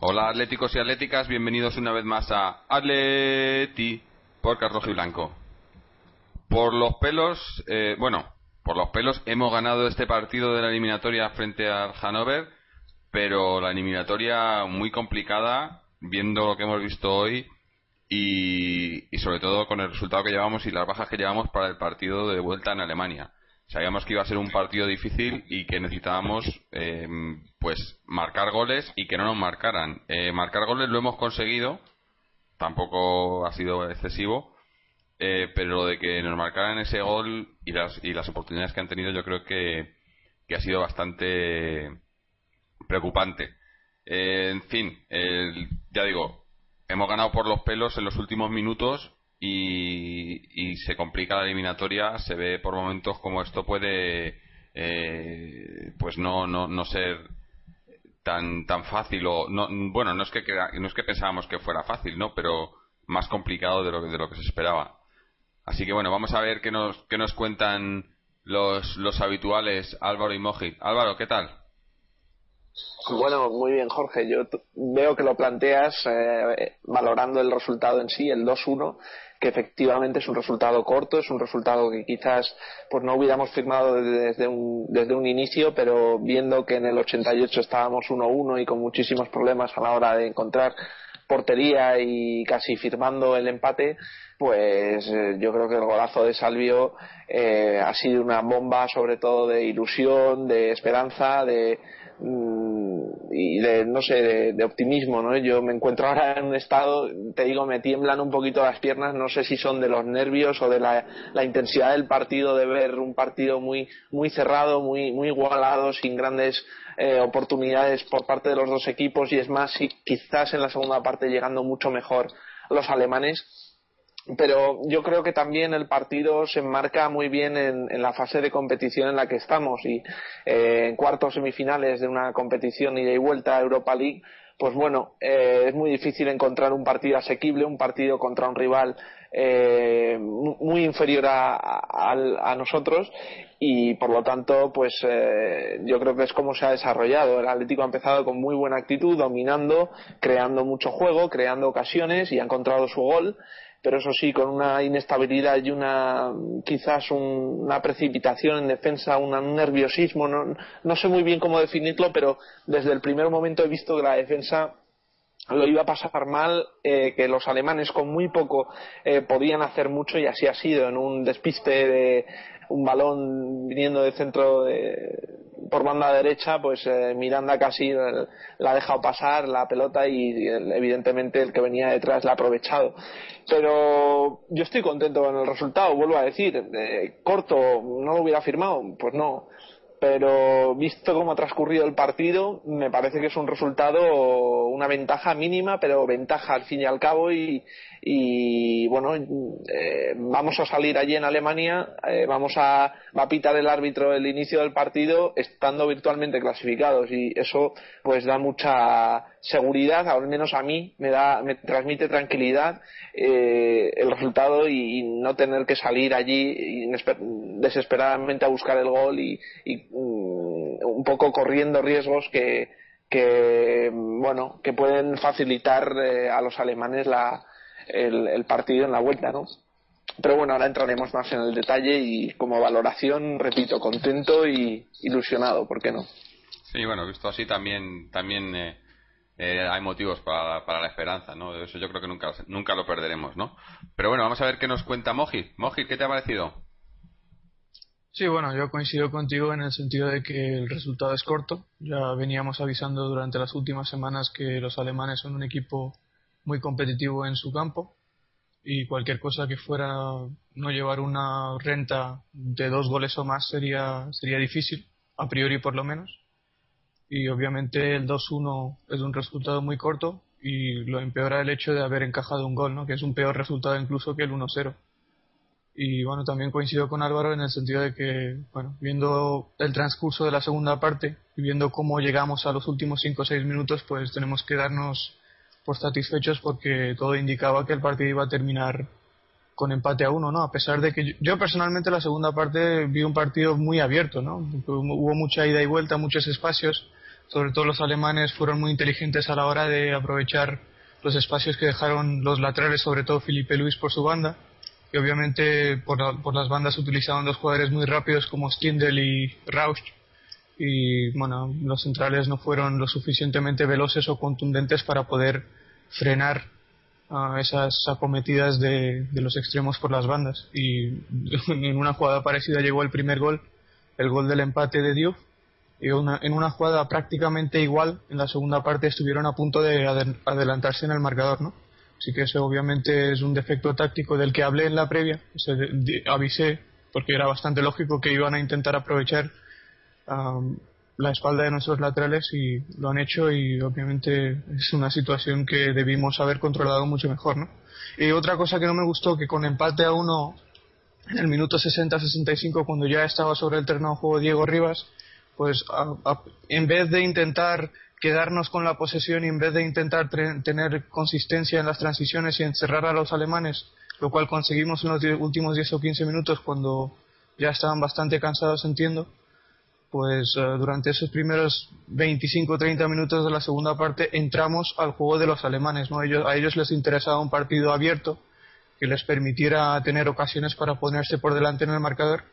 Hola atléticos y atléticas, bienvenidos una vez más a Atleti por Rojo y Blanco. Por los pelos, eh, bueno, por los pelos hemos ganado este partido de la eliminatoria frente al Hannover, pero la eliminatoria muy complicada, viendo lo que hemos visto hoy y, sobre todo con el resultado que llevamos y las bajas que llevamos para el partido de vuelta en Alemania. Sabíamos que iba a ser un partido difícil y que necesitábamos eh, pues marcar goles y que no nos marcaran. Eh, marcar goles lo hemos conseguido tampoco ha sido excesivo eh, pero lo de que nos marcaran ese gol y las y las oportunidades que han tenido yo creo que, que ha sido bastante preocupante. En fin ya digo hemos ganado por los pelos en los últimos minutos y, se complica la eliminatoria, se ve por momentos como esto puede eh, pues no, no, no ser tan tan fácil o no, bueno no es que no es que pensábamos que fuera fácil no pero más complicado de lo, de lo que se esperaba. Así que bueno vamos a ver qué nos qué nos cuentan los los habituales Álvaro y Moji. Álvaro qué tal bueno, muy bien, Jorge. Yo veo que lo planteas eh, valorando el resultado en sí, el 2-1, que efectivamente es un resultado corto, es un resultado que quizás pues no hubiéramos firmado desde un, desde un inicio, pero viendo que en el 88 estábamos 1-1 y con muchísimos problemas a la hora de encontrar portería y casi firmando el empate, pues eh, yo creo que el golazo de Salvio eh, ha sido una bomba sobre todo de ilusión, de esperanza, de y de, no sé, de, optimismo, ¿no? Yo me encuentro ahora en un estado, te digo, me tiemblan un poquito las piernas, no sé si son de los nervios o de la, intensidad del partido, de ver un partido muy, muy cerrado, muy, muy igualado, sin grandes eh, oportunidades por parte de los dos equipos y es más, si quizás en la segunda parte llegando mucho mejor los alemanes pero yo creo que también el partido se enmarca muy bien en, la fase de competición en la que estamos. Y eh, en cuartos semifinales de una competición ida y vuelta Europa League pues bueno eh, es muy difícil encontrar un partido asequible un partido contra un rival eh, muy inferior a, nosotros. Y por lo tanto pues yo creo que es como se ha desarrollado. El Atlético ha empezado con muy buena actitud dominando creando mucho juego creando ocasiones y ha encontrado su gol pero eso sí, con una inestabilidad y una quizás una precipitación en defensa, un nerviosismo, no, no sé muy bien cómo definirlo, pero desde el primer momento he visto que la defensa lo iba a pasar mal, eh, que los alemanes con muy poco eh, podían hacer mucho y así ha sido en un despiste de un balón viniendo de centro por banda derecha, pues eh, Miranda casi la ha dejado pasar la pelota y evidentemente el que venía detrás la ha aprovechado. Pero yo estoy contento con el resultado, vuelvo a decir, eh, corto, no lo hubiera firmado, pues no pero visto cómo ha transcurrido el partido, me parece que es un resultado, una ventaja mínima, pero ventaja al fin y al cabo. Y, y bueno, eh, vamos a salir allí en Alemania, eh, vamos a, va a pitar el árbitro el inicio del partido estando virtualmente clasificados y eso pues da mucha seguridad, al menos a mí me da, me transmite tranquilidad eh, el resultado y, no tener que salir allí desesperadamente a buscar el gol y, mm, un poco corriendo riesgos que, que bueno que pueden facilitar a los alemanes la el, partido en la vuelta, ¿no? Pero bueno, ahora entraremos más en el detalle y como valoración, repito, contento y ilusionado, ¿por qué no? Sí, bueno, visto así también también eh, eh, hay motivos para, para, la esperanza, ¿no? Eso yo creo que nunca, nunca lo perderemos, ¿no? Pero bueno, vamos a ver qué nos cuenta Moji. Moji, ¿qué te ha parecido? Sí, bueno, yo coincido contigo en el sentido de que el resultado es corto. Ya veníamos avisando durante las últimas semanas que los alemanes son un equipo muy competitivo en su campo y cualquier cosa que fuera no llevar una renta de dos goles o más sería, sería difícil, a priori por lo menos. Y obviamente el 2-1 es un resultado muy corto y lo empeora el hecho de haber encajado un gol, ¿no? que es un peor resultado incluso que el 1-0. Y bueno, también coincido con Álvaro en el sentido de que, bueno, viendo el transcurso de la segunda parte y viendo cómo llegamos a los últimos 5 o 6 minutos, pues tenemos que darnos por satisfechos porque todo indicaba que el partido iba a terminar con empate a uno, ¿no? A pesar de que yo, personalmente la segunda parte vi un partido muy abierto, ¿no? Hubo mucha ida y vuelta, muchos espacios, sobre todo los alemanes fueron muy inteligentes a la hora de aprovechar los espacios que dejaron los laterales, sobre todo Felipe Luis por su banda y obviamente por, las bandas utilizaban dos jugadores muy rápidos como Stindl y Rausch y bueno, los centrales no fueron lo suficientemente veloces o contundentes para poder frenar esas acometidas de, los extremos por las bandas. Y en una jugada parecida llegó el primer gol, el gol del empate de Diouf. Y en una jugada prácticamente igual en la segunda parte estuvieron a punto de adelantarse en el marcador, ¿no? Así que eso obviamente es un defecto táctico del que hablé en la previa, avisé porque era bastante lógico que iban a intentar aprovechar la espalda de nuestros laterales y lo han hecho y obviamente es una situación que debimos haber controlado mucho mejor, ¿no? Y otra cosa que no me gustó, que con empate a uno en el minuto 60-65 cuando ya estaba sobre el terreno de juego Diego Rivas, pues en vez de intentar quedarnos con la posesión y en vez de intentar tener consistencia en las transiciones y encerrar a los alemanes, lo cual conseguimos en los últimos 10 o 15 minutos cuando ya estaban bastante cansados, entiendo, pues eh, durante esos primeros 25 o 30 minutos de la segunda parte entramos al juego de los alemanes. ¿no? Ellos, a ellos les interesaba un partido abierto que les permitiera tener ocasiones para ponerse por delante en el marcador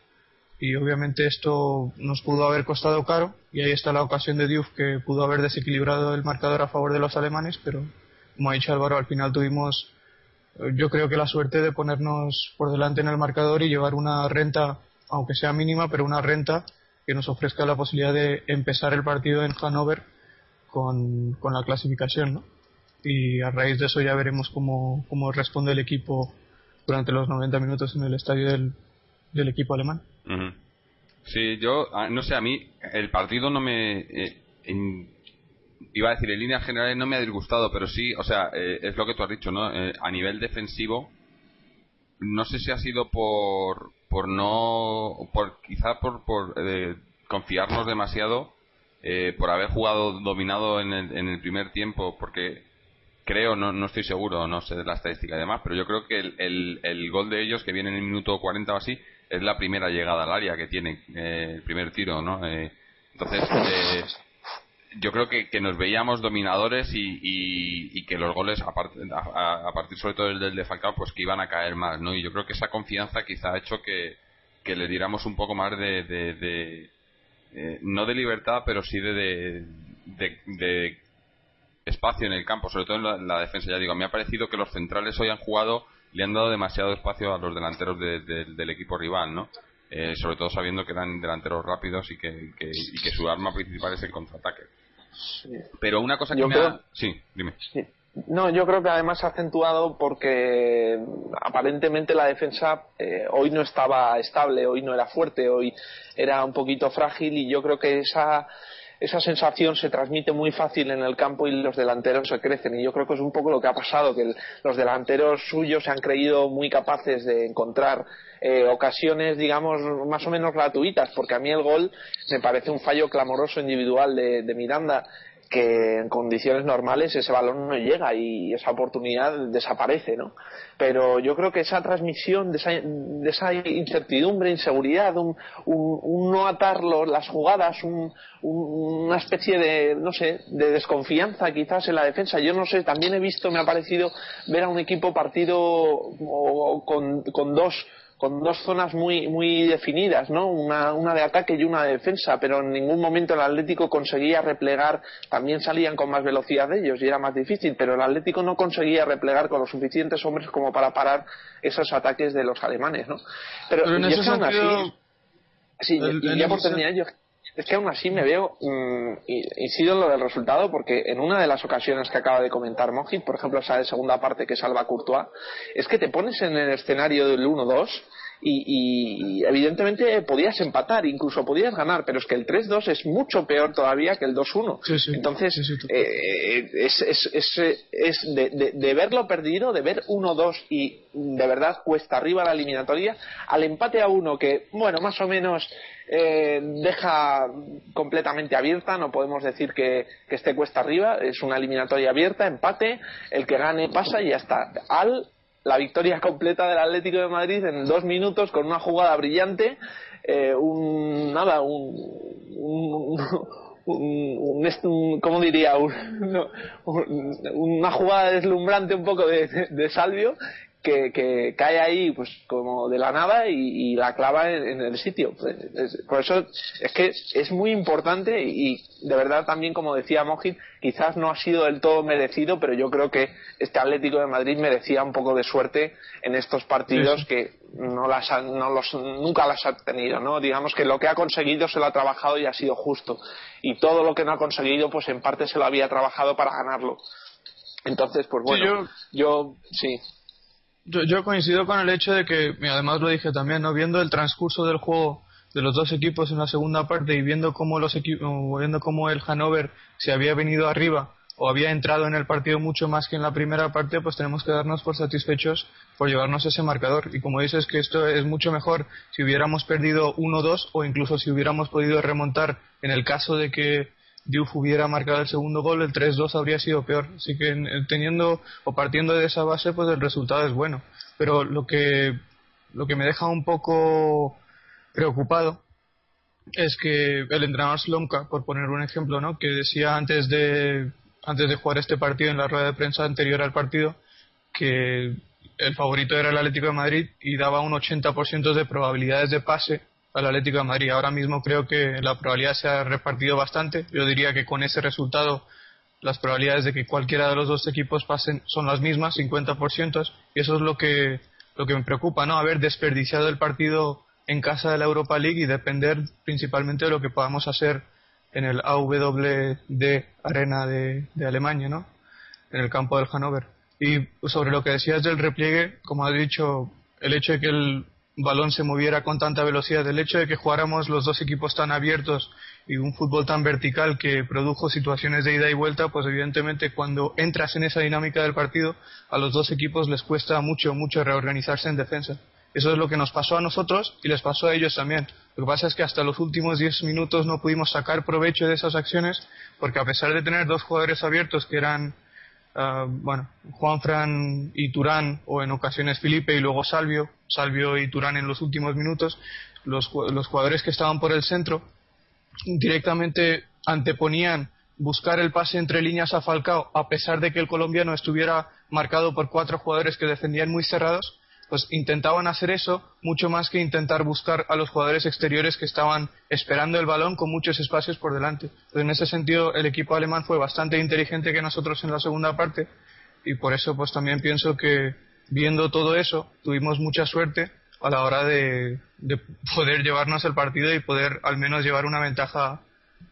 y obviamente esto nos pudo haber costado caro y ahí está la ocasión de Diouf que pudo haber desequilibrado el marcador a favor de los alemanes pero como ha dicho Álvaro al final tuvimos eh, yo creo que la suerte de ponernos por delante en el marcador y llevar una renta aunque sea mínima pero una renta que nos ofrezca la posibilidad de empezar el partido en Hannover con, con la clasificación ¿no? y a raíz de eso ya veremos cómo, cómo responde el equipo durante los 90 minutos en el estadio del, del equipo alemán. Sí, yo, ah, no sé, a mí el partido no me. Eh, iba a decir, en líneas generales no me ha disgustado, pero sí, o sea, eh, es lo que tú has dicho, ¿no? Eh, a nivel defensivo, no sé si ha sido por, por no. por quizá por, por confiarnos demasiado, por haber jugado dominado en el, en el primer tiempo, porque creo, no, no estoy seguro, no sé de la estadística y demás, pero yo creo que el, el, el gol de ellos, que viene en el minuto 40 o así, es la primera llegada al área que tiene, eh, el primer tiro, ¿no? Eh, entonces, eh, yo creo que, que, nos veíamos dominadores y, y, que los goles, a, a, partir sobre todo del, de Falcao, pues que iban a caer más, ¿no? Y yo creo que esa confianza quizá ha hecho que, que le diéramos un poco más de, de, no de libertad, pero sí de, de, espacio en el campo, sobre todo en la, en la, defensa. Ya digo, me ha parecido que los centrales hoy han jugado le han dado demasiado espacio a los delanteros del equipo rival, ¿no? Eh, sobre todo sabiendo que eran delanteros rápidos y que, y que su arma principal es el contraataque. Pero una cosa que me ha... Sí, dime. No, yo creo que además ha acentuado porque aparentemente la defensa eh, hoy no estaba estable, hoy no era fuerte, hoy era un poquito frágil y yo creo que esa esa sensación se transmite muy fácil en el campo y los delanteros se crecen. Y yo creo que es un poco lo que ha pasado, que los delanteros suyos se han creído muy capaces de encontrar eh, ocasiones, digamos, más o menos gratuitas, porque a mí el gol me parece un fallo clamoroso individual de, de Miranda que en condiciones normales ese balón no llega y esa oportunidad desaparece, ¿no? Pero yo creo que esa transmisión de esa, de esa incertidumbre, inseguridad, un, un, no atar las jugadas, una especie de, no sé, de desconfianza quizás en la defensa. Yo no sé, también he visto, me ha parecido ver a un equipo partido con, con dos con dos zonas muy, muy definidas, ¿no? Una, una, de ataque y una de defensa, pero en ningún momento el Atlético conseguía replegar, también salían con más velocidad de ellos y era más difícil, pero el Atlético no conseguía replegar con los suficientes hombres como para parar esos ataques de los alemanes, ¿no? Pero, en ese sentido, Sí, y ya por terminar, yo es que aún así me veo, mmm, incido en lo del resultado, porque en una de las ocasiones que acaba de comentar Mojit, por ejemplo esa de segunda parte que salva Courtois, es que te pones en el escenario del 1-2 y, evidentemente podías empatar, incluso podías ganar, pero es que el 3-2 es mucho peor todavía que el 2-1. Entonces, eh, es, es, es, de, de, verlo perdido, de ver 1-2 y de verdad cuesta arriba la eliminatoria, al empate a uno que, bueno, más o menos eh, deja completamente abierta, no podemos decir que, que esté cuesta arriba, es una eliminatoria abierta, empate, el que gane pasa y ya está. Al la victoria completa del Atlético de Madrid en dos minutos con una jugada brillante, eh, un nada, un, un, un, ¿cómo diría? una jugada deslumbrante un poco de, de Salvio que, que, cae ahí pues como de la nada y, la clava en, el sitio. por eso es que es muy importante y, de verdad también como decía Mojit, quizás no ha sido del todo merecido, pero yo creo que este Atlético de Madrid merecía un poco de suerte en estos partidos que no las no los, nunca las ha tenido, ¿no? Digamos que lo que ha conseguido se lo ha trabajado y ha sido justo. Y todo lo que no ha conseguido, pues en parte se lo había trabajado para ganarlo. Entonces, pues bueno, yo sí. Yo, coincido con el hecho de que, además lo dije también, ¿no? viendo el transcurso del juego de los dos equipos en la segunda parte y viendo cómo los viendo cómo el Hannover se había venido arriba o había entrado en el partido mucho más que en la primera parte, pues tenemos que darnos por satisfechos por llevarnos ese marcador. Y como dices que esto es mucho mejor si hubiéramos perdido 1-2 o incluso si hubiéramos podido remontar en el caso de que Diouf hubiera marcado el segundo gol, el 3-2 habría sido peor. Así que teniendo o partiendo de esa base, pues el resultado es bueno. Pero lo que, lo que me deja un poco preocupado es que el entrenador Slomka, por poner un ejemplo, ¿no? que decía antes de, antes de jugar este partido en la rueda de prensa anterior al partido que el favorito era el Atlético de Madrid y daba un 80% de probabilidades de pase al Atlético de Madrid. Ahora mismo creo que la probabilidad se ha repartido bastante. Yo diría que con ese resultado las probabilidades de que cualquiera de los dos equipos pasen son las mismas, 50%, y eso es lo que, lo que me preocupa, ¿no? Haber desperdiciado el partido en casa de la Europa League y depender principalmente de lo que podamos hacer en el AWD Arena de, de Alemania, ¿no? En el campo del Hannover. Y sobre lo que decías del repliegue, como has dicho, el hecho de que el balón se moviera con tanta velocidad, el hecho de que jugáramos los dos equipos tan abiertos y un fútbol tan vertical que produjo situaciones de ida y vuelta, pues evidentemente cuando entras en esa dinámica del partido, a los dos equipos les cuesta mucho, mucho reorganizarse en defensa. Eso es lo que nos pasó a nosotros y les pasó a ellos también. Lo que pasa es que hasta los últimos 10 minutos no pudimos sacar provecho de esas acciones porque a pesar de tener dos jugadores abiertos que eran uh, bueno, Juanfran y Turán, o en ocasiones Felipe y luego Salvio, Salvio y Turán en los últimos minutos, los, los jugadores que estaban por el centro directamente anteponían buscar el pase entre líneas a Falcao, a pesar de que el colombiano estuviera marcado por cuatro jugadores que defendían muy cerrados, pues intentaban hacer eso mucho más que intentar buscar a los jugadores exteriores que estaban esperando el balón con muchos espacios por delante. en ese sentido, el equipo alemán fue bastante inteligente que nosotros en la segunda parte y por eso pues también pienso que viendo todo eso tuvimos mucha suerte a la hora de, poder llevarnos el partido y poder al menos llevar una ventaja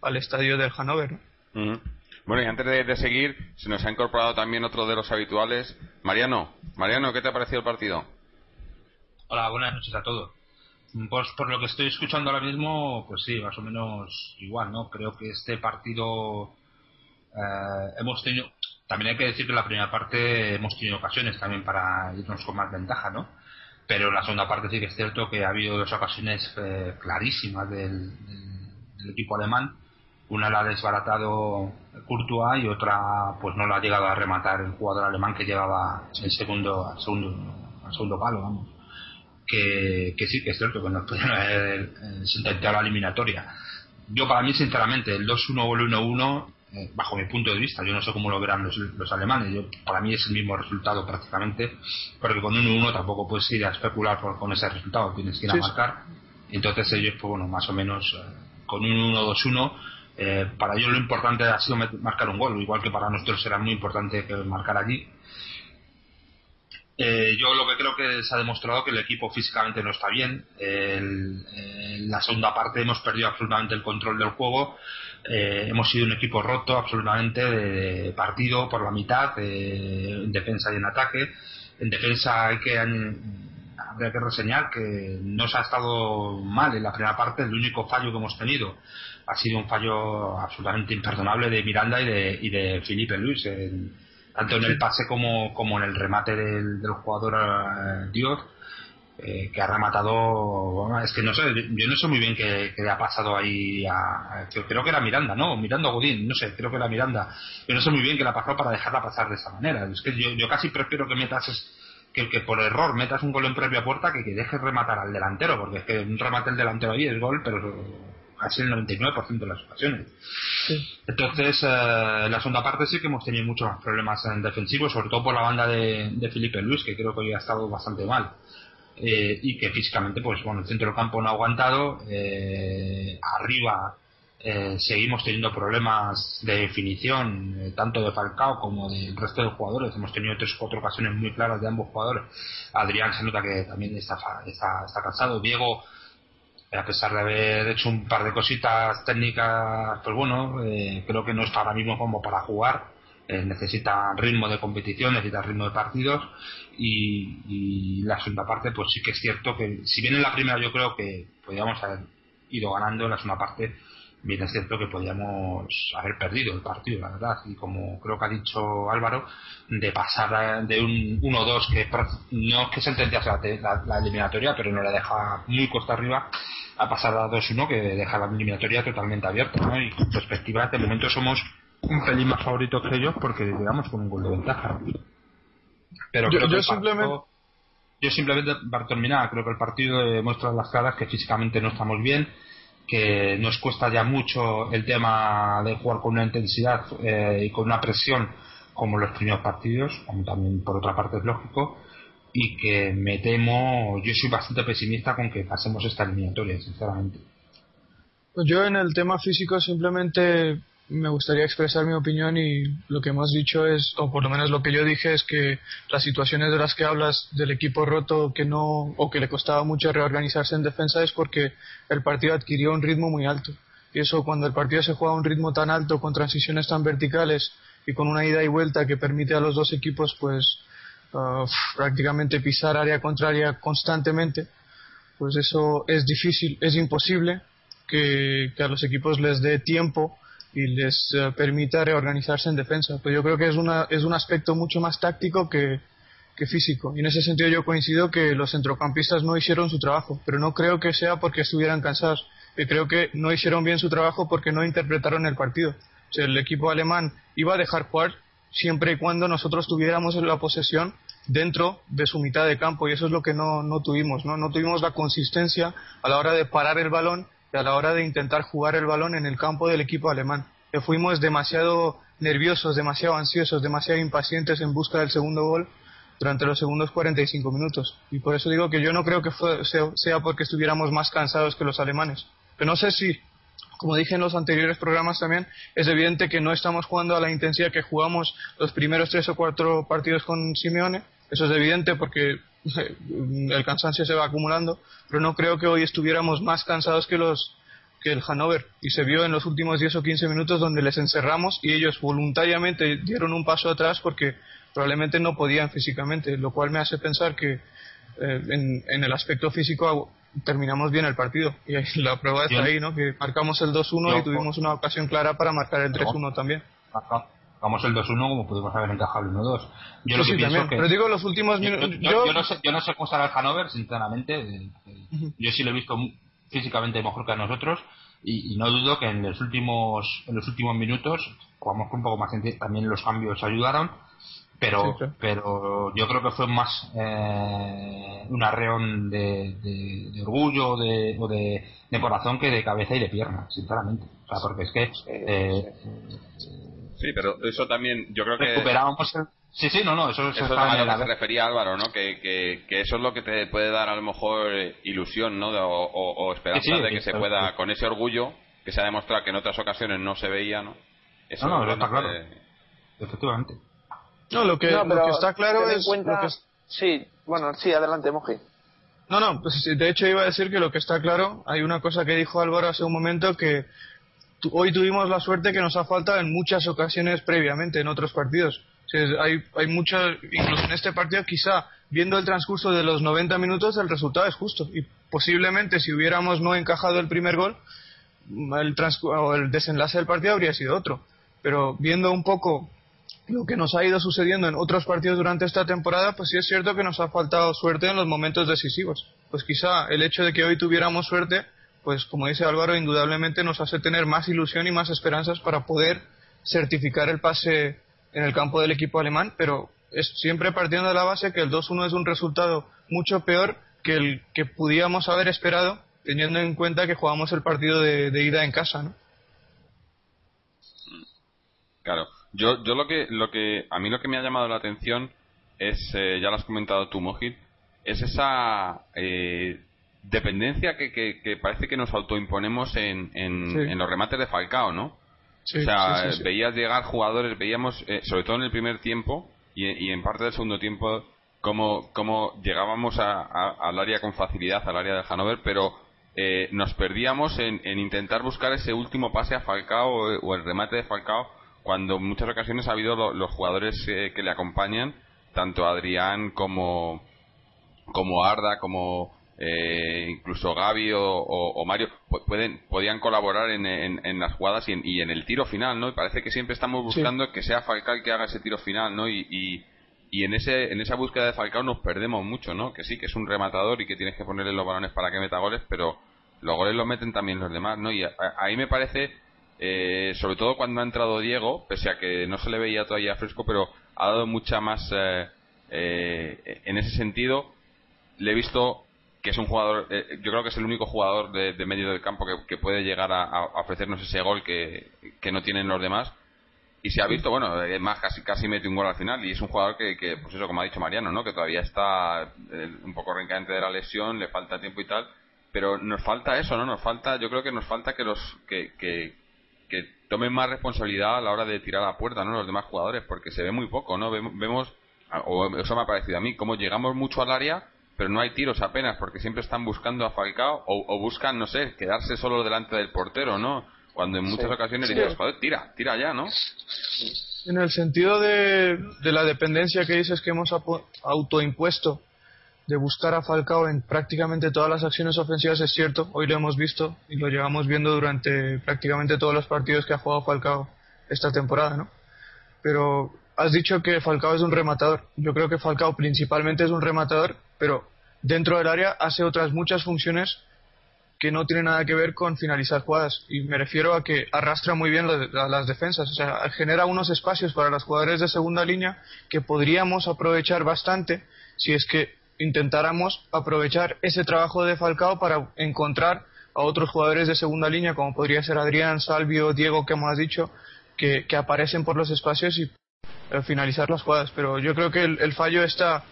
al estadio del Hannover. Bueno, y antes de, de, seguir, se nos ha incorporado también otro de los habituales. Mariano, Mariano, ¿qué te ha parecido el partido? Hola, buenas noches a todos. Pues por lo que estoy escuchando ahora mismo, pues sí, más o menos igual, ¿no? Creo que este partido eh, hemos tenido, también hay que decir que en la primera parte hemos tenido ocasiones también para irnos con más ventaja, ¿no? Pero en la segunda parte sí que es cierto que ha habido dos ocasiones eh, clarísimas del, equipo alemán. Una la ha desbaratado Courtois y otra pues no la ha llegado a rematar el jugador alemán que llegaba el segundo, al segundo, al segundo palo, vamos que, sí, que es cierto que nos pudieron haber eh, la eliminatoria. Yo, para mí, sinceramente, el 2-1 o el 1-1, eh, bajo mi punto de vista, yo no sé cómo lo verán los, los alemanes, yo, para mí es el mismo resultado prácticamente, porque con 1-1 tampoco puedes ir a especular con ese resultado, tienes que ir a marcar. Entonces, ellos, pues bueno, más o menos, eh, con un 1-2-1, para ellos lo importante ha sido marcar un gol, igual que para nosotros era muy importante marcar allí Eh, yo lo que creo que se ha demostrado que el equipo físicamente no está bien. en la segunda parte hemos perdido absolutamente el control del juego. Eh, hemos sido un equipo roto absolutamente de partido por la mitad, en defensa y en ataque. En defensa hay que, habría que reseñar que no se ha estado mal en la primera parte. El único fallo que hemos tenido ha sido un fallo absolutamente imperdonable de Miranda y de, y de Felipe Luis. En, tanto en el pase como, como en el remate del, jugador eh, Dios, eh, que ha rematado. es que no sé, yo no sé muy bien qué, qué ha pasado ahí. A, creo que era Miranda, ¿no? Miranda Godín, no sé, creo que era Miranda. Yo no sé muy bien qué le ha pasado para dejarla pasar de esa manera. Es que yo, yo casi prefiero que metas. que, que por error metas un gol en propia puerta que que dejes rematar al delantero, porque es que un remate el delantero ahí es gol, pero casi el 99% de las ocasiones. Entonces, eh, en la segunda parte sí que hemos tenido muchos más problemas en defensivo, sobre todo por la banda de, de Felipe Luis, que creo que hoy ha estado bastante mal. Eh, y que físicamente, pues bueno, el centro del campo no ha aguantado. Eh, arriba seguimos teniendo problemas de definición, tanto de Falcao como del resto de jugadores. Hemos tenido tres o cuatro ocasiones muy claras de ambos jugadores. Adrián se nota que también está, está, está cansado. Diego a pesar de haber hecho un par de cositas técnicas, pues bueno, eh, creo que no está ahora mismo como para jugar. Eh, necesita ritmo de competición, necesita ritmo de partidos y, la segunda parte, pues sí que es cierto que si bien en la primera yo creo que podíamos haber ido ganando, en la segunda parte bien es cierto que podíamos haber perdido el partido, la verdad, y como creo que ha dicho Álvaro, de pasar de un 1-2 que no es que sentenciase la, la, eliminatoria, pero no la deja muy costa arriba, a pasar a 2-1 que deja la eliminatoria totalmente abierta, ¿no? Y en perspectiva, de momento somos un pelín más favoritos que ellos porque digamos con un gol de ventaja. Pero yo, yo simplemente... yo simplemente, para terminar, creo que el partido demuestra las caras que físicamente no estamos bien, que nos cuesta ya mucho el tema de jugar con una intensidad eh, y con una presión como los primeros partidos, como también por otra parte es lógico, y que me temo, yo soy bastante pesimista con que pasemos esta eliminatoria, sinceramente. Pues yo en el tema físico simplemente me gustaría expresar mi opinión y lo que hemos dicho es, o por lo menos lo que yo dije es que las situaciones de las que hablas del equipo roto que no, o que le costaba mucho reorganizarse en defensa es porque el partido adquirió un ritmo muy alto. Y eso cuando el partido se juega a un ritmo tan alto, con transiciones tan verticales y con una ida y vuelta que permite a los dos equipos pues uh, prácticamente pisar área contraria constantemente, pues eso es difícil, es imposible que, que a los equipos les dé tiempo y les eh, permita reorganizarse en defensa. Pero yo creo que es, una, es un aspecto mucho más táctico que, que físico. Y en ese sentido yo coincido que los centrocampistas no hicieron su trabajo, pero no creo que sea porque estuvieran cansados. Yo creo que no hicieron bien su trabajo porque no interpretaron el partido. O el equipo alemán iba a dejar jugar siempre y cuando nosotros tuviéramos la posesión dentro de su mitad de campo y eso es lo que no, no tuvimos, ¿no? No tuvimos la consistencia a la hora de parar el balón a la hora de intentar jugar el balón en el campo del equipo alemán. Que fuimos demasiado nerviosos, demasiado ansiosos, demasiado impacientes en busca del segundo gol durante los segundos 45 minutos. Y por eso digo que yo no creo que sea porque estuviéramos más cansados que los alemanes. Pero no sé si, como dije en los anteriores programas también, es evidente que no estamos jugando a la intensidad que jugamos los primeros tres o cuatro partidos con Simeone. Eso es evidente porque el cansancio se va acumulando, pero no creo que hoy estuviéramos más cansados que los que el Hannover y se vio en los últimos 10 o 15 minutos donde les encerramos y ellos voluntariamente dieron un paso atrás porque probablemente no podían físicamente, lo cual me hace pensar que eh, en, el aspecto físico terminamos bien el partido y la prueba está ahí, ¿no? Que marcamos el 2-1 y tuvimos una ocasión clara para marcar el 3-1 también. Vamos el 2-1 como pudimos haber encajado el 1-2. Yo lo que pienso que, pero digo los últimos minutos. Yo, no sé, yo no sé cómo estará el Hanover, sinceramente. Eh, eh, yo sí lo he visto físicamente mejor que a nosotros y, no dudo que en los últimos en los últimos minutos jugamos un poco más también los cambios ayudaron pero pero yo creo que fue más eh, un arreón de, de, orgullo de, o de, de, corazón que de cabeza y de pierna sinceramente o sea porque es que eh, Sí, pero eso también, yo creo que. Recuperábamos Sí, sí, no, no, eso, eso, también lo que se refería Álvaro, ¿no? Que, que, que, eso es lo que te puede dar a lo mejor eh, ilusión, ¿no? o, esperanza de que se pueda, con ese orgullo que se ha demostrado que en otras ocasiones no se veía, ¿no? Eso no, no, está claro. Efectivamente. No, lo que, lo que está claro es. Lo que, Sí, bueno, sí, adelante, Moji. No, no, pues de hecho iba a decir que lo que está claro, hay una cosa que dijo Álvaro hace un momento que hoy tuvimos la suerte que nos ha faltado en muchas ocasiones previamente en otros partidos. hay, hay muchas, incluso en este partido quizá viendo el transcurso de los 90 minutos el resultado es justo y posiblemente si hubiéramos no encajado el primer gol el, o el desenlace del partido habría sido otro. Pero viendo un poco lo que nos ha ido sucediendo en otros partidos durante esta temporada, pues sí es cierto que nos ha faltado suerte en los momentos decisivos. Pues quizá el hecho de que hoy tuviéramos suerte, pues como dice Álvaro, indudablemente nos hace tener más ilusión y más esperanzas para poder certificar el pase en el campo del equipo alemán, pero es siempre partiendo de la base que el 2-1 es un resultado mucho peor que el que pudiéramos haber esperado, teniendo en cuenta que jugamos el partido de, ida en casa, ¿no? Claro. Yo, yo lo que, lo que, a mí lo que me ha llamado la atención es, eh, ya lo has comentado tú, Mojit, es esa eh, dependencia que, que, parece que nos autoimponemos en, en, los remates de Falcao, ¿no? o sea, veías llegar jugadores, veíamos, eh, sobre todo en el primer tiempo y, y, en parte del segundo tiempo, cómo, cómo llegábamos a, al área con facilidad, al área de Hanover, pero nos perdíamos en, en, intentar buscar ese último pase a Falcao o el remate de Falcao cuando en muchas ocasiones ha habido los jugadores eh, que le acompañan, tanto Adrián como, como Arda, como eh, incluso Gaby o, Mario, pueden, podían colaborar en, en, las jugadas y en, y en, el tiro final, ¿no? Y parece que siempre estamos buscando que sea Falcao el que haga ese tiro final, ¿no? Y, y, y, en, ese, en esa búsqueda de Falcao nos perdemos mucho, ¿no? Que sí, que es un rematador y que tienes que ponerle los balones para que meta goles, pero los goles los meten también los demás, ¿no? Y ahí me parece eh, sobre todo cuando ha entrado Diego, pese a que no se le veía todavía fresco, pero ha dado mucha más eh, eh, en ese sentido. Le he visto que es un jugador, yo creo que es el único jugador de, medio del campo que, puede llegar a, ofrecernos ese gol que, no tienen los demás. Y se ha visto, bueno, más casi, casi mete un gol al final. Y es un jugador que, pues eso, como ha dicho Mariano, ¿no? que todavía está un poco reencadente de la lesión, le falta tiempo y tal pero nos falta eso, ¿no? Nos falta, yo creo que nos falta que los que, que, que tomen más responsabilidad a la hora de tirar a la puerta, ¿no? Los demás jugadores, porque se ve muy poco, ¿no? Vemos, o eso me ha parecido a mí, como llegamos mucho al área, pero no hay tiros apenas, porque siempre están buscando a Falcao, o, buscan, no sé, quedarse solo delante del portero, ¿no? Cuando en muchas ocasiones dices, joder, tira, tira ya, ¿no? En el sentido de, de la dependencia que dices que hemos autoimpuesto de buscar a Falcao en prácticamente todas las acciones ofensivas es cierto, hoy lo hemos visto y lo llevamos viendo durante prácticamente todos los partidos que ha jugado Falcao esta temporada, ¿no? Pero has dicho que Falcao es un rematador. Yo creo que Falcao principalmente es un rematador, pero dentro del área hace otras muchas funciones que no tienen nada que ver con finalizar jugadas. Y me refiero a que arrastra muy bien las defensas. O sea, genera unos espacios para los jugadores de segunda línea que podríamos aprovechar bastante si es que intentáramos aprovechar ese trabajo de Falcao para encontrar a otros jugadores de segunda línea, como podría ser Adrián, Salvio, Diego, que hemos dicho, que, aparecen por los espacios y eh, finalizar las jugadas. Pero yo creo que el, fallo está.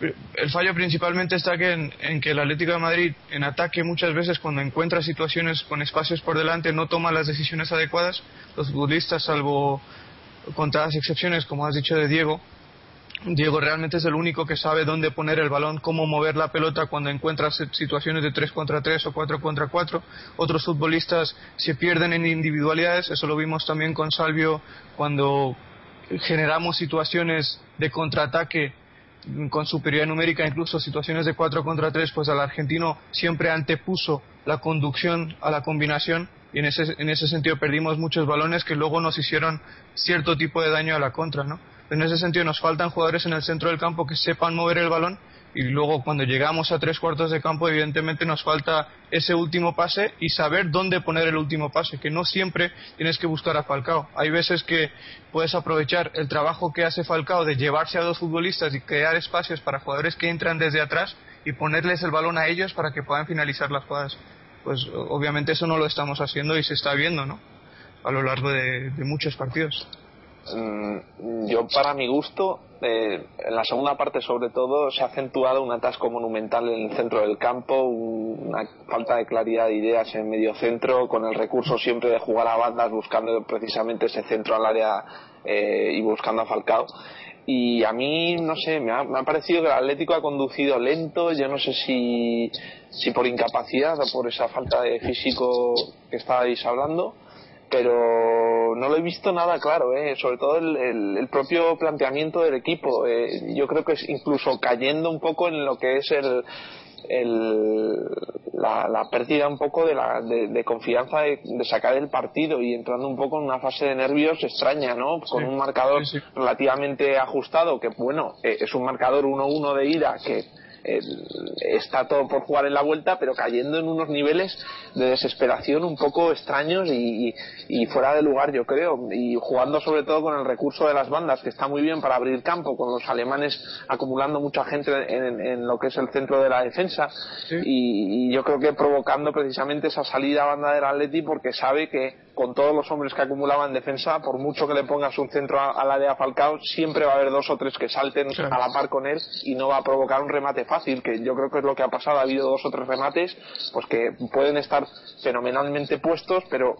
El fallo principalmente está que en, que el Atlético de Madrid, en ataque, muchas veces cuando encuentra situaciones con espacios por delante, no toma las decisiones adecuadas. Los futbolistas, salvo contadas excepciones, como has dicho de Diego, Diego realmente es el único que sabe dónde poner el balón, cómo mover la pelota cuando encuentra situaciones de 3 contra 3 o 4 contra 4. Otros futbolistas se pierden en individualidades, eso lo vimos también con Salvio cuando generamos situaciones de contraataque con superioridad numérica, incluso situaciones de 4 contra 3, pues al argentino siempre antepuso la conducción a la combinación y en ese, en ese sentido perdimos muchos balones que luego nos hicieron cierto tipo de daño a la contra, ¿no? En ese sentido nos faltan jugadores en el centro del campo que sepan mover el balón y luego cuando llegamos a tres cuartos de campo evidentemente nos falta ese último pase y saber dónde poner el último pase, que no siempre tienes que buscar a Falcao. Hay veces que puedes aprovechar el trabajo que hace Falcao de llevarse a dos futbolistas y crear espacios para jugadores que entran desde atrás y ponerles el balón a ellos para que puedan finalizar las jugadas. Pues obviamente eso no lo estamos haciendo y se está viendo, ¿no? A lo largo de muchos partidos. Mm, yo para mi gusto eh, en la segunda parte sobre todo se ha acentuado un atasco monumental en el centro del campo una falta de claridad de ideas en medio centro con el recurso siempre de jugar a bandas buscando precisamente ese centro al área eh, y buscando a Falcao. Y a mí, no sé, me ha, parecido que el Atlético ha conducido lento, yo no sé si, si por incapacidad o por esa falta de físico que estabais hablando, pero no lo he visto nada claro, ¿eh? sobre todo el, el, propio planteamiento del equipo. Eh, yo creo que es incluso cayendo un poco en lo que es el, el, la, la, pérdida un poco de, la, de, confianza de, sacar el partido y entrando un poco en una fase de nervios extraña, ¿no? Con un marcador relativamente ajustado, que bueno, eh, es un marcador 1-1 de ida que está todo por jugar en la vuelta, pero cayendo en unos niveles de desesperación un poco extraños y, fuera de lugar, yo creo. Y jugando sobre todo con el recurso de las bandas, que está muy bien para abrir campo, con los alemanes acumulando mucha gente en, lo que es el centro de la defensa. Y, yo creo que provocando precisamente esa salida a banda del Atleti porque sabe que con todos los hombres que acumulaba en defensa, por mucho que le pongas un centro al área Falcao, siempre va a haber dos o tres que salten a la par con él y no va a provocar un remate fácil, que yo creo que es lo que ha pasado. Ha habido dos o tres remates pues que pueden estar fenomenalmente puestos, pero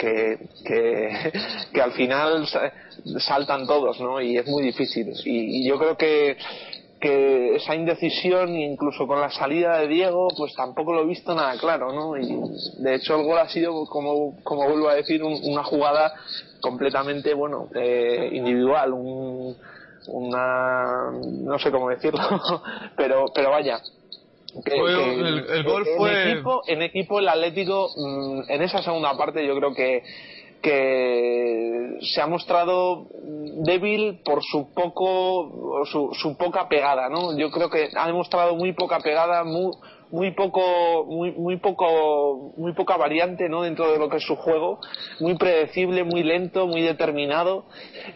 que, que, al final saltan todos, ¿no? Y es muy difícil. y yo creo que que esa indecisión, incluso con la salida de Diego, pues tampoco lo he visto nada claro, ¿no? Y de hecho el gol ha sido, como, como vuelvo a decir, una jugada completamente, bueno, eh, individual, un, una, no sé cómo decirlo, pero, pero vaya, el, gol fue... En equipo, en equipo el Atlético, mm, en esa segunda parte yo creo que que se ha mostrado débil por su poco su, su, poca pegada no yo creo que ha demostrado muy poca pegada muy muy poco muy muy poco muy poca variante no dentro de lo que es su juego. Muy predecible muy lento muy determinado.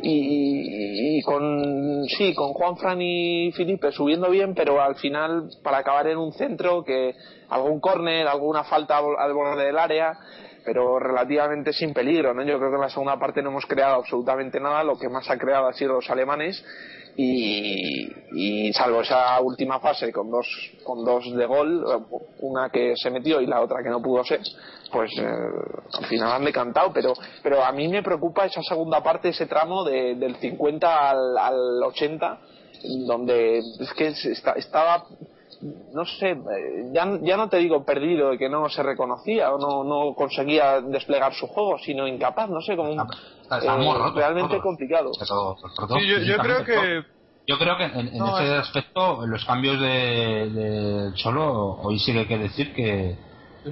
Y, con sí con Juan Fran y Felipe subiendo bien pero al final para acabar en un centro que algún córner alguna falta al borde del área pero relativamente sin peligro. ¿no? Yo creo que en la segunda parte no hemos creado absolutamente nada, lo que más ha creado ha sido los alemanes y, salvo esa última fase con dos, con dos de gol, una que se metió y la otra que no pudo ser, pues eh, al final han decantado, pero, pero a mí me preocupa esa segunda parte, ese tramo de, del 50 al, al 80, donde es que estaba no sé, eh, ya, ya no te digo perdido, de que no se reconocía o no, no conseguía desplegar su juego, sino incapaz, no sé, como un, eh, realmente complicado. yo, creo que... Yo creo que en, ese aspecto los cambios de, de Cholo, hoy sí que hay que decir que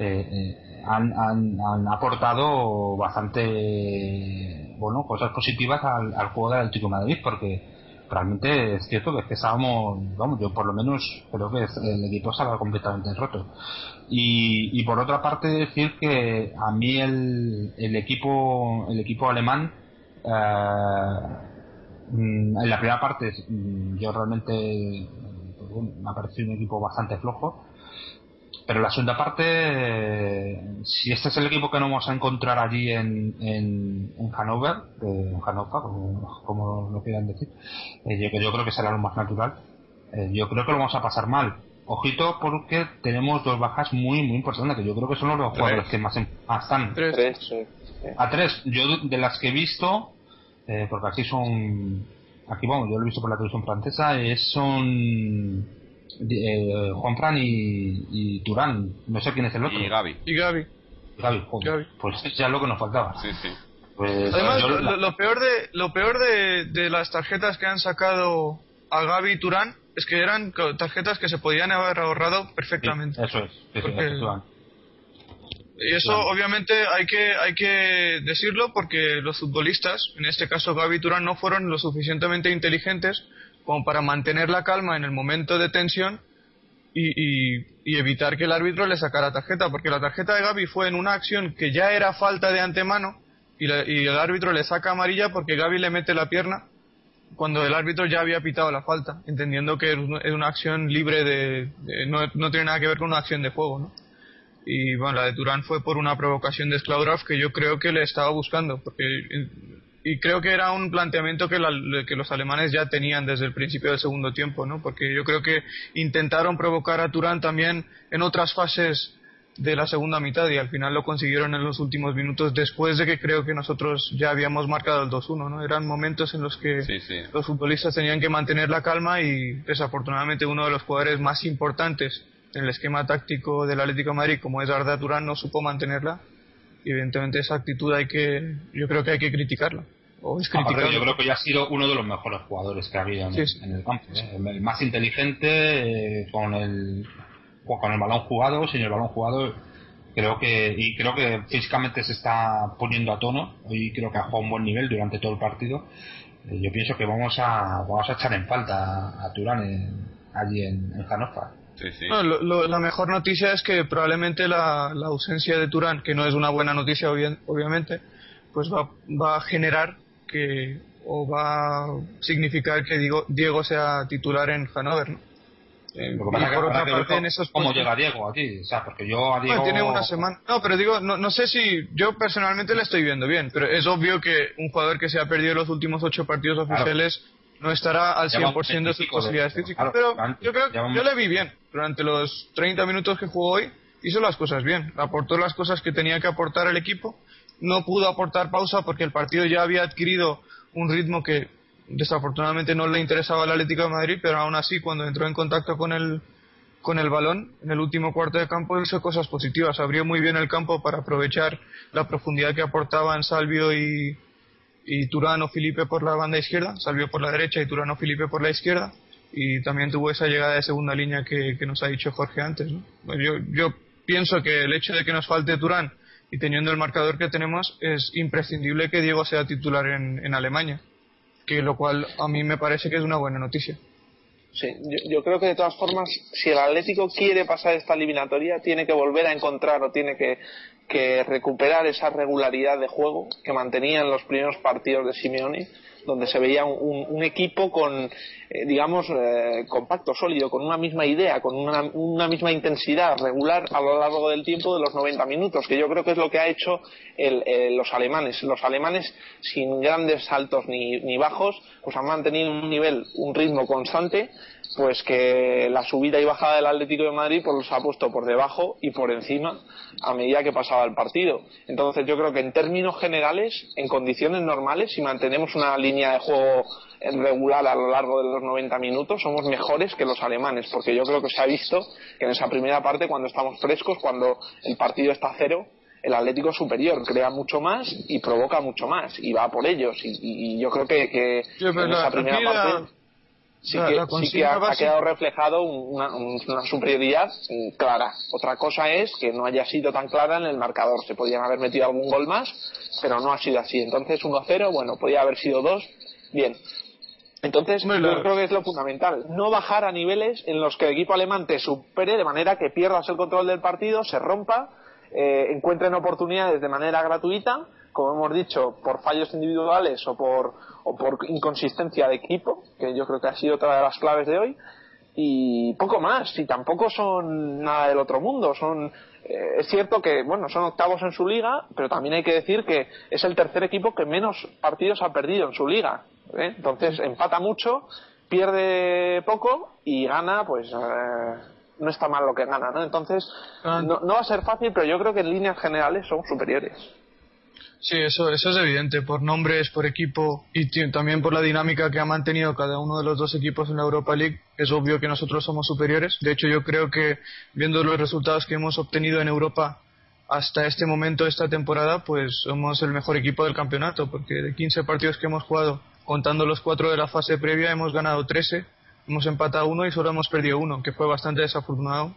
eh, han, han, han, aportado bastante bueno cosas positivas al, al juego del Atlético de Madrid, porque realmente es cierto que, es que estábamos, vamos, yo por lo menos creo que el equipo estaba completamente roto. Y, y por otra parte decir que a mí el, equipo el equipo alemán eh, mm, en la primera parte mm, yo realmente pues me ha parecido un equipo bastante flojo pero la segunda parte, si este es el equipo que no vamos a encontrar allí en, en, en Hannover, en Hannover, como, como lo quieran decir, eh, yo, yo, creo que será lo más natural. Eh, yo creo que lo vamos a pasar mal. Ojito porque tenemos dos bajas muy muy importantes, que yo creo que son los dos jugadores que más, están. A tres. Yo de las que he visto, eh, porque aquí son, aquí vamos, yo lo he visto por la televisión francesa, es, son eh, Juan Fran y, y, Turán. No sé quién es el otro. Y Gaby. Y Gaby. Gaby, Pues ya es lo que nos faltaba. Sí, sí. Pues, Además, lo, peor de lo peor de, de, las tarjetas que han sacado a Gaby y Turán es que eran tarjetas que se podían haber ahorrado perfectamente. eso es. y eso obviamente hay que hay que decirlo porque los futbolistas, en este caso Gaby y Turán, no fueron lo suficientemente inteligentes como para mantener la calma en el momento de tensión y, evitar que el árbitro le sacara tarjeta, porque la tarjeta de Gaby fue en una acción que ya era falta de antemano y, el árbitro le saca amarilla porque Gaby le mete la pierna cuando el árbitro ya había pitado la falta, entendiendo que es una acción libre de, no, tiene nada que ver con una acción de juego, ¿no? Y bueno, la de Turán fue por una provocación de Sklaudorf que yo creo que le estaba buscando, porque y creo que era un planteamiento que, que, los alemanes ya tenían desde el principio del segundo tiempo, ¿no? Porque yo creo que intentaron provocar a Turán también en otras fases de la segunda mitad y al final lo consiguieron en los últimos minutos después de que creo que nosotros ya habíamos marcado el 2-1, ¿no? Eran momentos en los que los futbolistas tenían que mantener la calma y desafortunadamente uno de los jugadores más importantes en el esquema táctico del Atlético de Madrid como es Arda Turán no supo mantenerla y evidentemente esa actitud hay que yo creo que hay que criticarla. O es yo creo que ya ha sido uno de los mejores jugadores que ha habido en, el campo. ¿eh? El más inteligente, eh, con el con el balón jugado, sin el balón jugado, creo que y creo que físicamente se está poniendo a tono. Hoy creo que ha jugado un buen nivel durante todo el partido. Eh, yo pienso que vamos a vamos a echar en falta a Turán allí en, en la mejor noticia es que probablemente la, ausencia de Turán, que no es una buena noticia obviamente, pues va, va a generar que o va a significar que Diego, Diego sea titular en Hannover. ¿no? ¿Cómo llega Diego aquí? O sea, porque yo a Diego... tiene una semana... No, pero digo, no, no sé si... Yo personalmente le estoy viendo bien, pero es obvio que un jugador que se ha perdido los últimos ocho partidos oficiales no estará al 100% de sus posibilidades físicas. pero yo creo que yo le vi bien. Durante los 30 minutos que jugó hoy, hizo las cosas bien. Aportó las cosas que tenía que aportar el equipo. No pudo aportar pausa porque el partido ya había adquirido un ritmo que desafortunadamente no le interesaba al Atlético de Madrid, pero aún así cuando entró en contacto con el con el balón en el último cuarto de campo hizo cosas positivas, abrió muy bien el campo para aprovechar la profundidad que aportaban Salvio y, y Turano Felipe por la banda izquierda, Salvio por la derecha y Turano Felipe por la izquierda y también tuvo esa llegada de segunda línea que, nos ha dicho Jorge antes. Yo, yo pienso que el hecho de que nos falte Turán y teniendo el marcador que tenemos es imprescindible que Diego sea titular en, Alemania que lo cual a mí me parece que es una buena noticia. Sí, yo, creo que de todas formas, si el Atlético quiere pasar esta eliminatoria, tiene que volver a encontrar o tiene que, que recuperar esa regularidad de juego que mantenía en los primeros partidos de Simeone donde se veía un, equipo con, eh, digamos, eh, compacto, sólido, con una misma idea, con una, misma intensidad regular a lo largo del tiempo de los 90 minutos, que yo creo que es lo que ha hecho eh, los alemanes. Los alemanes, sin grandes saltos ni, ni bajos, pues han mantenido un nivel, un ritmo constante pues que la subida y bajada del Atlético de Madrid pues los ha puesto por debajo y por encima a medida que pasaba el partido. Entonces yo creo que en términos generales, en condiciones normales, si mantenemos una línea de juego regular a lo largo de los 90 minutos, somos mejores que los alemanes, porque yo creo que se ha visto que en esa primera parte, cuando estamos frescos, cuando el partido está a cero, el Atlético superior crea mucho más y provoca mucho más y va por ellos y, yo creo que, en esa primera parte sí que, ha, quedado reflejado una, superioridad clara. Otra cosa es que no haya sido tan clara en el marcador. Se podían haber metido algún gol más, pero no ha sido así. Entonces 1-0, bueno, podía haber sido 2, bien. Entonces, yo creo que es lo fundamental. No bajar a niveles en los que el equipo alemán te supere de manera que pierdas el control del partido, se rompa, eh, encuentren oportunidades de manera gratuita como hemos dicho, por fallos individuales o por, o por inconsistencia de equipo, que yo creo que ha sido otra de las claves de hoy, y poco más, y tampoco son nada del otro mundo, son eh, es cierto que bueno son octavos en su liga pero también hay que decir que es el tercer equipo que menos partidos ha perdido en su liga ¿eh? entonces empata mucho pierde poco y gana pues eh, no está mal lo que gana no entonces ah. no, no va a ser fácil pero yo creo que en líneas generales son superiores Sí, eso, eso es evidente, por nombres, por equipo y también por la dinámica que ha mantenido cada uno de los dos equipos en la Europa League. Es obvio que nosotros somos superiores. De hecho, yo creo que viendo los resultados que hemos obtenido en Europa hasta este momento, esta temporada, pues somos el mejor equipo del campeonato, porque de 15 partidos que hemos jugado, contando los cuatro de la fase previa, hemos ganado 13, hemos empatado uno y solo hemos perdido uno, que fue bastante desafortunado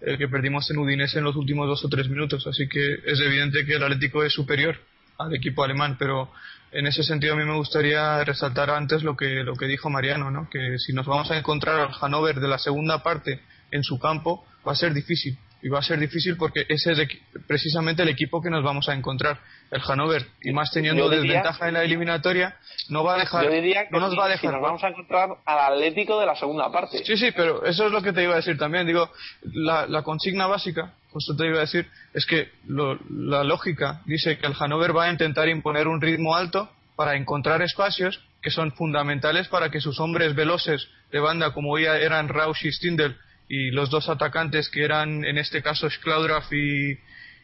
el que perdimos en Udinese en los últimos dos o tres minutos. Así que es evidente que el Atlético es superior al equipo alemán, pero en ese sentido a mí me gustaría resaltar antes lo que, lo que dijo Mariano, ¿no? que si nos vamos a encontrar al Hannover de la segunda parte en su campo, va a ser difícil y va a ser difícil porque ese es precisamente el equipo que nos vamos a encontrar. El Hannover, y más teniendo desventaja en la eliminatoria, no va a dejar. Yo diría que no nos va a dejar. nos vamos a encontrar al Atlético de la segunda parte. Sí, sí, pero eso es lo que te iba a decir también. Digo, la, la consigna básica, justo te iba a decir, es que la lógica dice que el Hannover va a intentar imponer un ritmo alto para encontrar espacios que son fundamentales para que sus hombres veloces de banda, como hoy eran Rausch y Stindl, y los dos atacantes que eran en este caso Sklaudraff y,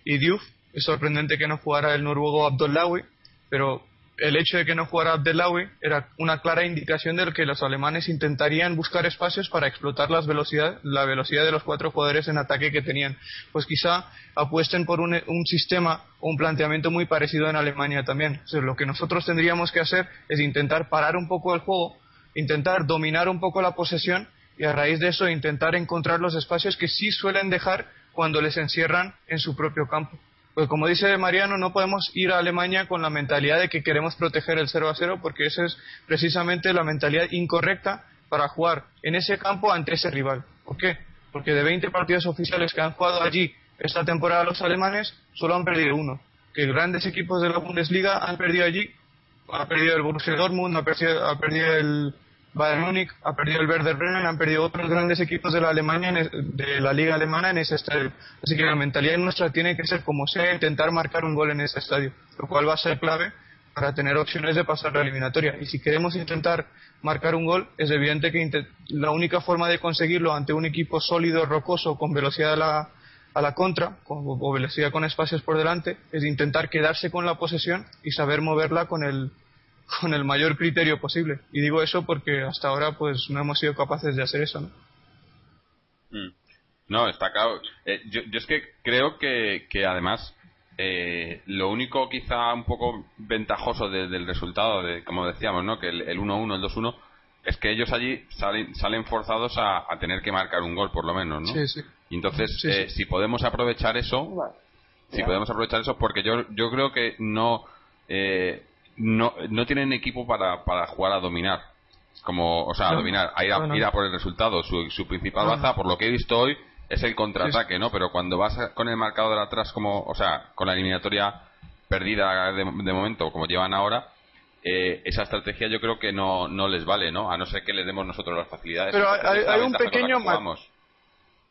y Diouf. Es sorprendente que no jugara el noruego Abdullawi, pero el hecho de que no jugara Abdelawi era una clara indicación de que los alemanes intentarían buscar espacios para explotar las la velocidad de los cuatro jugadores en ataque que tenían. Pues quizá apuesten por un, sistema o un planteamiento muy parecido en Alemania también. lo que nosotros tendríamos que hacer es intentar parar un poco el juego, intentar dominar un poco la posesión y a raíz de eso intentar encontrar los espacios que sí suelen dejar cuando les encierran en su propio campo. Pues como dice Mariano, no podemos ir a Alemania con la mentalidad de que queremos proteger el 0 a 0, porque esa es precisamente la mentalidad incorrecta para jugar en ese campo ante ese rival. ¿Por qué? Porque de 20 partidos oficiales que han jugado allí esta temporada los alemanes, solo han perdido uno. Que grandes equipos de la Bundesliga han perdido allí. Ha perdido el Borussia Dortmund, ha ha perdido el, Bayern Múnich ha perdido el Werder Bremen, han perdido otros grandes equipos de la Alemania, de la liga alemana en ese estadio. Así que la mentalidad nuestra tiene que ser como sea, intentar marcar un gol en ese estadio, lo cual va a ser clave para tener opciones de pasar la eliminatoria. Y si queremos intentar marcar un gol, es evidente que la única forma de conseguirlo ante un equipo sólido, rocoso, con velocidad a la, a la contra, con, velocidad con espacios por delante, es intentar quedarse con la posesión y saber moverla con el, con el mayor criterio posible. Y digo eso porque hasta ahora pues no hemos sido capaces de hacer eso, ¿no? Mm. No, está claro. Eh, yo, es que creo que, que además eh, lo único quizá un poco ventajoso del resultado, de, como decíamos, ¿no? que el 1-1, el 2-1, es que ellos allí salen, salen forzados a, tener que marcar un gol, por lo menos. ¿no? Sí, sí. Y entonces, eh, si podemos aprovechar eso, si podemos aprovechar eso, porque yo, yo creo que no. Eh, no, no tienen equipo para, para jugar a dominar. Como, o sea, a dominar, a ir a, por el resultado. Su, su principal baza, por lo que he visto hoy, es el contraataque, ¿no? Pero cuando vas con el marcador atrás, como, o sea, con la eliminatoria perdida de, momento, como llevan ahora, eh, esa estrategia yo creo que no, no les vale, ¿no? A no ser que les demos nosotros las facilidades. Pero hay, un pequeño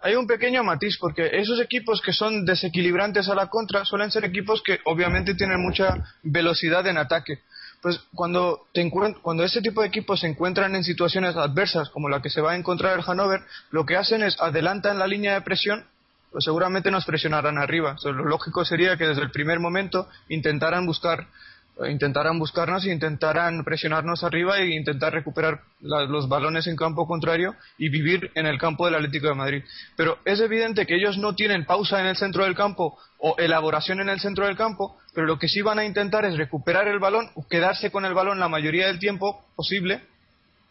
hay un pequeño matiz porque esos equipos que son desequilibrantes a la contra suelen ser equipos que obviamente tienen mucha velocidad en ataque. Pues cuando, te cuando ese tipo de equipos se encuentran en situaciones adversas como la que se va a encontrar el Hannover, lo que hacen es adelantan la línea de presión, pues seguramente nos presionarán arriba. lo lógico sería que desde el primer momento intentaran buscar intentarán buscarnos intentarán presionarnos arriba e intentar recuperar los balones en campo contrario y vivir en el campo del Atlético de Madrid. Pero es evidente que ellos no tienen pausa en el centro del campo o elaboración en el centro del campo, pero lo que sí van a intentar es recuperar el balón o quedarse con el balón la mayoría del tiempo posible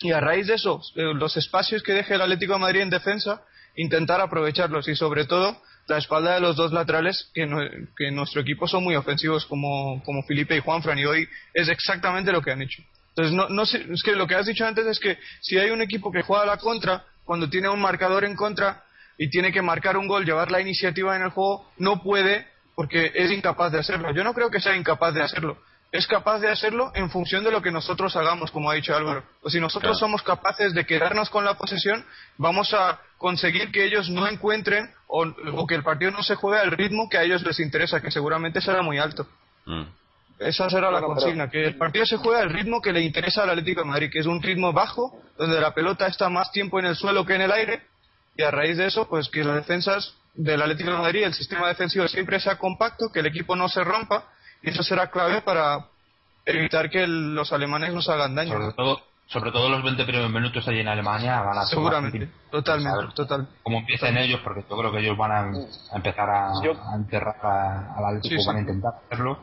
y a raíz de eso, eh, los espacios que deje el Atlético de Madrid en defensa, intentar aprovecharlos y sobre todo la espalda de los dos laterales que, que nuestro equipo son muy ofensivos como, como Felipe y Juanfran y hoy es exactamente lo que han hecho. Entonces, no, no es que lo que has dicho antes es que si hay un equipo que juega a la contra, cuando tiene un marcador en contra y tiene que marcar un gol, llevar la iniciativa en el juego, no puede porque es incapaz de hacerlo. Yo no creo que sea incapaz de hacerlo es capaz de hacerlo en función de lo que nosotros hagamos, como ha dicho Álvaro. O si nosotros somos capaces de quedarnos con la posesión, vamos a conseguir que ellos no encuentren o, que el partido no se juegue al ritmo que a ellos les interesa, que seguramente será muy alto. Mm. Esa será la consigna, que el partido se juegue al ritmo que le interesa al Atlético de Madrid, que es un ritmo bajo, donde la pelota está más tiempo en el suelo que en el aire, y a raíz de eso, pues que las defensas del Atlético de Madrid, el sistema defensivo siempre sea compacto, que el equipo no se rompa, y eso será clave para evitar que los alemanes nos hagan daño. Sobre todo, sobre todo los 20 primeros minutos allí en Alemania van a Seguramente, totalmente, total. Como empiecen ellos, porque yo creo que ellos van a, empezar a, enterrar a, la Atlético, van a intentar hacerlo.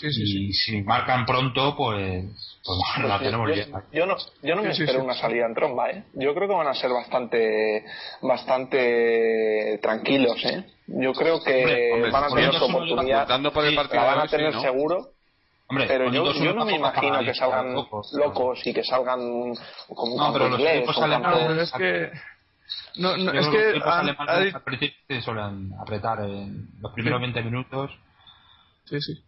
y si marcan pronto, pues, pues la tenemos yo, yo, no, yo no me espero una salida en tromba, ¿eh? Yo creo que van a ser bastante bastante tranquilos, ¿eh? Yo creo que van a tener su oportunidad. la van a tener seguro. Pero yo, yo no me imagino que salgan locos, y que salgan como un no, pero los equipos alemanes es que no, no es que los alemanes al principio suelen apretar en los primeros 20 minutos. Sí sí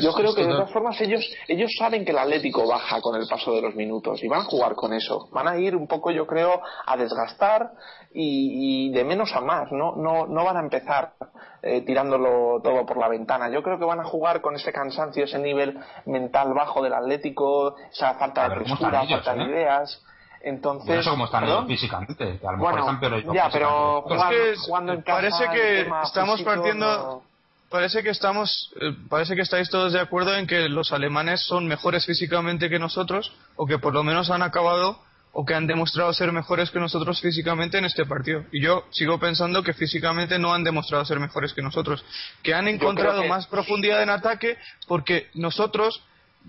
yo creo que de todas formas ellos ellos saben que el Atlético baja con el paso de los minutos y van a jugar con eso. Van a ir un poco, yo creo, a desgastar y, de menos a más. No, no, no van a empezar eh, tirándolo todo por la ventana. Yo creo que van a jugar con ese cansancio, ese nivel mental bajo del Atlético, esa falta de frescura, falta de ¿eh? ideas. Entonces, eso como están físicamente, que a lo mejor están peor Ya, pero parece que estamos partiendo parece que estamos eh, parece que estáis todos de acuerdo en que los alemanes son mejores físicamente que nosotros o que por lo menos han acabado o que han demostrado ser mejores que nosotros físicamente en este partido. Y yo sigo pensando que físicamente no han demostrado ser mejores que nosotros, que han encontrado más profundidad en ataque porque nosotros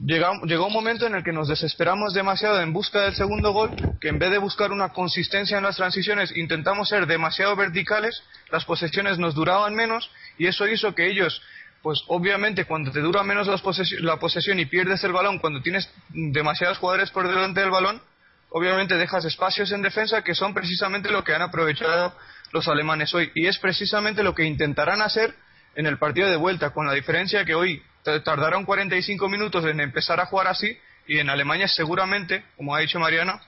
llegó un momento en el que nos desesperamos demasiado en busca del segundo gol, que en vez de buscar una consistencia en las transiciones intentamos ser demasiado verticales, las posesiones nos duraban menos y eso hizo que ellos pues obviamente cuando te dura menos la posesión y pierdes el balón, cuando tienes demasiados jugadores por delante del balón, obviamente dejas espacios en defensa que son precisamente lo que han aprovechado los alemanes hoy. Y es precisamente lo que intentarán hacer en el partido de vuelta, con la diferencia que hoy tardaron 45 minutos en empezar a jugar así y en Alemania seguramente, como ha dicho Mariano,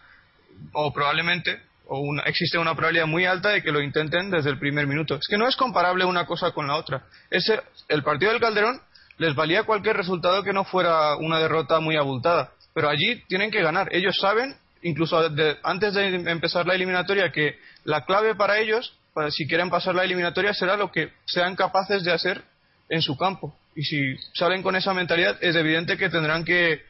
o probablemente, o existe una probabilidad muy alta de que lo intenten desde el primer minuto. Es que no es comparable una cosa con la otra. Ese, el partido del Calderón les valía cualquier resultado que no fuera una derrota muy abultada. Pero allí tienen que ganar. Ellos saben incluso antes de empezar la eliminatoria, que la clave para ellos, para si quieren pasar la eliminatoria, será lo que sean capaces de hacer en su campo. Y si salen con esa mentalidad, es evidente que tendrán que,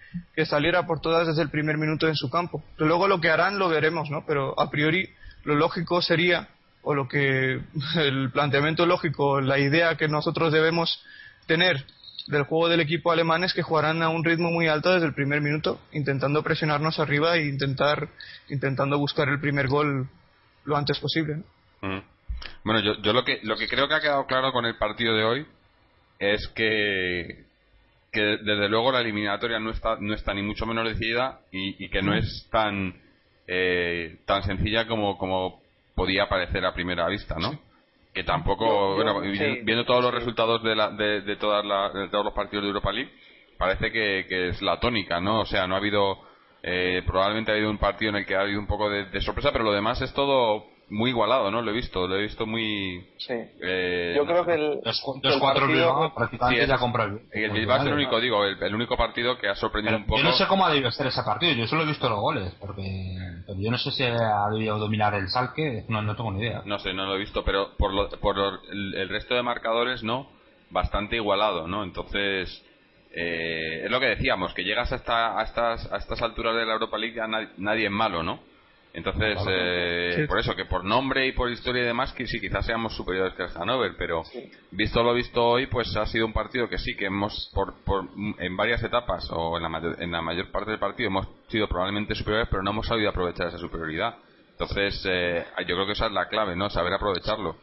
salir a por todas desde el primer minuto en su campo. Luego lo que harán lo veremos, ¿no? Pero a priori lo lógico sería, o lo que el planteamiento lógico, la idea que nosotros debemos tener del juego del equipo alemán es que jugarán a un ritmo muy alto desde el primer minuto, intentando presionarnos arriba e intentar, intentando buscar el primer gol lo antes posible. Mm. Bueno, yo, yo lo que lo que creo que ha quedado claro con el partido de hoy es que que desde luego la eliminatoria no está no está ni mucho menos decidida y, que no es tan eh, tan sencilla como como podía parecer a primera vista, ¿no? que tampoco, bueno, viendo todos los resultados de, la, de, de, todas de todos los partidos de Europa League, parece que, es la tónica, ¿no? O sea, no ha habido, eh, probablemente ha habido un partido en el que ha habido un poco de, sorpresa, pero lo demás es todo muy igualado, ¿no? Lo he visto, lo he visto muy... Sí. Eh, Yo creo que el... Dos, cuatro Bilbao prácticamente sí, ya compró el... El Bilbao es el único, digo, el, único partido que ha sorprendido un poco. Yo no sé cómo ha debido ser ese partido, yo solo he visto los goles, porque yo no sé si ha debido dominar el Salque, no, no tengo ni idea. No sé, no lo he visto, pero por, lo, por el, resto de marcadores, ¿no? Bastante igualado, ¿no? Entonces... Eh, es lo que decíamos, que llegas hasta, a, estas, a estas alturas de la Europa League ya nadie es malo, ¿no? Entonces, eh, por eso, que por nombre y por historia y demás, que sí, quizás seamos superiores que el Hannover, pero visto lo visto hoy, pues ha sido un partido que sí, que hemos, por, en varias etapas o en la, en la mayor parte del partido, hemos sido probablemente superiores, pero no hemos sabido aprovechar esa superioridad. Entonces, eh, yo creo que esa es la clave, ¿no? Saber aprovecharlo.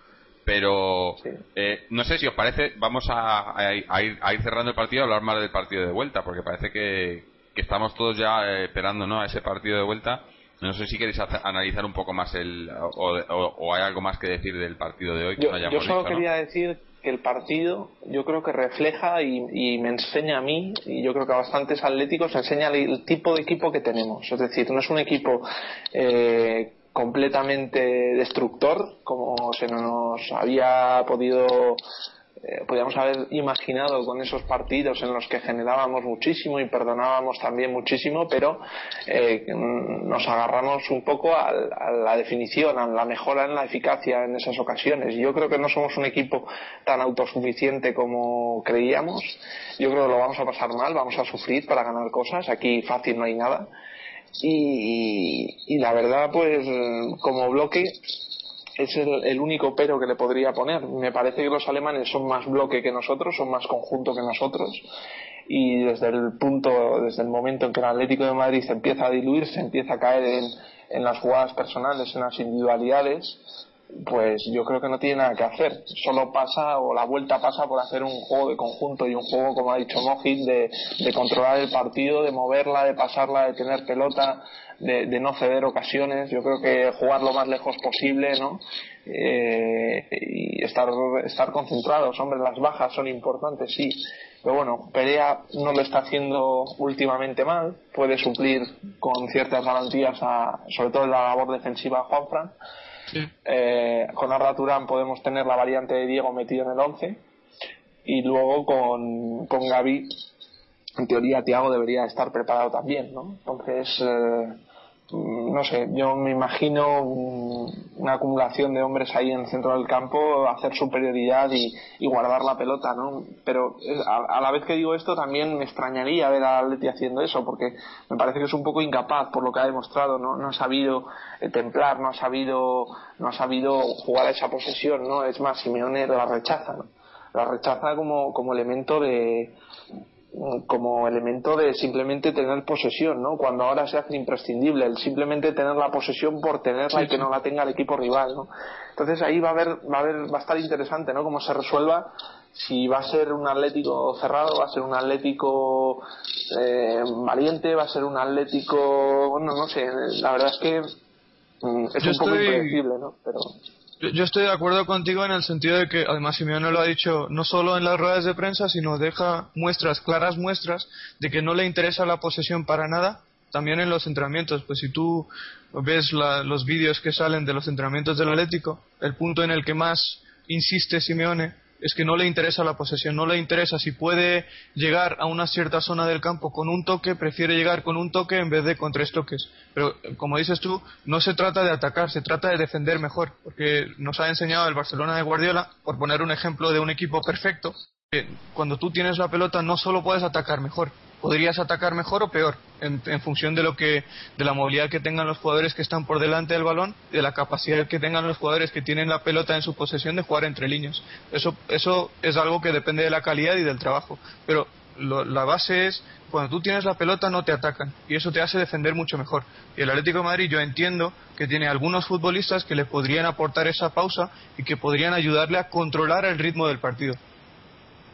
Pero, eh, no sé si os parece, vamos a, a, ir, a, ir, cerrando el partido y hablar más del partido de vuelta, porque parece que, que estamos todos ya esperando, ¿no? A ese partido de vuelta no sé si queréis analizar un poco más el o, hay algo más que decir del partido de hoy. yo, yo solo quería decir que el partido yo creo que refleja y, me enseña a mí y yo creo que a bastantes atléticos enseña el, tipo de equipo que tenemos. Es decir, no es un equipo eh, completamente destructor como se nos había podido eh, podíamos haber imaginado con esos partidos en los que generábamos muchísimo y perdonábamos también muchísimo, pero eh, nos agarramos un poco a, la definición, a la mejora en la eficacia en esas ocasiones. Yo creo que no somos un equipo tan autosuficiente como creíamos. Yo creo que lo vamos a pasar mal, vamos a sufrir para ganar cosas. Aquí fácil no hay nada. y la verdad, pues como bloque es el, único pero que le podría poner. Me parece que los alemanes son más bloque que nosotros, son más conjunto que nosotros y desde el punto, desde el momento en que el Atlético de Madrid se empieza a diluir, se empieza a caer en, en las jugadas personales, en las individualidades, pues yo creo que no tiene nada que hacer. Solo pasa, o la vuelta pasa por hacer un juego de conjunto y un juego, como ha dicho Mojit, de, de controlar el partido, de moverla, de pasarla, de tener pelota, de, de, no ceder ocasiones. Yo creo que jugar lo más lejos posible, ¿no? Eh, y estar, estar concentrados. Hombre, las bajas son importantes, sí. Pero bueno, Perea no lo está haciendo últimamente mal. Puede suplir con ciertas garantías, a, sobre todo en la labor defensiva, a Juanfran eh, con Arda Turán podemos tener la variante de Diego metido en el 11 y luego con, con Gaby en teoría Tiago debería estar preparado también, ¿no? Entonces, eh, no sé, yo me imagino una acumulación de hombres ahí en el centro del campo, hacer superioridad y, guardar la pelota, ¿no? Pero a, la vez que digo esto también me extrañaría ver a Atleti haciendo eso, porque me parece que es un poco incapaz por lo que ha demostrado, ¿no? No ha sabido eh, templar, no ha sabido, no ha sabido jugar a esa posesión, ¿no? Es más, Simeone la rechaza, ¿no? La rechaza como, como elemento de, como elemento de simplemente tener posesión, ¿no? Cuando ahora se hace imprescindible el simplemente tener la posesión por tenerla y que no la tenga el equipo rival, ¿no? Entonces ahí va a haber, va a haber, va a estar interesante, ¿no? Cómo se resuelva si va a ser un Atlético cerrado, va a ser un Atlético eh, valiente, va a ser un Atlético, bueno, no sé, la verdad es que mm, es un poco impredecible, ¿no? Pero yo, estoy de acuerdo contigo en el sentido de que, además, Simeone lo ha dicho no solo en las ruedas de prensa, sino deja muestras, claras muestras, de que no le interesa la posesión para nada, también en los entrenamientos. Pues si tú ves los vídeos que salen de los entrenamientos del Atlético, el punto en el que más insiste Simeone es que no le interesa la posesión, no le interesa si puede llegar a una cierta zona del campo con un toque, prefiere llegar con un toque en vez de con tres toques. Pero, como dices tú, no se trata de atacar, se trata de defender mejor, porque nos ha enseñado el Barcelona de Guardiola, por poner un ejemplo de un equipo perfecto, que cuando tú tienes la pelota no solo puedes atacar mejor, podrías atacar mejor o peor en, función de lo que de la movilidad que tengan los jugadores que están por delante del balón de la capacidad que tengan los jugadores que tienen la pelota en su posesión de jugar entre líneas. Eso eso es algo que depende de la calidad y del trabajo. Pero la base es cuando tú tienes la pelota no te atacan y eso te hace defender mucho mejor. Y el Atlético de Madrid yo entiendo que tiene algunos futbolistas que le podrían aportar esa pausa y que podrían ayudarle a controlar el ritmo del partido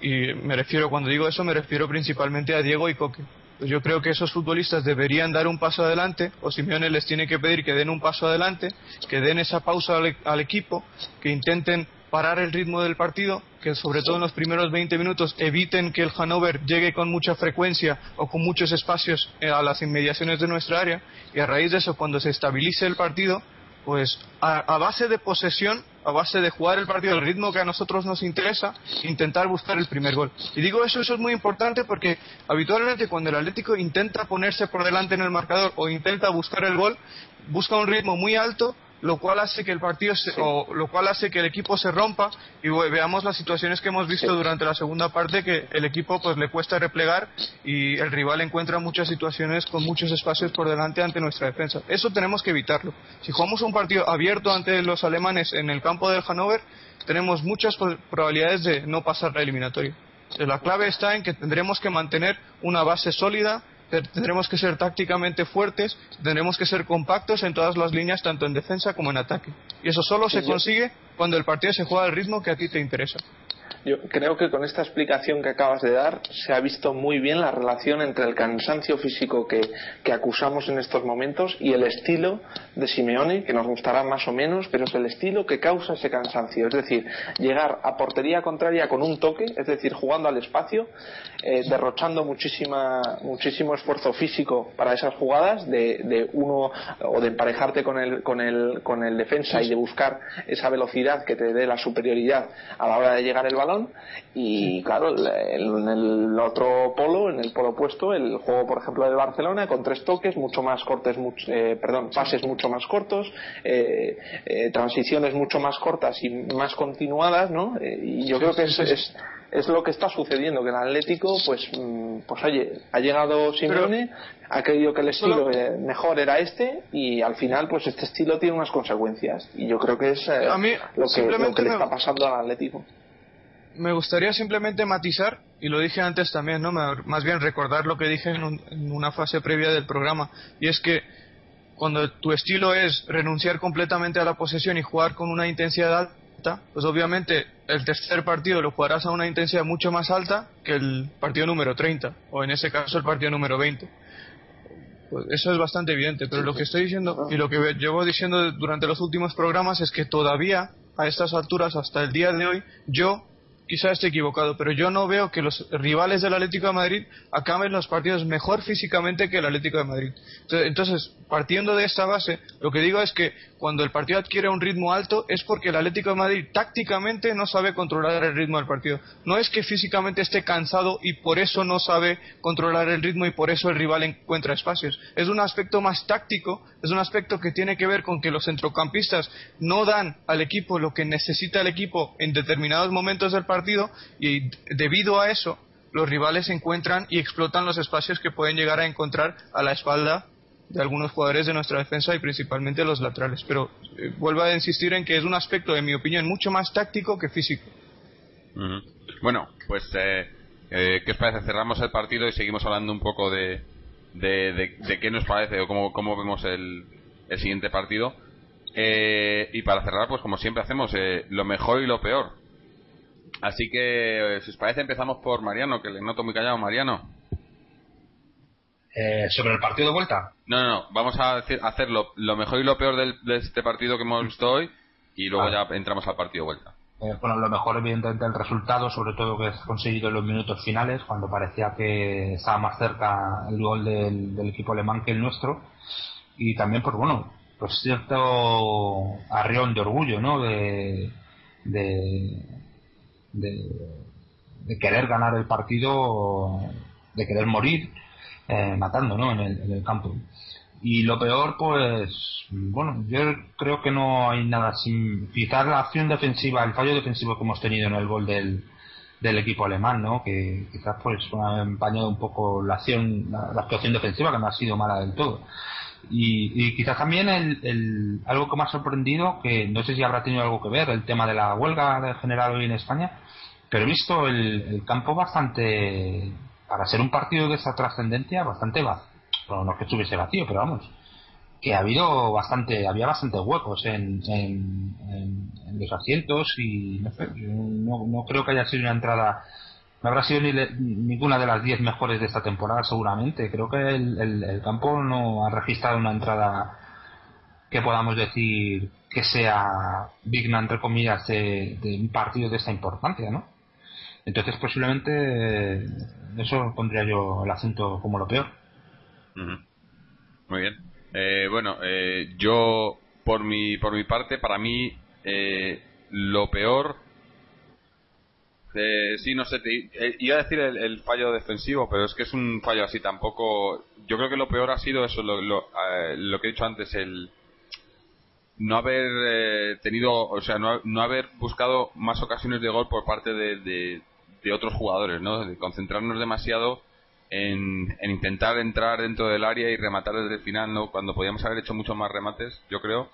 y me refiero, cuando digo eso, me refiero principalmente a Diego y Coque. Pues yo creo que esos futbolistas deberían dar un paso adelante, o Simeone les tiene que pedir que den un paso adelante, que den esa pausa al, equipo, que intenten parar el ritmo del partido, que sobre todo en los primeros 20 minutos eviten que el Hannover llegue con mucha frecuencia o con muchos espacios eh, a las inmediaciones de nuestra área, y a raíz de eso, cuando se estabilice el partido, pues a, base de posesión, a base de jugar el partido al ritmo que a nosotros nos interesa, intentar buscar el primer gol. Y digo eso, eso es muy importante porque habitualmente cuando el Atlético intenta ponerse por delante en el marcador o intenta buscar el gol, busca un ritmo muy alto lo cual hace que el partido o lo cual hace que el equipo se rompa y veamos las situaciones que hemos visto durante la segunda parte que el equipo pues le cuesta replegar y el rival encuentra muchas situaciones con muchos espacios por delante ante nuestra defensa. Eso tenemos que evitarlo. Si jugamos un partido abierto ante los alemanes en el campo del Hannover tenemos muchas probabilidades de no pasar la eliminatoria. La clave está en que tendremos que mantener una base sólida tendremos que ser tácticamente fuertes, tendremos que ser compactos en todas las líneas, tanto en defensa como en ataque. Y eso solo se consigue cuando el partido se juega al ritmo que a ti te interesa. Yo creo que con esta explicación que acabas de dar se ha visto muy bien la relación entre el cansancio físico que, acusamos en estos momentos y el estilo de Simeone, que nos gustará más o menos, pero es el estilo que causa ese cansancio. Es decir, llegar a portería contraria con un toque, es decir, jugando al espacio, eh, derrochando muchísima, muchísimo esfuerzo físico para esas jugadas, de, uno o de emparejarte con el, con el, con el defensa y de buscar esa velocidad que te dé la superioridad a la hora de llegar el balón. Y claro, en el otro polo, en el polo opuesto, el juego, por ejemplo, del Barcelona con tres toques, mucho más cortes, eh, perdón, pases mucho más cortos, eh, eh, transiciones mucho más cortas y más continuadas, ¿no? y yo creo que es, es, es, lo que está sucediendo, que el Atlético, pues, mm, pues oye, ha llegado Simeone, ha creído que el estilo mejor era este y al final, pues este estilo tiene unas consecuencias. Y yo creo que es lo, que, lo que le está pasando al Atlético me gustaría simplemente matizar, y lo dije antes también, ¿no? más bien recordar lo que dije en, una fase previa del programa, y es que cuando tu estilo es renunciar completamente a la posesión y jugar con una intensidad alta, pues obviamente el tercer partido lo jugarás a una intensidad mucho más alta que el partido número 30, o en ese caso el partido número 20. Pues eso es bastante evidente, pero lo que estoy diciendo y lo que llevo diciendo durante los últimos programas es que todavía a estas alturas, hasta el día de hoy, yo quizás esté equivocado, pero yo no veo que los rivales del Atlético de Madrid acaben los partidos mejor físicamente que el Atlético de Madrid. Entonces, partiendo de esta base, lo que digo es que cuando el partido adquiere un ritmo alto es porque el Atlético de Madrid tácticamente no sabe controlar el ritmo del partido. No es que físicamente esté cansado y por eso no sabe controlar el ritmo y por eso el rival encuentra espacios. Es un aspecto más táctico, es un aspecto que tiene que ver con que los centrocampistas no dan al equipo lo que necesita el equipo en determinados momentos del partido y debido a eso los rivales encuentran y explotan los espacios que pueden llegar a encontrar a la espalda de algunos jugadores de nuestra defensa y principalmente los laterales. Pero eh, vuelvo a insistir en que es un aspecto, en mi opinión, mucho más táctico que físico. Bueno, pues, eh, eh, ¿qué os parece? Cerramos el partido y seguimos hablando un poco de, de, qué nos parece o cómo, cómo vemos el, el siguiente partido. Eh, y para cerrar, pues como siempre hacemos, lo mejor y lo peor. Así que, si os parece, empezamos por Mariano, que le noto muy callado, Mariano. Eh, ¿Sobre el partido de vuelta? No, no, no. Vamos a hacer lo, mejor y lo peor de este partido que hemos visto hoy y luego ya entramos al partido de vuelta. Eh, bueno, lo mejor evidentemente el resultado, sobre todo que has conseguido en los minutos finales, cuando parecía que estaba más cerca el gol del, equipo alemán que el nuestro. Y también, pues bueno, pues cierto arrión de orgullo, ¿no? de, de, querer ganar el partido, de querer morir eh, matando ¿no? en, el, campo. Y lo peor, pues, bueno, yo creo que no hay nada sin. Quizás la acción defensiva, el fallo defensivo que hemos tenido en el gol del, del equipo alemán, ¿no? Que quizás pues ha empañado un poco la acción, la, actuación defensiva, que no ha sido mala del todo. Y, y quizás también el, el, algo que me ha sorprendido, que no sé si habrá tenido algo que ver, el tema de la huelga general hoy en España, pero he visto el, campo bastante, para ser un partido de esa trascendencia, bastante vacío. Bueno, no que estuviese vacío, pero vamos, que ha habido bastante, había bastantes huecos en, en, los asientos y no, sé, no, no, creo que haya sido una entrada, no habrá sido ni ninguna de las 10 mejores de esta temporada seguramente. Creo que el, el, campo no ha registrado una entrada que podamos decir que sea digna, entre comillas, de, de un partido de esta importancia, ¿no? Entonces, posiblemente, eso pondría yo el asunto como lo peor. Muy bien. Eh, bueno, eh, yo, por mi, por mi parte, para mí, eh, lo peor. sí, no sé, te, iba a decir el, fallo defensivo, pero es que es un fallo así tampoco. Yo creo que lo peor ha sido eso, lo, lo que he dicho antes, el no haber tenido, o sea, no, no, haber buscado más ocasiones de gol por parte de, de otros jugadores, ¿no? De concentrarnos demasiado en, intentar entrar dentro del área y rematar desde el final, ¿no? Cuando podíamos haber hecho muchos más remates, yo creo.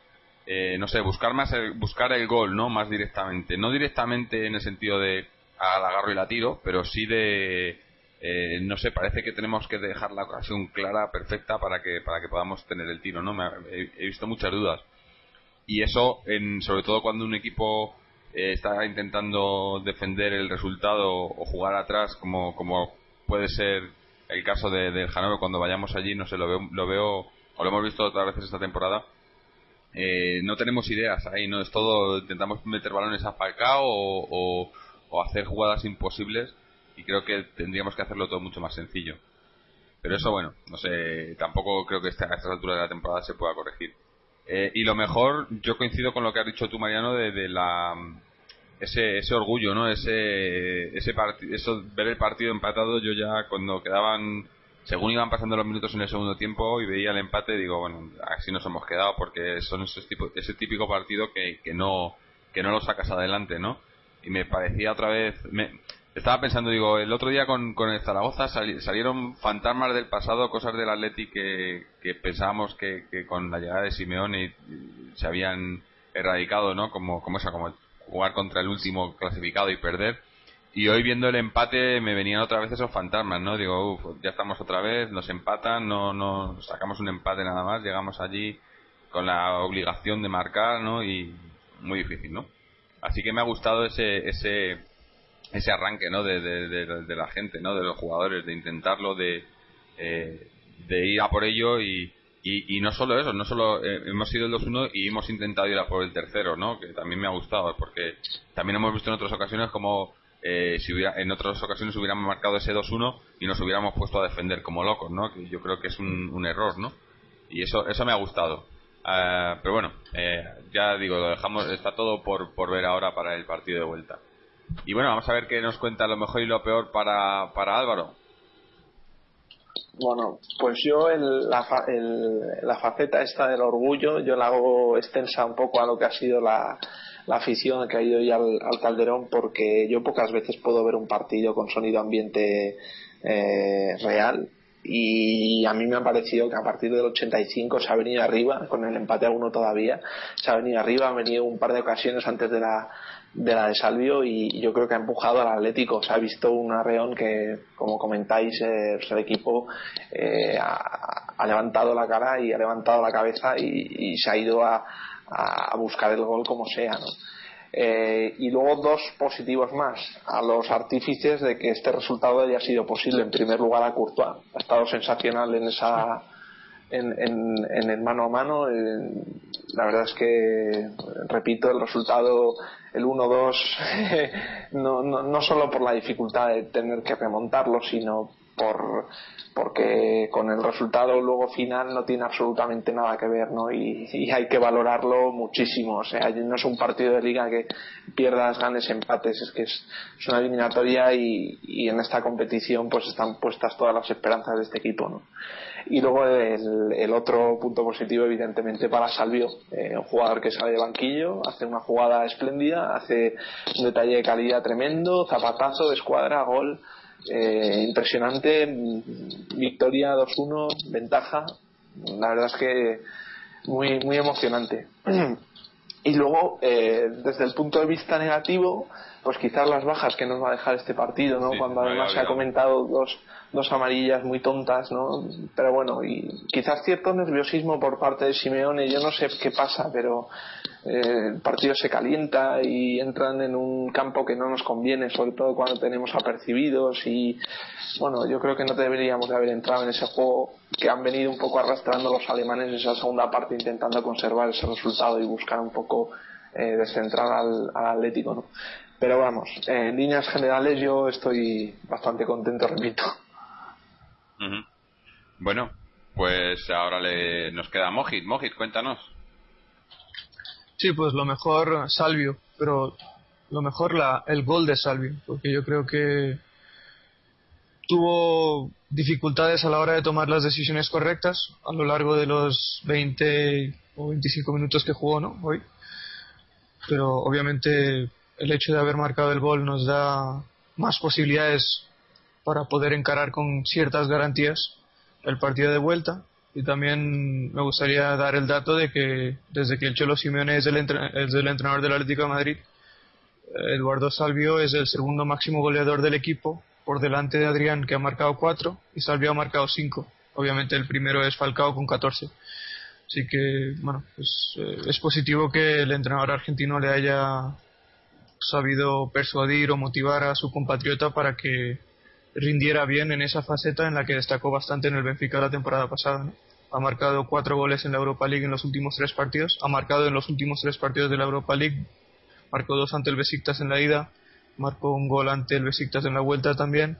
Eh, no sé, buscar más el, buscar el gol, ¿no? Más directamente. No directamente en el sentido de al agarro y la tiro, pero sí de eh, no sé, parece que tenemos que dejar la ocasión clara, perfecta para que para que podamos tener el tiro, ¿no? Me, he, visto muchas dudas. Y eso, en, sobre todo cuando un equipo eh, está intentando defender el resultado o jugar atrás como, como puede ser el caso de, del Hanover cuando vayamos allí no sé lo veo lo veo o lo hemos visto otras veces esta temporada eh, no tenemos ideas ahí no es todo intentamos meter balones a Falcao o, o, hacer jugadas imposibles y creo que tendríamos que hacerlo todo mucho más sencillo. Pero eso bueno no sé tampoco creo que a estas alturas de la temporada se pueda corregir. Eh, y lo mejor, yo coincido con lo que has dicho tú, Mariano, de la, ese, ese orgullo, ¿no? Ese, ese eso, ver el partido empatado, yo ya cuando quedaban, según iban pasando los minutos en el segundo tiempo y veía el empate, digo, bueno, así nos hemos quedado porque son ese, tipo, ese típico partido que, que no, que no lo sacas adelante, ¿no? Y me parecía otra vez, me, estaba pensando, digo, el otro día con, con el Zaragoza salieron fantasmas del pasado, cosas del Atleti que, pensábamos que, que, con la llegada de Simeone se habían erradicado, ¿no? Como, como esa, como jugar contra el último clasificado y perder. Y hoy viendo el empate me venían otra vez esos fantasmas, ¿no? Digo, uff, ya estamos otra vez, nos empatan, no, no, sacamos un empate nada más, llegamos allí con la obligación de marcar, ¿no? Y muy difícil, ¿no? Así que me ha gustado ese, ese, ese arranque, ¿no? De, de, la gente, ¿no? De los jugadores, de intentarlo, de, eh, de ir a por ello y, y, no solo eso, no solo eh, hemos sido el 2-1 y hemos intentado ir a por el tercero, ¿no? Que también me ha gustado, porque también hemos visto en otras ocasiones como eh, si hubiera, en otras ocasiones hubiéramos marcado ese 2-1 y nos hubiéramos puesto a defender como locos, ¿no? Que yo creo que es un, error, ¿no? Y eso, eso me ha gustado. Ah, pero bueno, eh, ya digo, lo dejamos, está todo por, por ver ahora para el partido de vuelta. Y bueno, vamos a ver qué nos cuenta lo mejor y lo peor para, para Álvaro. Bueno, pues yo la, la faceta esta del orgullo, yo la hago extensa un poco a lo que ha sido la, la afición que ha ido ya al, Calderón porque yo pocas veces puedo ver un partido con sonido ambiente eh, real. Y a mí me ha parecido que a partir del 85 se ha venido arriba, con el empate a uno todavía, se ha venido arriba, ha venido un par de ocasiones antes de la de la de Salvio y yo creo que ha empujado al Atlético. Se ha visto un arreón que, como comentáis, eh, el equipo eh, ha, levantado la cara y ha levantado la cabeza y se ha ido a, a, buscar el gol como sea, ¿no? Eh, y luego dos positivos más a los artífices de que este resultado haya sido posible. En primer lugar a Courtois, ha estado sensacional en esa en, en, el mano a mano. la verdad es que, repito, el resultado, el 1-2, no, no, no solo por la dificultad de tener que remontarlo, sino por porque con el resultado luego final no tiene absolutamente nada que ver, ¿no? Y, hay que valorarlo muchísimo. O sea, no es un partido de liga que pierdas, ganes, empates, es que es, una eliminatoria y, en esta competición pues están puestas todas las esperanzas de este equipo. Y luego el, otro punto positivo, evidentemente, para Salvio, eh, un jugador que sale de banquillo, hace una jugada espléndida, hace un detalle de calidad tremendo, zapatazo de escuadra, gol eh, impresionante, victoria 2-1, ventaja, la verdad es que muy, muy emocionante. Y luego, eh, desde el punto de vista negativo, pues quizás las bajas que nos va a dejar este partido, ¿no? Cuando además se ha comentado dos, dos amarillas muy tontas, ¿no? Pero bueno, y quizás cierto nerviosismo por parte de Simeone, yo no sé qué pasa, pero eh, el partido se calienta y entran en un campo que no nos conviene, sobre todo cuando tenemos apercibidos y bueno, yo creo que no deberíamos de haber entrado en ese juego que han venido un poco arrastrando los alemanes en esa segunda parte intentando conservar ese resultado y buscar un poco eh, descentrar al, Atlético, ¿no? Pero vamos, en líneas generales yo estoy bastante contento, repito. Bueno, pues ahora le, nos queda Mojit. Mojit, cuéntanos. Sí, pues lo mejor Salvio, pero lo mejor la, el gol de Salvio, porque yo creo que tuvo dificultades a la hora de tomar las decisiones correctas a lo largo de los 20 o 25 minutos que jugó ¿no? hoy. Pero obviamente el hecho de haber marcado el gol nos da más posibilidades para poder encarar con ciertas garantías el partido de vuelta y también me gustaría dar el dato de que desde que el Cholo Simeone es el, entrenador del Atlético de Madrid, Eduardo Salvio es el segundo máximo goleador del equipo, por delante de Adrián que ha marcado 4 y Salvio ha marcado 5. Obviamente el primero es Falcao con 14. Así que, bueno, pues, eh, es positivo que el entrenador argentino le haya sabido persuadir o motivar a su compatriota para que rindiera bien en esa faceta en la que destacó bastante en el Benfica la temporada pasada. ¿no? ha marcado cuatro goles en la Europa League en los últimos tres partidos, ha marcado en los últimos tres partidos de la Europa League, marcó dos ante el Besiktas en la ida, marcó un gol ante el Besiktas en la vuelta también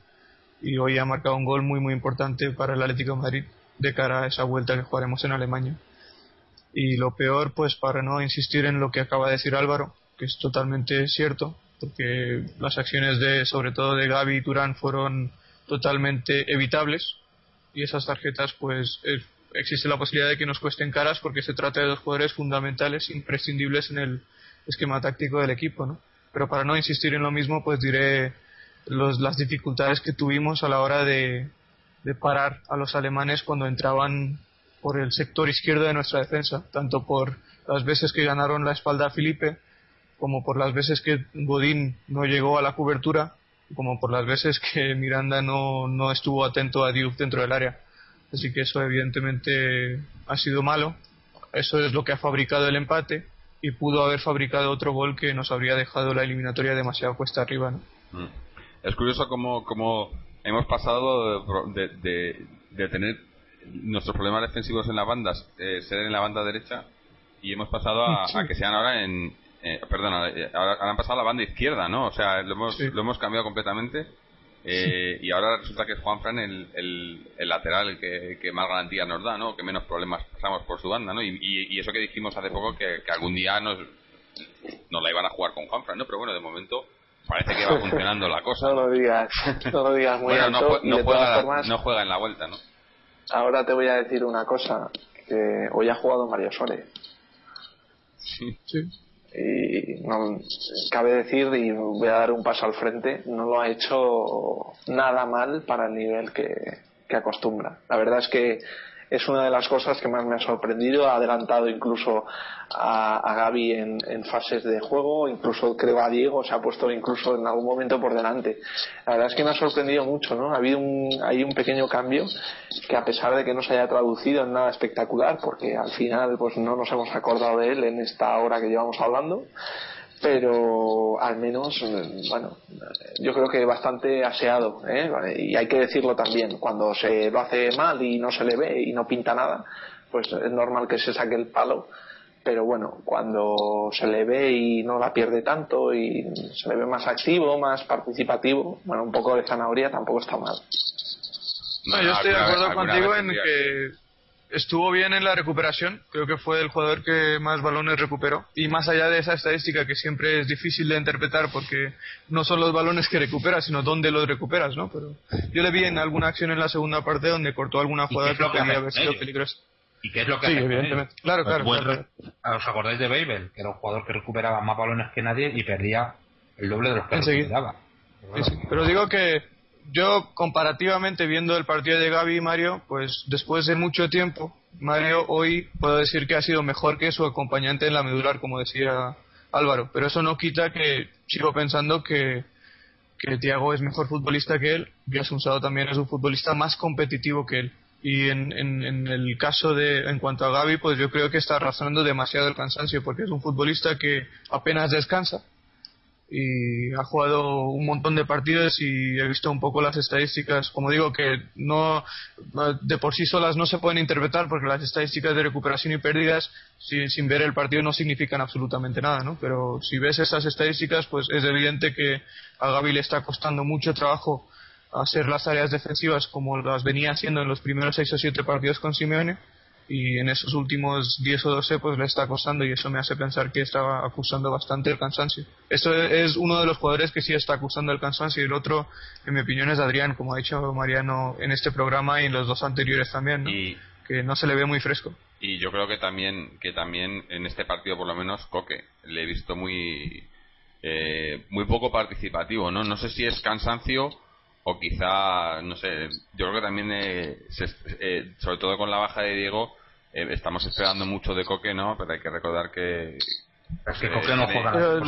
y hoy ha marcado un gol muy muy importante para el Atlético de Madrid de cara a esa vuelta que jugaremos en Alemania. Y lo peor, pues para no insistir en lo que acaba de decir Álvaro, que es totalmente cierto, porque las acciones de, sobre todo de Gaby y Turán, fueron totalmente evitables y esas tarjetas, pues existe la posibilidad de que nos cuesten caras porque se trata de dos jugadores fundamentales, imprescindibles en el esquema táctico del equipo, ¿no? Pero para no insistir en lo mismo, pues diré los, las dificultades que tuvimos a la hora de, de parar a los alemanes cuando entraban por el sector izquierdo de nuestra defensa, tanto por las veces que ganaron la espalda a Felipe, como por las veces que Godín no llegó a la cobertura, como por las veces que Miranda no, no estuvo atento a Diouf dentro del área. Así que eso evidentemente ha sido malo. Eso es lo que ha fabricado el empate y pudo haber fabricado otro gol que nos habría dejado la eliminatoria demasiado cuesta arriba. ¿no? Mm. Es curioso cómo, cómo hemos pasado de, de, tener nuestros problemas defensivos en las bandas, eh, ser en la banda derecha, y hemos pasado a, que sean ahora en, eh, perdona, eh, ahora, han pasado a la banda izquierda, ¿no? O sea, lo hemos, lo hemos cambiado completamente. Eh, y ahora resulta que es Juan Fran el, el, lateral que, que, más garantía nos da, ¿no? Que menos problemas pasamos por su banda, ¿no? Y, y, eso que dijimos hace poco que, que, algún día nos, nos la iban a jugar con Juan Fran, ¿no? Pero bueno, de momento parece que va funcionando la cosa. no lo digas, no lo digas muy bueno, no, juega, no juega en la vuelta, ¿no? Ahora te voy a decir una cosa, que hoy ha jugado Mario Sole. Sí. sí y no, cabe decir y voy a dar un paso al frente no lo ha hecho nada mal para el nivel que, que acostumbra. La verdad es que es una de las cosas que más me ha sorprendido. Ha adelantado incluso a, a Gaby en, fases de juego, incluso creo a Diego se ha puesto incluso en algún momento por delante. La verdad es que me ha sorprendido mucho, ¿no? Ha habido un, hay un pequeño cambio que a pesar de que no se haya traducido en nada espectacular, porque al final pues no nos hemos acordado de él en esta hora que llevamos hablando, pero al menos, bueno, yo creo que bastante aseado, ¿eh? y hay que decirlo también, cuando se lo hace mal y no se le ve y no pinta nada, pues es normal que se saque el palo, pero bueno, cuando se le ve y no la pierde tanto y se le ve más activo, más participativo, bueno, un poco de zanahoria tampoco está mal. No, yo estoy de acuerdo contigo en que estuvo bien en la recuperación, creo que fue el jugador que más balones recuperó. Y más allá de esa estadística que siempre es difícil de interpretar porque no son los balones que recuperas, sino dónde los recuperas, ¿no? Pero yo le vi en alguna acción en la segunda parte donde cortó alguna jugada que podía haber sido peligrosa. ¿Y qué es lo que sí, evidentemente. Claro, claro, ¿Os acordáis de Babel? Que era un jugador que recuperaba más balones que nadie y perdía el doble de los que recuperaba. Pero digo que yo comparativamente viendo el partido de Gaby y Mario, pues después de mucho tiempo, Mario hoy puedo decir que ha sido mejor que su acompañante en la medular, como decía Álvaro. Pero eso no quita que sigo pensando que, que Tiago es mejor futbolista que él y Asunsado también es un futbolista más competitivo que él. Y en, en, en, el caso de, en cuanto a Gaby, pues yo creo que está arrastrando demasiado el cansancio porque es un futbolista que apenas descansa y ha jugado un montón de partidos y he visto un poco las estadísticas como digo que no de por sí solas no se pueden interpretar porque las estadísticas de recuperación y pérdidas sin, ver el partido no significan absolutamente nada ¿no? pero si ves esas estadísticas pues es evidente que a Gaby le está costando mucho trabajo hacer las áreas defensivas como las venía haciendo en los primeros seis o siete partidos con Simeone y en esos últimos 10 o 12 pues le está acosando y eso me hace pensar que estaba acusando bastante el cansancio. Esto es uno de los jugadores que sí está acusando el cansancio y el otro, en mi opinión, es Adrián, como ha dicho Mariano en este programa y en los dos anteriores también, que no se le ve muy fresco. Y yo creo que también, que también en este partido por lo menos Coque le he visto muy, eh, muy poco participativo, ¿no? No sé si es cansancio o quizá, no sé, yo creo que también, eh, eh, sobre todo con la baja de Diego, eh, estamos esperando mucho de Coque, ¿no? Pero hay que recordar que... Es que Coque no juega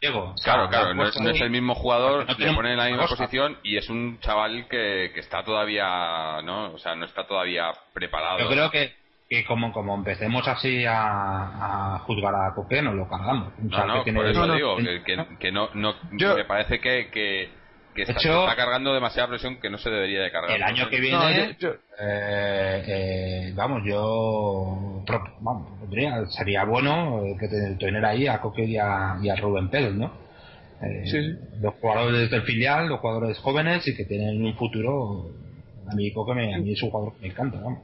Diego. Claro, claro, no es, el mismo jugador, le pone en la misma posición y es un chaval que, que está todavía, ¿no? O sea, no está todavía preparado. Yo creo que que como, como empecemos así a, a juzgar a Coque, nos lo cargamos. no, no, por eso digo, que, que, no, no me parece que, que que está, cargando demasiada presión que no se debería de cargar. El año que viene, eh, eh, vamos, yo vamos, sería bueno que tener ahí a Coque y a, Rubén Pérez, ¿no? Eh, los jugadores del filial, los jugadores jóvenes y que tienen un futuro. A mí Coque me, a mí es un jugador que me encanta, vamos.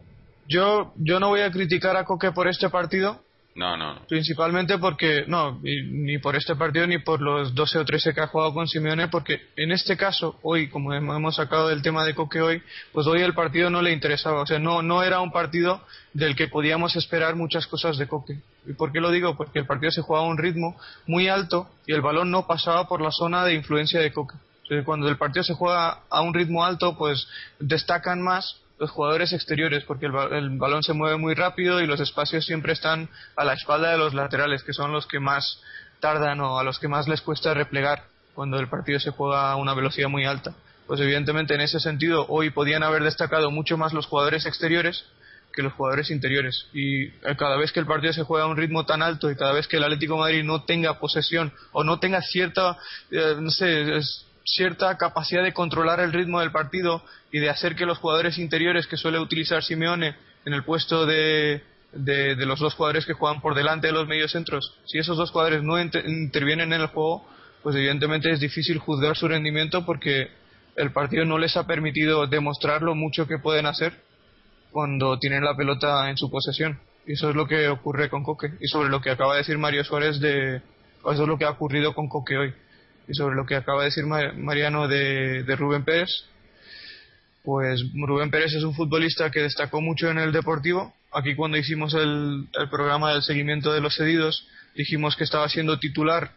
Yo, yo no voy a criticar a Coque por este partido, no, no. Principalmente porque, no, ni por este partido ni por los 12 o 13 que ha jugado con Simeone, porque en este caso, hoy, como hemos sacado del tema de Coque hoy, pues hoy el partido no le interesaba. O sea, no, no era un partido del que podíamos esperar muchas cosas de Coque. ¿Y por qué lo digo? Porque el partido se jugaba a un ritmo muy alto y el balón no pasaba por la zona de influencia de Coque. cuando el partido se juega a un ritmo alto, pues destacan más los jugadores exteriores, porque el, balón se mueve muy rápido y los espacios siempre están a la espalda de los laterales, que son los que más tardan o a los que más les cuesta replegar cuando el partido se juega a una velocidad muy alta. Pues evidentemente en ese sentido hoy podían haber destacado mucho más los jugadores exteriores que los jugadores interiores. Y eh, cada vez que el partido se juega a un ritmo tan alto y cada vez que el Atlético Madrid no tenga posesión o no tenga cierta, eh, no sé, cierta capacidad de controlar el ritmo del partido y de hacer que los jugadores interiores que suele utilizar Simeone en el puesto de, de, los dos jugadores que juegan por delante de los mediocentros. Si esos dos jugadores no intervienen en el juego, pues evidentemente es difícil juzgar su rendimiento porque el partido no les ha permitido demostrar lo mucho que pueden hacer cuando tienen la pelota en su posesión. Y eso es lo que ocurre con Coque. Y sobre lo que acaba de decir Mario Suárez de... Eso es lo que ha ocurrido con Coque hoy. Y sobre lo que acaba de decir Mariano de, Rubén Pérez, pues Rubén Pérez es un futbolista que destacó mucho en el Deportivo. Aquí cuando hicimos el, el programa del seguimiento de los cedidos, dijimos que estaba siendo titular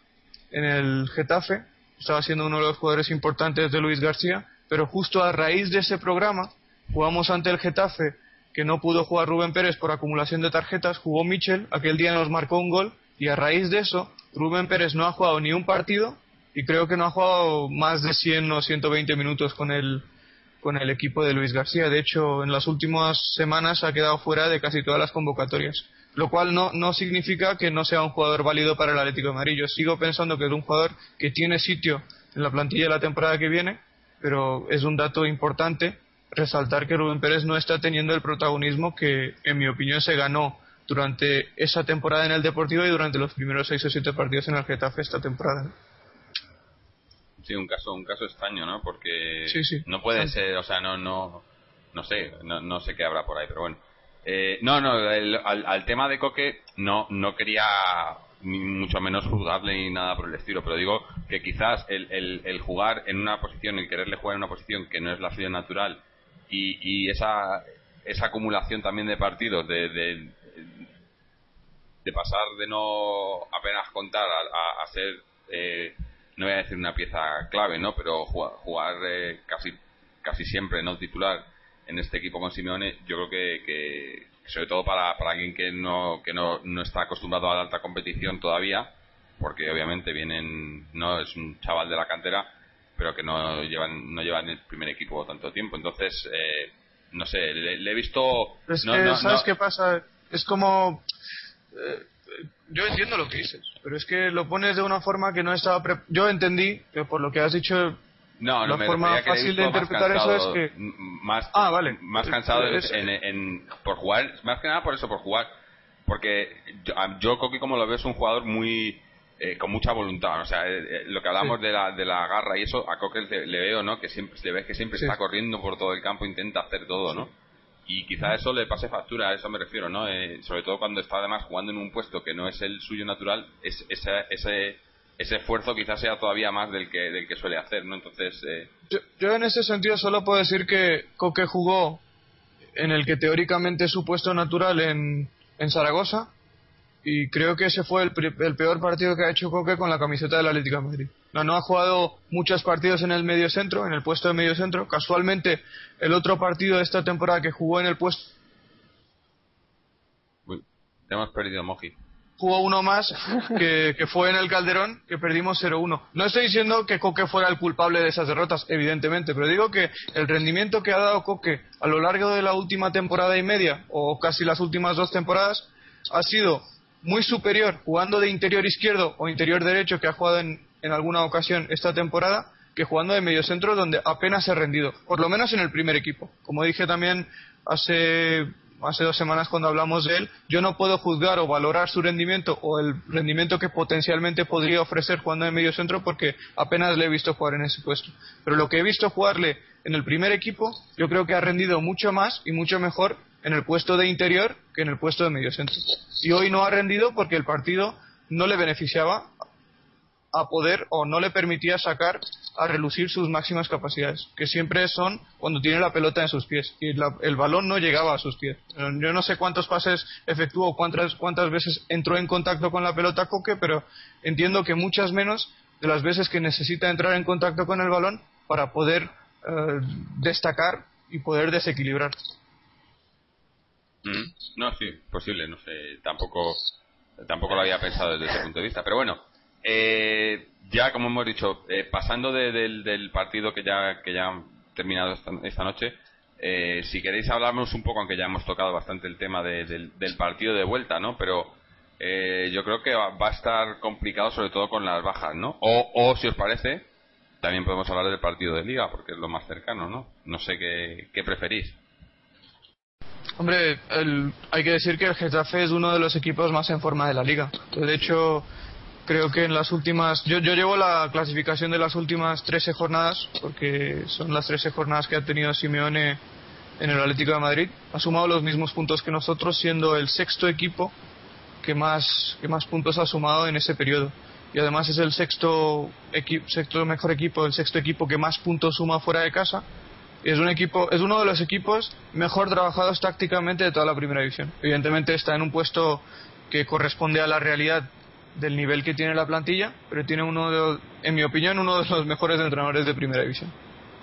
en el Getafe, estaba siendo uno de los jugadores importantes de Luis García, pero justo a raíz de ese programa jugamos ante el Getafe, que no pudo jugar Rubén Pérez por acumulación de tarjetas, jugó Michel, aquel día nos marcó un gol, y a raíz de eso, Rubén Pérez no ha jugado ni un partido, y creo que no ha jugado más de 100 o 120 minutos con el, con el equipo de Luis García. De hecho, en las últimas semanas ha quedado fuera de casi todas las convocatorias lo cual no, no significa que no sea un jugador válido para el Atlético de Madrid. Yo sigo pensando que es un jugador que tiene sitio en la plantilla de la temporada que viene, pero es un dato importante resaltar que Rubén Pérez no está teniendo el protagonismo que, en mi opinión, se ganó durante esa temporada en el Deportivo y durante los primeros seis o siete partidos en el Getafe esta temporada. Sí, un caso, un caso extraño, ¿no? Porque sí, no puede ser, o sea, no, no, no sé, no, no sé qué habrá por ahí, pero bueno. Eh, no, no, al, tema de Coque no, no quería ni mucho menos juzgarle ni nada por el estilo, pero digo que quizás el, el, jugar en una posición, el quererle jugar en una posición que no es la suya natural y, y esa, esa acumulación también de partidos, de, de, de pasar de no apenas contar a, a, ser, eh, no voy a decir una pieza clave, ¿no? Pero jugar, jugar eh, casi, casi siempre no titular en este equipo con Simeone, yo creo que, sobre todo para, para alguien que no que no, no está acostumbrado a la alta competición todavía, porque obviamente vienen no es un chaval de la cantera, pero que no llevan no llevan el primer equipo tanto tiempo, entonces eh, no sé, le, he visto. Es que, ¿sabes qué pasa? Es como. Eh, yo entiendo lo que dices, pero es que lo pones de una forma que no estaba. Yo entendí que por lo que has dicho no, no la forma fácil de interpretar eso es que más ah, vale. más cansado en, por jugar más que nada por eso por jugar. Porque yo, yo Coqui como lo veo es un jugador muy eh, con mucha voluntad. O sea eh, eh, lo que hablamos de la de la garra y eso a Coque le, veo no que siempre le ves que siempre está corriendo por todo el campo intenta hacer todo no y quizá eso le pase factura a eso me refiero no sobre todo cuando está además jugando en un puesto que no es el suyo natural es ese, ese ese esfuerzo quizás sea todavía más del que, del que suele hacer, ¿no? Entonces... Eh, yo, en ese sentido solo puedo decir que Coque jugó en el que teóricamente es su puesto natural en, en Zaragoza y creo que ese fue el, el, peor partido que ha hecho Coque con la camiseta del Atlético de Madrid. No, no ha jugado muchos partidos en el medio centro, en el puesto de medio centro. Casualmente, el otro partido de esta temporada que jugó en el puesto... Uy, hemos perdido Moji jugó uno más que, fue en el Calderón, que perdimos 0-1. No estoy diciendo que Coque fuera el culpable de esas derrotas, evidentemente, pero digo que el rendimiento que ha dado Coque a lo largo de la última temporada y media, o casi las últimas dos temporadas, ha sido muy superior jugando de interior izquierdo o interior derecho, que ha jugado en, en alguna ocasión esta temporada, que jugando de medio centro donde apenas ha rendido, por lo menos en el primer equipo. Como dije también hace hace dos semanas cuando hablamos de él, yo no puedo juzgar o valorar su rendimiento o el rendimiento que potencialmente podría ofrecer jugando en medio centro porque apenas le he visto jugar en ese puesto. Pero lo que he visto jugarle en el primer equipo, yo creo que ha rendido mucho más y mucho mejor en el puesto de interior que en el puesto de medio centro. Y hoy no ha rendido porque el partido no le beneficiaba a poder o no le permitía sacar a relucir sus máximas capacidades, que siempre son cuando tiene la pelota en sus pies y el balón no llegaba a sus pies. Yo no sé cuántos pases efectuó, cuántas, cuántas veces entró en contacto con la pelota Coque, pero entiendo que muchas menos de las veces que necesita entrar en contacto con el balón para poder eh, destacar y poder desequilibrar. Mm. No, sí, posible, no sé, tampoco, tampoco lo había pensado desde ese punto de vista, pero bueno, eh, ya, como hemos dicho, eh, pasando del partido que ya, que ya ha terminado esta, noche, eh, si queréis hablarnos un poco, aunque ya hemos tocado bastante el tema del, partido de vuelta, ¿no? Pero eh, yo creo que va, a estar complicado, sobre todo con las bajas, ¿no? O, o, si os parece, también podemos hablar del partido de liga, porque es lo más cercano, ¿no? No sé qué, qué preferís. Hombre, hay que decir que el Getafe es uno de los equipos más en forma de la liga. De hecho, creo que en las últimas. Yo, yo llevo la clasificación de las últimas 13 jornadas, porque son las 13 jornadas que ha tenido Simeone en el Atlético de Madrid. Ha sumado los mismos puntos que nosotros, siendo el sexto equipo que más, que más puntos ha sumado en ese periodo. Y además es el sexto, sexto mejor equipo, el sexto equipo que más puntos suma fuera de casa. Y es un equipo, es uno de los equipos mejor trabajados tácticamente de toda la primera división. Evidentemente está en un puesto que corresponde a la realidad del nivel que tiene la plantilla, pero tiene uno de, en mi opinión, uno de los mejores entrenadores de primera división.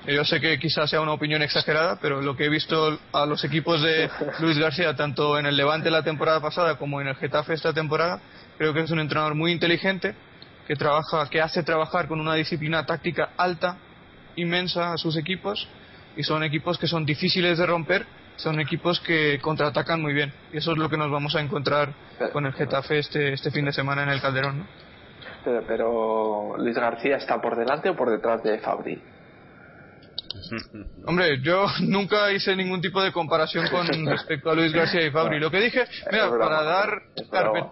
Yo sé que quizás sea una opinión exagerada, pero lo que he visto a los equipos de Luis García, tanto en el Levante la temporada pasada como en el Getafe esta temporada, creo que es un entrenador muy inteligente, que trabaja, que hace trabajar con una disciplina táctica alta, inmensa a sus equipos, y son equipos que son difíciles de romper, son equipos que contraatacan muy bien. Y eso es lo que nos vamos a encontrar con el Getafe este, este fin de semana en el Calderón. ¿no? Pero, pero Luis García está por delante o por detrás de Fabri. Hombre, yo nunca hice ningún tipo de comparación con respecto a Luis García y Fabri. Lo que dije, mira, para dar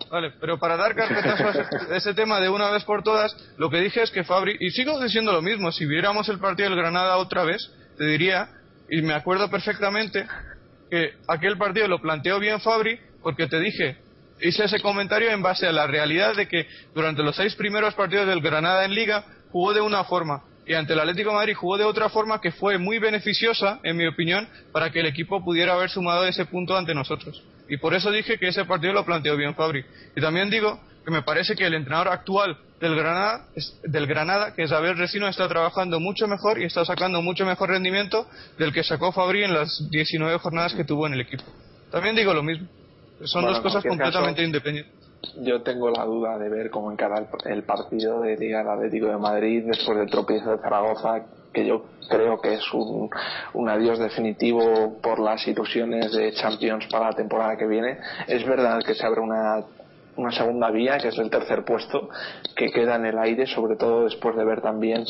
vale, pero para dar carpetazo a ese tema de una vez por todas, lo que dije es que Fabri, y sigo diciendo lo mismo, si viéramos el partido del Granada otra vez, te diría, y me acuerdo perfectamente, que aquel partido lo planteó bien Fabri, porque te dije, hice ese comentario en base a la realidad de que durante los seis primeros partidos del Granada en Liga jugó de una forma y ante el Atlético Madrid jugó de otra forma que fue muy beneficiosa, en mi opinión, para que el equipo pudiera haber sumado ese punto ante nosotros. Y por eso dije que ese partido lo planteó bien Fabri. Y también digo que me parece que el entrenador actual del Granada, del Granada que es Abel Resino, está trabajando mucho mejor y está sacando mucho mejor rendimiento del que sacó Fabri en las 19 jornadas que tuvo en el equipo. También digo lo mismo. Son dos cosas completamente independientes yo tengo la duda de ver cómo encara el, partido de Liga Atlético de Madrid después del tropiezo de Zaragoza, que yo creo que es un, un, adiós definitivo por las ilusiones de Champions para la temporada que viene. Es verdad que se abre una, una segunda vía, que es el tercer puesto, que queda en el aire, sobre todo después de ver también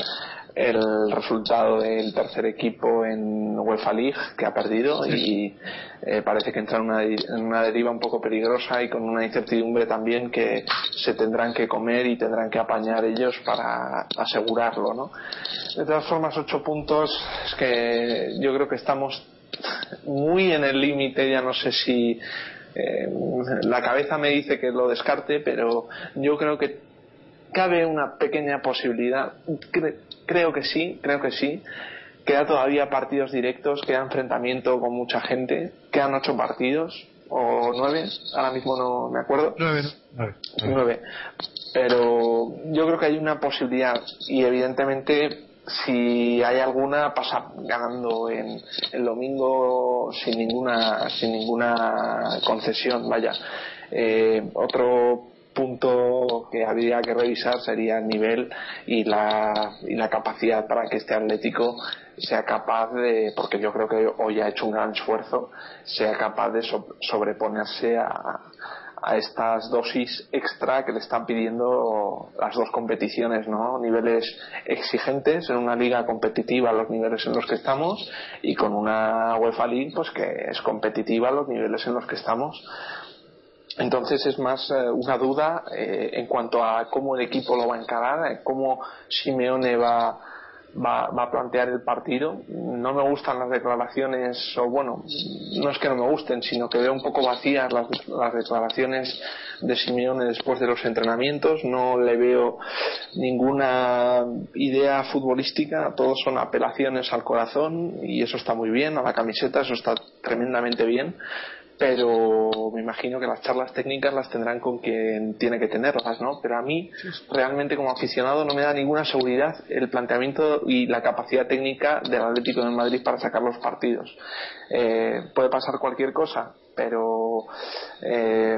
el resultado del tercer equipo en UEFA League que ha perdido y eh, parece que entra en una, en una, deriva un poco peligrosa y con una incertidumbre también que se tendrán que comer y tendrán que apañar ellos para asegurarlo ¿no? de todas formas ocho puntos es que yo creo que estamos muy en el límite ya no sé si eh, la cabeza me dice que lo descarte pero yo creo que cabe una pequeña posibilidad, creo que sí, creo que sí. Queda todavía partidos directos, queda enfrentamiento con mucha gente, quedan ocho partidos o nueve, ahora mismo no me acuerdo. Nueve, nueve. Pero yo creo que hay una posibilidad y evidentemente si hay alguna pasa ganando en el domingo sin ninguna sin ninguna concesión vaya. Eh, otro punto que habría que revisar sería el nivel y la, y la capacidad para que este Atlético sea capaz de, porque yo creo que hoy ha hecho un gran esfuerzo, sea capaz de sobreponerse a, a estas dosis extra que le están pidiendo las dos competiciones, ¿no? Niveles exigentes en una liga competitiva los niveles en los que estamos y con una UEFA League pues que es competitiva los niveles en los que estamos. Entonces es más eh, una duda eh, en cuanto a cómo el equipo lo va a encarar, eh, cómo Simeone va, va, a plantear el partido. No me gustan las declaraciones, o bueno, no es que no me gusten, sino que veo un poco vacías las, las declaraciones de Simeone después de los entrenamientos. No le veo ninguna idea futbolística, todos son apelaciones al corazón y eso está muy bien, a la camiseta, eso está tremendamente bien pero me imagino que las charlas técnicas las tendrán con quien tiene que tenerlas, ¿no? Pero a mí, realmente como aficionado, no me da ninguna seguridad el planteamiento y la capacidad técnica del Atlético de Madrid para sacar los partidos. Eh, puede pasar cualquier cosa, pero eh,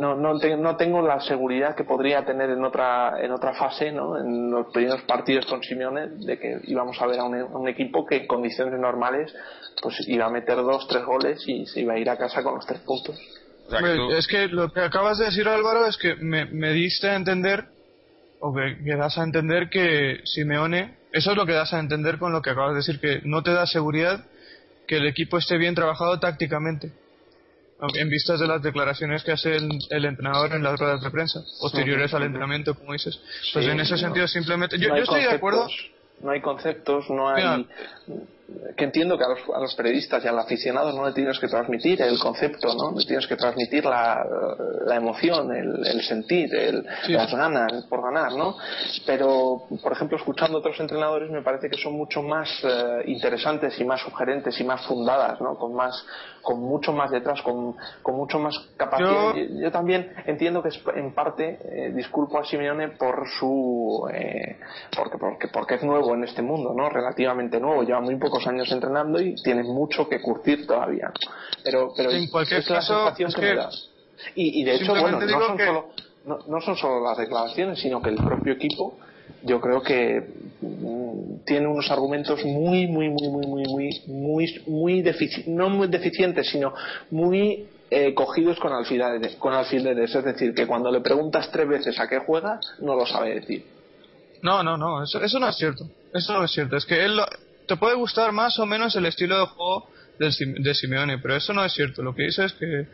no, no, tengo la seguridad que podría tener en otra en otra fase, ¿no? en los primeros partidos con Simeone, de que íbamos a ver a un, equipo que en condiciones normales pues iba a meter dos, tres goles y se iba a ir a casa con los tres puntos. Es que lo que acabas de decir Álvaro es que me, me diste a entender o que, que das a entender que Simeone, eso es lo que das a entender con lo que acabas de decir, que no te da seguridad que el equipo esté bien trabajado tácticamente en vistas de las declaraciones que hace el, entrenador en las ruedas de prensa posteriores al entrenamiento, como dices. Pues en ese sentido simplemente... Yo, yo estoy de acuerdo... No hay conceptos, no hay que entiendo que a los, a los, periodistas y al aficionado no le tienes que transmitir el concepto, ¿no? Le tienes que transmitir la, la emoción, el, el sentir, el, las ganas por ganar, ¿no? Pero, por ejemplo, escuchando a otros entrenadores me parece que son mucho más eh, interesantes y más sugerentes y más fundadas, ¿no? Con más, con mucho más detrás, con, con mucho más capacidad. Yo, también entiendo que es, en parte eh, disculpo a Simeone por su, eh, porque, porque, porque es nuevo en este mundo, ¿no? Relativamente nuevo, lleva muy poco años entrenando y tiene mucho que curtir todavía. Pero, pero en cualquier caso, Y, de hecho, bueno, no son, solo, no, son solo las declaraciones, sino que el propio equipo yo creo que mm, tiene unos argumentos muy, muy, muy, muy, muy, muy, muy, muy no muy deficientes, sino muy eh, cogidos con alfileres, con alfileres. Es decir, que cuando le preguntas tres veces a qué juega, no lo sabe decir. No, no, no, eso, eso no es cierto. Eso no es cierto. Es que él, te puede gustar más o menos el estilo de juego de Simeone, pero eso no es cierto. Lo que dice es que,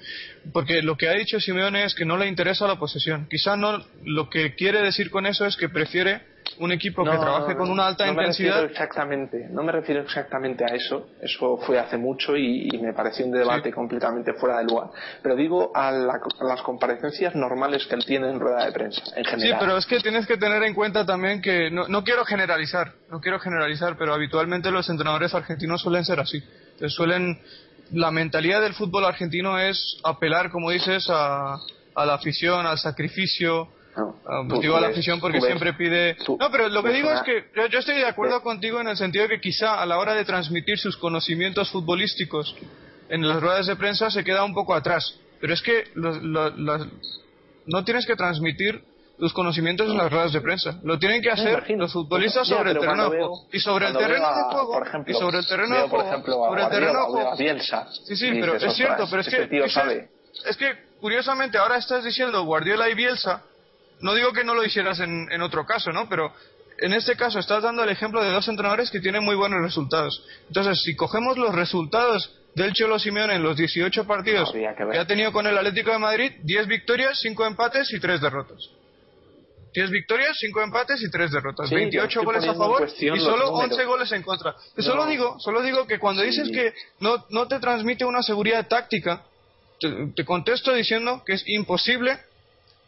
porque lo que ha dicho Simeone es que no le interesa la posesión. Quizá no, lo que quiere decir con eso es que prefiere un equipo que trabaje con una alta intensidad. Me exactamente, no me refiero exactamente a eso, eso fue hace mucho y, me pareció un debate completamente fuera de lugar. Pero digo a, las comparecencias normales que él tiene en rueda de prensa, en general. Sí, pero es que tienes que tener en cuenta también que, no, no quiero generalizar, no quiero generalizar, pero habitualmente los entrenadores argentinos suelen ser así. suelen, la mentalidad del fútbol argentino es apelar, como dices, a, a la afición, al sacrificio, no, ah, digo a la afición porque siempre pide. no, pero lo que digo es que yo, estoy de acuerdo contigo en el sentido de que quizá a la hora de transmitir sus conocimientos futbolísticos en las ruedas de prensa se queda un poco atrás. Pero es que no tienes que transmitir tus conocimientos en las ruedas de prensa. Lo tienen que hacer los futbolistas sobre el terreno de juego. Y sobre el terreno de juego. y sobre el terreno de juego. sobre el terreno de juego. Sí, sí, pero es cierto, pero es que, es que curiosamente ahora estás diciendo Guardiola y Bielsa no digo que no lo hicieras en, en otro caso, ¿no? Pero en este caso estás dando el ejemplo de dos entrenadores que tienen muy buenos resultados. Entonces, si cogemos los resultados del Cholo Simeone en los 18 partidos que, ha tenido con el Atlético de Madrid, 10 victorias, 5 empates y 3 derrotas. 10 victorias, 5 empates y 3 derrotas. 28 goles a favor y solo 11 goles en contra. Solo digo, solo digo que cuando dices que no, no te transmite una seguridad táctica, te contesto diciendo que es imposible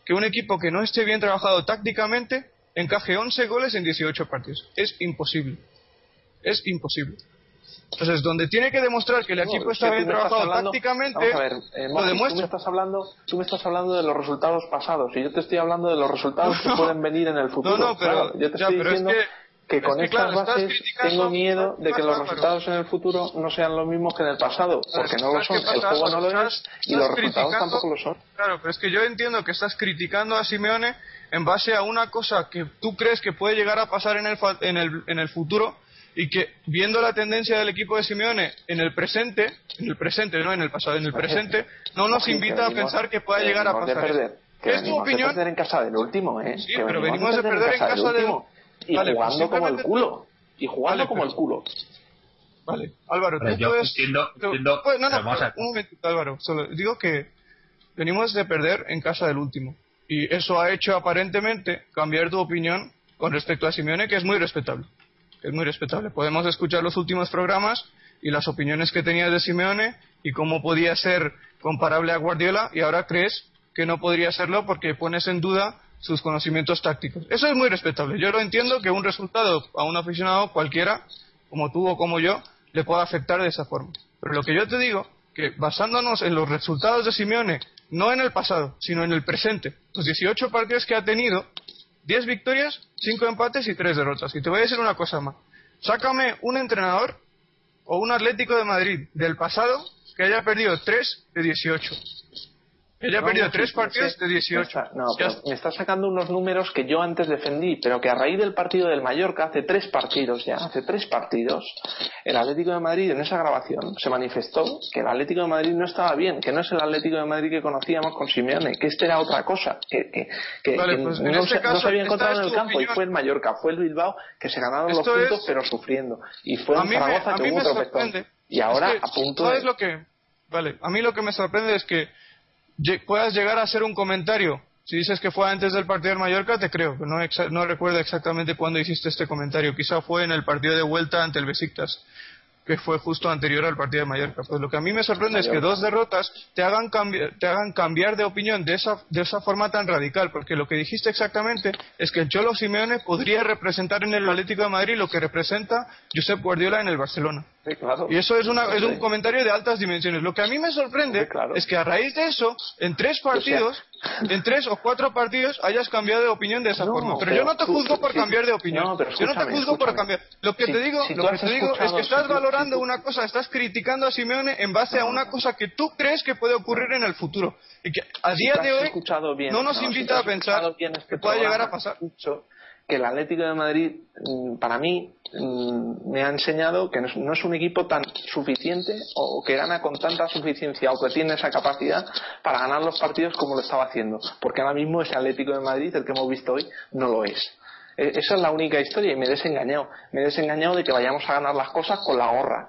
que un equipo que no esté bien trabajado tácticamente encaje 11 goles en 18 partidos. Es imposible. Es imposible. Entonces, donde tiene que demostrar que el equipo está bien trabajado tácticamente, a ver, eh, lo demuestra. Tú me, estás hablando, tú me estás hablando de los resultados pasados y yo te estoy hablando de los resultados que pueden venir en el futuro. No, no, pero, yo te estoy diciendo que con estas bases tengo miedo de que los resultados en el futuro no sean los mismos que en el pasado, porque no lo son, el juego no lo es y los resultados tampoco lo son. Claro, pero es que yo entiendo que estás criticando a Simeone en base a una cosa que tú crees que puede llegar a pasar en el, en el, en el futuro y que viendo la tendencia del equipo de Simeone en el presente, en el presente, no en el pasado, en el presente, no nos invita a pensar que pueda llegar a pasar. ¿Qué es tu opinión? De perder en casa del último, ¿eh? Sí, pero venimos de perder en casa del último y jugando como el culo. Y jugando como el culo. Vale, Álvaro, tú yo puedes... Entiendo, pues, no, no, un momentito, Álvaro. Solo digo que venimos de perder en casa del último. Y eso ha hecho aparentemente cambiar tu opinión con respecto a Simeone, que es muy respetable. es muy respetable. Podemos escuchar los últimos programas y las opiniones que tenías de Simeone y cómo podía ser comparable a Guardiola y ahora crees que no podría serlo porque pones en duda sus conocimientos tácticos. Eso es muy respetable. Yo lo entiendo que un resultado a un aficionado cualquiera, como tú o como yo, le pueda afectar de esa forma. Pero lo que yo te digo, que basándonos en los resultados de Simeone, no en el pasado, sino en el presente, los 18 partidos que ha tenido, 10 victorias, 5 empates y 3 derrotas. Y te voy a decir una cosa más. Sácame un entrenador o un Atlético de Madrid del pasado que haya perdido 3 de 18. Ella ha perdido tres partidos de 18. no, pero me está sacando unos números que yo antes defendí, pero que a raíz del partido del Mallorca, hace tres partidos ya, hace tres partidos, el Atlético de Madrid en esa grabación se manifestó que el Atlético de Madrid no estaba bien, que no es el Atlético de Madrid que conocíamos con Simeone, que este era otra cosa, que, que, que, pues no, este se, no, se, había encontrado en el campo y fue el Mallorca, fue el Bilbao que se ganaron los puntos pero sufriendo. Y fue en Zaragoza que hubo otro Y ahora a punto ¿Sabes lo que? Vale, a mí lo que me sorprende es que puedas llegar a hacer un comentario. Si dices que fue antes del partido del Mallorca, te creo. No, no recuerdo exactamente cuándo hiciste este comentario. Quizá fue en el partido de vuelta ante el Besiktas que fue justo anterior al partido de Mallorca. Pues lo que a mí me sorprende es que dos derrotas te hagan, te hagan cambiar de opinión de esa, de esa forma tan radical, porque lo que dijiste exactamente es que el Cholo Simeone podría representar en el Atlético de Madrid lo que representa Josep Guardiola en el Barcelona. Y eso es, una, es un comentario de altas dimensiones. Lo que a mí me sorprende es que a raíz de eso, en tres partidos, en tres o cuatro partidos, hayas cambiado de opinión de esa forma. Pero, yo no te juzgo por cambiar de opinión. yo no te juzgo por cambiar. Lo que te digo, lo que te digo es que estás valorando una cosa, estás criticando a Simeone en base a una cosa que tú crees que puede ocurrir en el futuro. Y que a día de hoy no nos invita a pensar que pueda llegar a pasar que el Atlético de Madrid, mm, para mí, me ha enseñado que no es un equipo tan suficiente o que gana con tanta suficiencia o que tiene esa capacidad para ganar los partidos como lo estaba haciendo. Porque ahora mismo ese Atlético de Madrid, el que hemos visto hoy, no lo es. E, esa es la única historia y me he desengañado. Me he desengañado de que vayamos a ganar las cosas con la gorra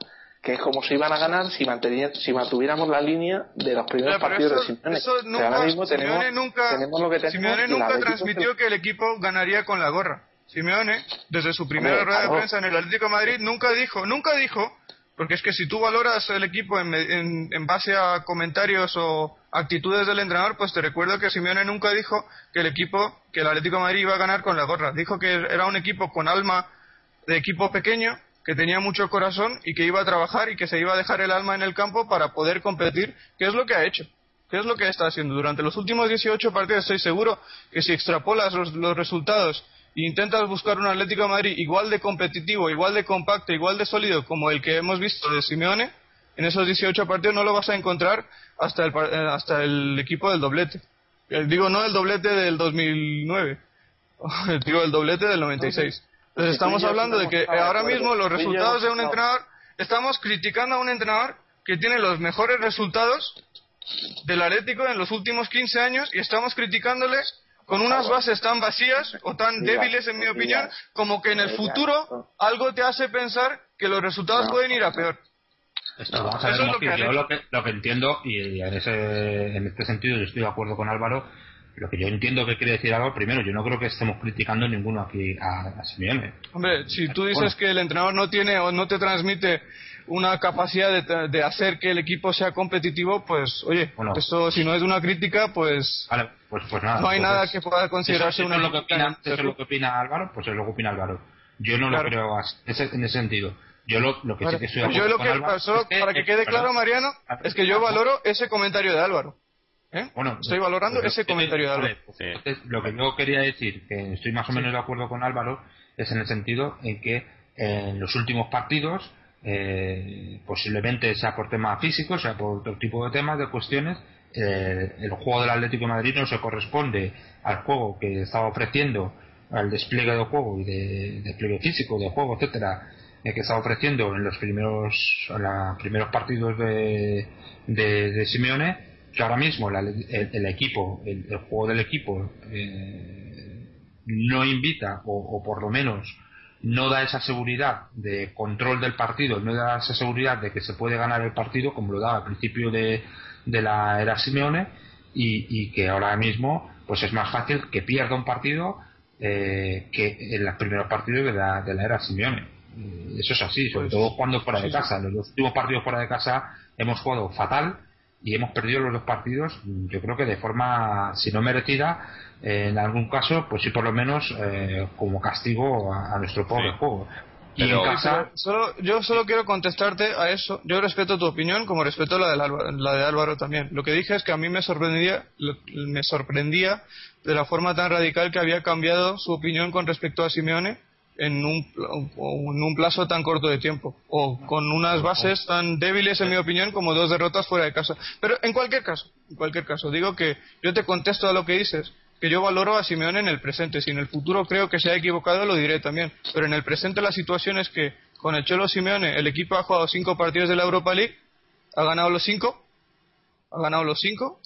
que es como se iban a ganar si, si mantuviéramos la línea de los primeros partidos de Simeone. Eso nunca, Simeone nunca, Simeone nunca transmitió que el equipo ganaría con la gorra. Simeone, desde su primera rueda de prensa en el Atlético de Madrid, nunca dijo, nunca dijo, porque es que si tú valoras el equipo en, en, base a comentarios o actitudes del entrenador, pues te recuerdo que Simeone nunca dijo que el equipo, que el Atlético de Madrid iba a ganar con la gorra. Dijo que era un equipo con alma de equipo pequeño que tenía mucho corazón y que iba a trabajar y que se iba a dejar el alma en el campo para poder competir, ¿Qué es lo que ha hecho. ¿Qué es lo que está haciendo? Durante los últimos 18 partidos estoy seguro que si extrapolas los, resultados e intentas buscar un Atlético de Madrid igual de competitivo, igual de compacto, igual de sólido como el que hemos visto de Simeone, en esos 18 partidos no lo vas a encontrar hasta el, eh, hasta el equipo del doblete. Eh, digo, no el doblete del 2009, digo el doblete del 96. Entonces estamos hablando de que ahora mismo los resultados de un entrenador, estamos criticando a un entrenador que tiene los mejores resultados del Atlético en los últimos 15 años y estamos criticándole con unas bases tan vacías o tan débiles, en mi opinión, como que en el futuro algo te hace pensar que los resultados pueden ir a peor. Esto, vamos a ver, lo que yo lo que, lo que, entiendo, y en, ese, en este sentido yo estoy de acuerdo con Álvaro, lo que yo entiendo que quiere decir algo, primero, yo no creo que estemos criticando ninguno aquí a, a Simeone. Hombre, si tú dices que el entrenador no tiene o no te transmite una capacidad de, hacer que el equipo sea competitivo, pues, oye, eso si no es una crítica, pues, vale, pues, pues nada, no hay pues nada que pueda considerarse una es lo que opina, Eso es lo que opina Álvaro, pues es lo que opina Álvaro. Yo no lo creo en ese sentido. Yo lo, lo que sí que estoy de yo lo que, Álvaro, para que quede claro, Mariano, es que yo valoro ese comentario de Álvaro. ¿Eh? Bueno, estoy valorando ese comentario de Álvaro. lo que yo quería decir, que estoy más o menos de acuerdo con Álvaro, es en el sentido en que en los últimos partidos, eh, posiblemente sea por temas físicos, sea por otro tipo de temas, de cuestiones, eh, el juego del Atlético de Madrid no se corresponde al juego que estaba ofreciendo, al despliegue de juego y de, despliegue físico de juego, etcétera, que estaba ofreciendo en los primeros, en los primeros partidos de, de, Simeone que ahora mismo el, equipo, el, juego del equipo eh, no invita o, por lo menos no da esa seguridad de control del partido, no da esa seguridad de que se puede ganar el partido como lo daba al principio de, la era Simeone y, que ahora mismo pues es más fácil que pierda un partido eh, que en los primeros partidos de la, de la era Simeone. Eso es así, sobre pues todo cuando fuera de casa. En los últimos partidos fuera de casa hemos jugado fatal y hemos perdido los dos partidos, yo creo que de forma, si no merecida, eh, en algún caso, pues sí por lo menos eh, como castigo a, nuestro pobre juego. Y en casa... Solo, yo solo quiero contestarte a eso. Yo respeto tu opinión como respeto la de Álvaro, la de Álvaro también. Lo que dije es que a mí me sorprendía, me sorprendía de la forma tan radical que había cambiado su opinión con respecto a Simeone en un, en un plazo tan corto de tiempo o con unas bases tan débiles en mi opinión como dos derrotas fuera de casa. Pero en cualquier caso en cualquier caso digo que yo te contesto a lo que dices que yo valoro a Simeone en el presente. Si en el futuro creo que se ha equivocado lo diré también. Pero en el presente la situación es que con el Cholo Simeone el equipo ha jugado cinco partidos de la Europa League ha ganado los cinco ha ganado los cinco.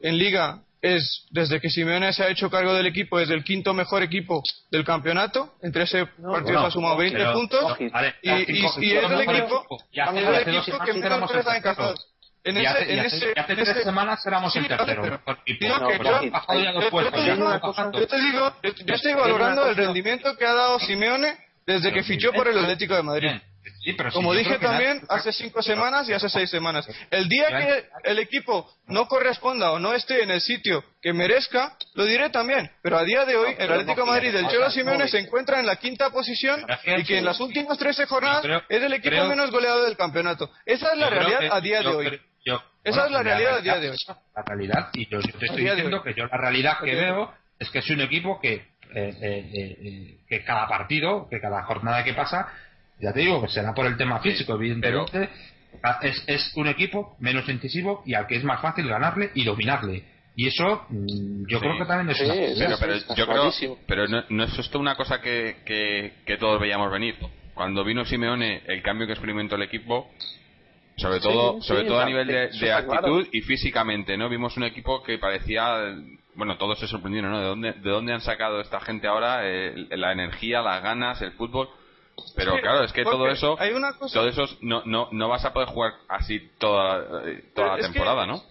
En Liga es, desde que Simeone se ha hecho cargo del equipo, es el quinto mejor equipo del campeonato. En 13 partidos ha sumado 20 puntos. y, y, es el equipo, el equipo que menos goles ha encajado. En y hace, en ese, hace tres ese, semanas éramos el tercero. yo, te digo, yo estoy valorando el rendimiento que ha dado Simeone desde que fichó por el Atlético de Madrid. Como dije también hace cinco semanas y hace seis semanas. El día que el equipo no corresponda o no esté en el sitio que merezca, lo diré también. Pero a día de hoy, el Atlético de Madrid del Cholo Simeone se encuentra en la quinta posición y que en las últimas 13 jornadas es el equipo menos goleado del campeonato. Esa es la realidad a día de hoy. Esa es la realidad a día de hoy. La realidad, y yo, te estoy diciendo que yo la realidad que veo es que es un equipo que, eh, eh, eh, que cada partido, que cada jornada que pasa, ya te digo que será por el tema físico, evidentemente. Es, es un equipo menos incisivo y al que es más fácil ganarle y dominarle. Y eso mm, yo creo que también es una... pero, yo creo, pero no, es esto una cosa que, que, todos veíamos venir. Cuando vino Simeone, el cambio que experimentó el equipo, sobre todo sobre todo a nivel de, actitud y físicamente, ¿no? Vimos un equipo que parecía... Bueno, todos se sorprendieron, ¿no? ¿De dónde, de dónde han sacado esta gente ahora eh, la energía, las ganas, el fútbol? Pero claro, es que todo eso, todo eso no, no, no vas a poder jugar así toda, toda la temporada, ¿no?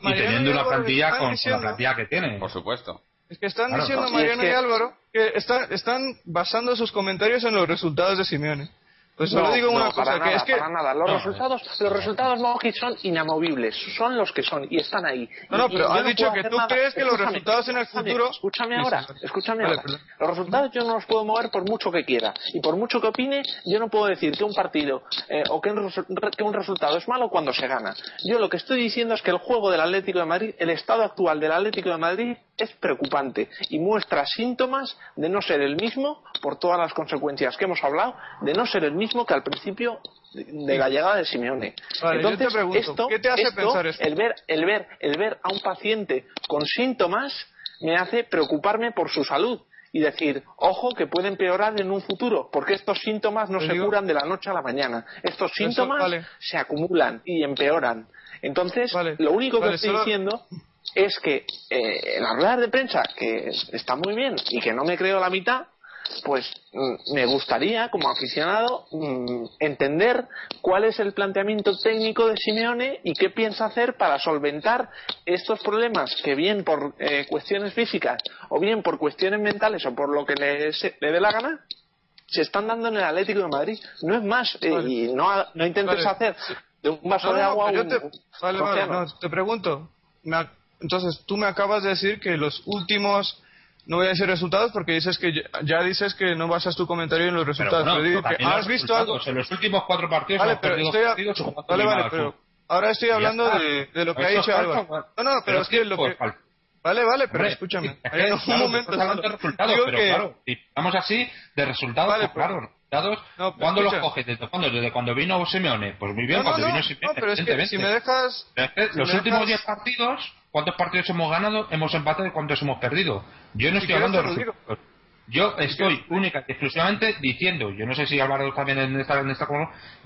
Y teniendo una plantilla con, la plantilla que tiene. Por supuesto. Es que están diciendo Mariano y, Álvaro que están, están basando sus comentarios en los resultados de Simeone. Pues solo digo una cosa, que es que... Para nada. Los resultados, los resultados son inamovibles, son los que son y están ahí. No, no, pero has dicho que tú crees que los resultados en el futuro... Escúchame ahora, escúchame ahora. Los resultados yo no los puedo mover por mucho que quiera y por mucho que opine, yo no puedo decir que un partido eh, o que un, que un resultado es malo cuando se gana. Yo lo que estoy diciendo es que el juego del Atlético de Madrid, el estado actual del Atlético de Madrid es preocupante y muestra síntomas de no ser el mismo por todas las consecuencias que hemos hablado, de no ser el mismo que al principio de la llegada de Simeone. Entonces, esto, ¿qué te hace pensar esto? El ver, el ver, el ver a un paciente con síntomas me hace preocuparme por su salud y decir, ojo, que puede empeorar en un futuro, porque estos síntomas no se curan de la noche a la mañana. Estos síntomas se acumulan y empeoran. Entonces, lo único que estoy diciendo es que eh, en las ruedas de prensa, que está muy bien y que no me creo la mitad, pues mm, me gustaría, como aficionado, mm, entender cuál es el planteamiento técnico de Simeone y qué piensa hacer para solventar estos problemas que bien por eh, cuestiones físicas o bien por cuestiones mentales o por lo que le, le dé la gana, se están dando en el Atlético de Madrid. No es más, eh, y no, no intentes hacer de un vaso de agua un, te, vale, te pregunto, entonces tú me acabas de decir que los últimos no voy a decir resultados porque dices que ya, dices que no basas tu comentario en los resultados. ¿Has visto algo? En los últimos cuatro partidos vale, pero vale, vale, pero ahora estoy hablando de, de, lo que ha dicho Álvaro. No, no, pero, es que lo que... Vale, vale, pero escúchame. Hay un momento. De resultados, pero claro, si estamos así de resultados, pues, claro, resultados. ¿Cuándo los coges? ¿Desde cuándo? ¿Desde cuando vino Simeone? Pues muy bien, cuando vino Simeone. No, pero es que si me dejas. los últimos 10 partidos ¿Cuántos partidos hemos ganado? Hemos empatado y cuántos hemos perdido. Yo no estoy hablando de resultados. Yo estoy única y exclusivamente diciendo, yo no sé si Álvaro también en esta, en esta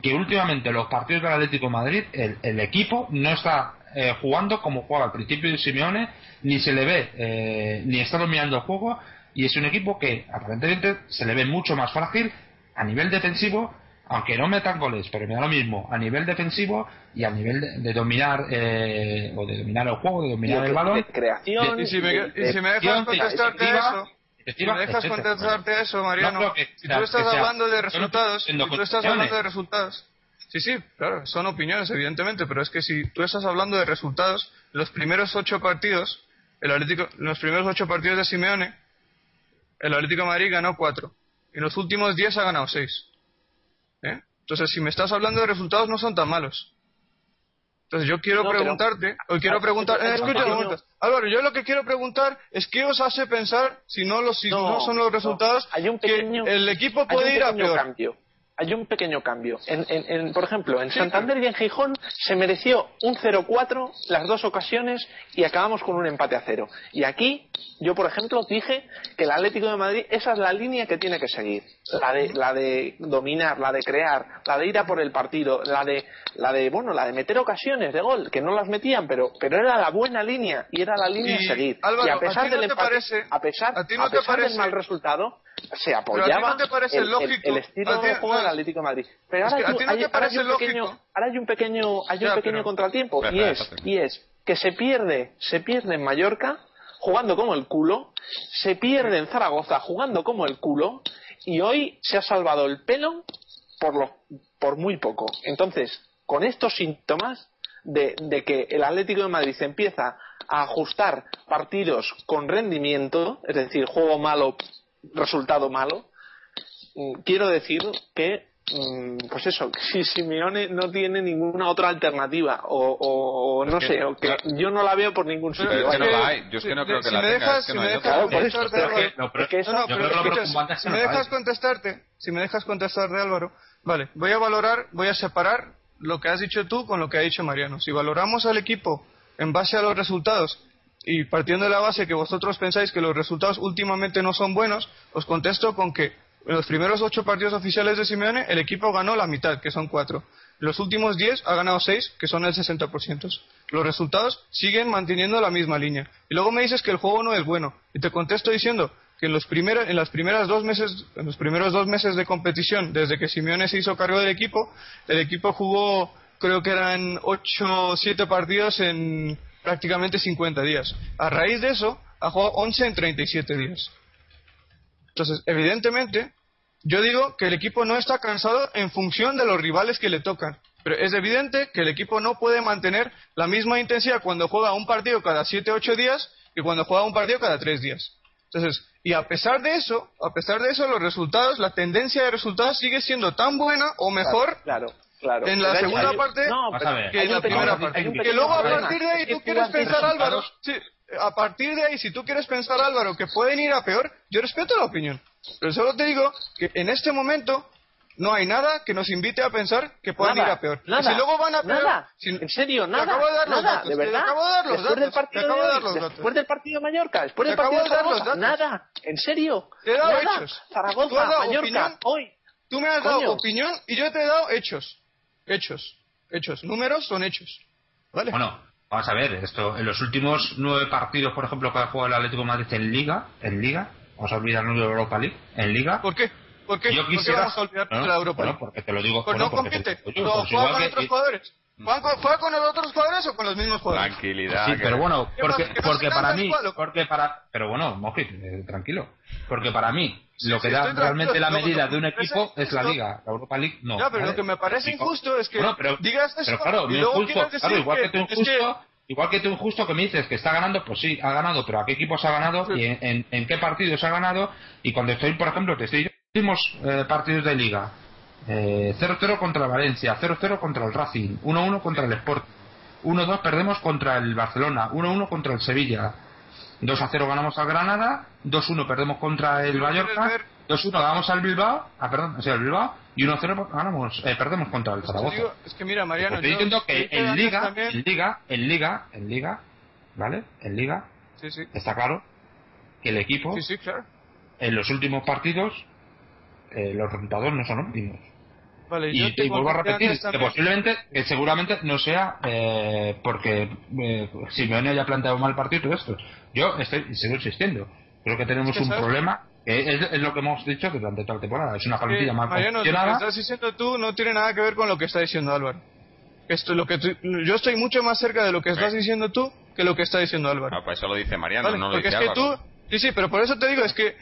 que últimamente los partidos del Atlético de Madrid, el, equipo no está eh, jugando como jugaba al principio de Simeone, ni se le ve, eh, ni está dominando el juego, y es un equipo que aparentemente se le ve mucho más frágil a nivel defensivo aunque no metan goles, pero me da lo mismo a nivel defensivo y a nivel de, dominar eh, o de dominar el juego, de dominar el balón. creación. y, si me, dejas contestarte eso, si me dejas contestarte eso, Mariano, si tú estás hablando de resultados, si tú estás hablando de resultados, sí, sí, claro, son opiniones evidentemente, pero es que si tú estás hablando de resultados, los primeros ocho partidos, el Atlético, los primeros ocho partidos de Simeone, el Atlético de Madrid ganó cuatro, y los últimos diez ha ganado seis. ¿Eh? Entonces, si me estás hablando de resultados, no son tan malos. Entonces, yo quiero preguntarte, o quiero preguntar, eh, escucha, Álvaro, yo lo que quiero preguntar es qué os hace pensar, si no, los, si no, son los resultados, que el equipo puede ir a peor. hay un pequeño cambio. En, por ejemplo, en Santander y en Gijón se mereció un 0-4 las dos ocasiones y acabamos con un empate a cero. Y aquí, yo por ejemplo, dije que el Atlético de Madrid, esa es la línea que tiene que seguir. La de, la de dominar, la de crear, la de ir a por el partido, la de, la de, bueno, la de meter ocasiones de gol, que no las metían, pero, pero era la buena línea y era la línea a seguir. y a pesar del empate, a pesar, a, pesar del mal resultado, se apoyaba el, estilo de juego del Atlético de Madrid. Pero ahora, hay, un pequeño, ahora hay un pequeño, hay un pequeño contratiempo y es, y es que se pierde, se pierde en Mallorca jugando como el culo, se pierde en Zaragoza jugando como el culo y hoy se ha salvado el pelo por, lo, por muy poco. Entonces, con estos síntomas de, de que el Atlético de Madrid se empieza a ajustar partidos con rendimiento, es decir, juego malo resultado malo, mm, quiero decir que pues eso, si Simeone no tiene ninguna otra alternativa o, no sé, o que yo no la veo por ningún sitio. Yo es que no creo que la tenga. Si me dejas Si me dejas contestarte, si me dejas contestarte Álvaro, vale, voy a valorar, voy a separar lo que has dicho tú con lo que ha dicho Mariano. Si valoramos al equipo en base a los resultados y partiendo de la base que vosotros pensáis que los resultados últimamente no son buenos, os contesto con que en los primeros ocho partidos oficiales de Simeone el equipo ganó la mitad, que son cuatro. En los últimos diez ha ganado seis, que son el 60%. Los resultados siguen manteniendo la misma línea. Y luego me dices que el juego no es bueno. Y te contesto diciendo que en los, en las primeras dos meses, en los primeros dos meses de competición, desde que Simeone se hizo cargo del equipo, el equipo jugó, creo que eran ocho siete partidos en prácticamente 50 días. A raíz de eso, ha jugado 11 en 37 días. Entonces, evidentemente, yo digo que el equipo no está cansado en función de los rivales que le tocan. Pero es evidente que el equipo no puede mantener la misma intensidad cuando juega un partido cada 7 8 días que cuando juega un partido cada 3 días. Entonces, y a pesar de eso, a pesar de eso, los resultados, la tendencia de resultados sigue siendo tan buena o mejor claro. Claro. En la segunda parte que en la primera parte. Que luego a partir de ahí tú quieres pensar, Álvaro, a partir de ahí, si tú quieres pensar, Álvaro, que pueden ir a peor, yo respeto la opinión. Pero solo te digo que en este momento no hay nada que nos invite a pensar que puedan ir a peor. Nada, si luego van a peor, nada, en serio, nada. Te acabo de dar los nada, datos. ¿de verdad? Te acabo de dar los después datos. Del partido te acabo de, dar los datos. Después del partido de Mallorca, después te del partido de Zaragoza, Zaragoza, nada, en serio. Te he dado nada. hechos. Zaragoza, Mallorca, opinión, hoy. Tú me has dado opinión y yo te he dado hechos. Hechos. Hechos. Números son hechos. ¿Vale? Bueno, vamos a ver, esto, en los últimos nueve partidos, por ejemplo, que ha jugado el Atlético de Madrid en Liga, en Liga, vamos a olvidarnos de Europa League, en Liga. ¿Por qué? ¿Por qué? Yo quisiera... vamos a olvidarnos no, de la Europa League? Bueno, porque te lo digo. Pues bueno, no compite. Te, no, juega con que... otros jugadores. ¿Juega con, ¿Juega con los otros jugadores o con los mismos jugadores? Tranquilidad. Sí, pero bueno, porque, ¿Qué porque para ¿Qué mí, porque para, pero bueno, Mojit, eh, tranquilo, porque para mí Sí, lo que sí, da realmente la medida de un que equipo es la injusto- Liga, la Europa League no. Ya, pero ¿vale? lo que me parece injusto es que Bueno, pero, digas eso pero claro, y luego injusto, decir claro, igual que, tú es que- injusto, igual que tú injusto que me dices que está ganando, pues sí, ha ganado, pero a qué equipos ha ganado Sí. y en, en- en qué partidos ha ganado y cuando estoy, por ejemplo, te estoy últimos eh, partidos de Liga. Eh, 0-0 contra el Valencia, 0-0 contra el Racing, 1-1 contra el Sport, 1-2 perdemos contra el Barcelona, 1-1 contra el Sevilla, 2-0 ganamos al Granada, 2-1 perdemos contra el ¿Lo quieres Mallorca, ver? 2-1 ganamos al Bilbao, ah, perdón, o sea, el Bilbao, y 1-0 ganamos, eh, perdemos contra el Te Zaragoza. digo, es que mira, Mariano, Pues estoy diciendo que 20 en Liga, también- en Liga, en Liga, en Liga, ¿vale? En Liga, Sí, sí. está claro que el equipo, sí, claro. en los últimos partidos, eh, los resultados no son óptimos. Vale, Y, yo te y vuelvo a repetir que posiblemente, que seguramente no sea eh, porque eh, Simeone haya planteado mal partido y todo esto. Yo estoy, sigo insistiendo. Creo que tenemos Es que, un ¿sabes? problema que es, es lo que hemos dicho durante toda la temporada. Es una plantilla mal Mariano, lo que estás diciendo tú no tiene nada que ver con lo que está diciendo Álvaro. Esto, lo que tú- yo estoy mucho más cerca de lo que estás Sí. diciendo tú que lo que está diciendo Álvaro. No, pues eso lo dice Mariano, Vale, no lo porque dice es que Álvaro. tú, sí, sí, pero por eso te digo, es que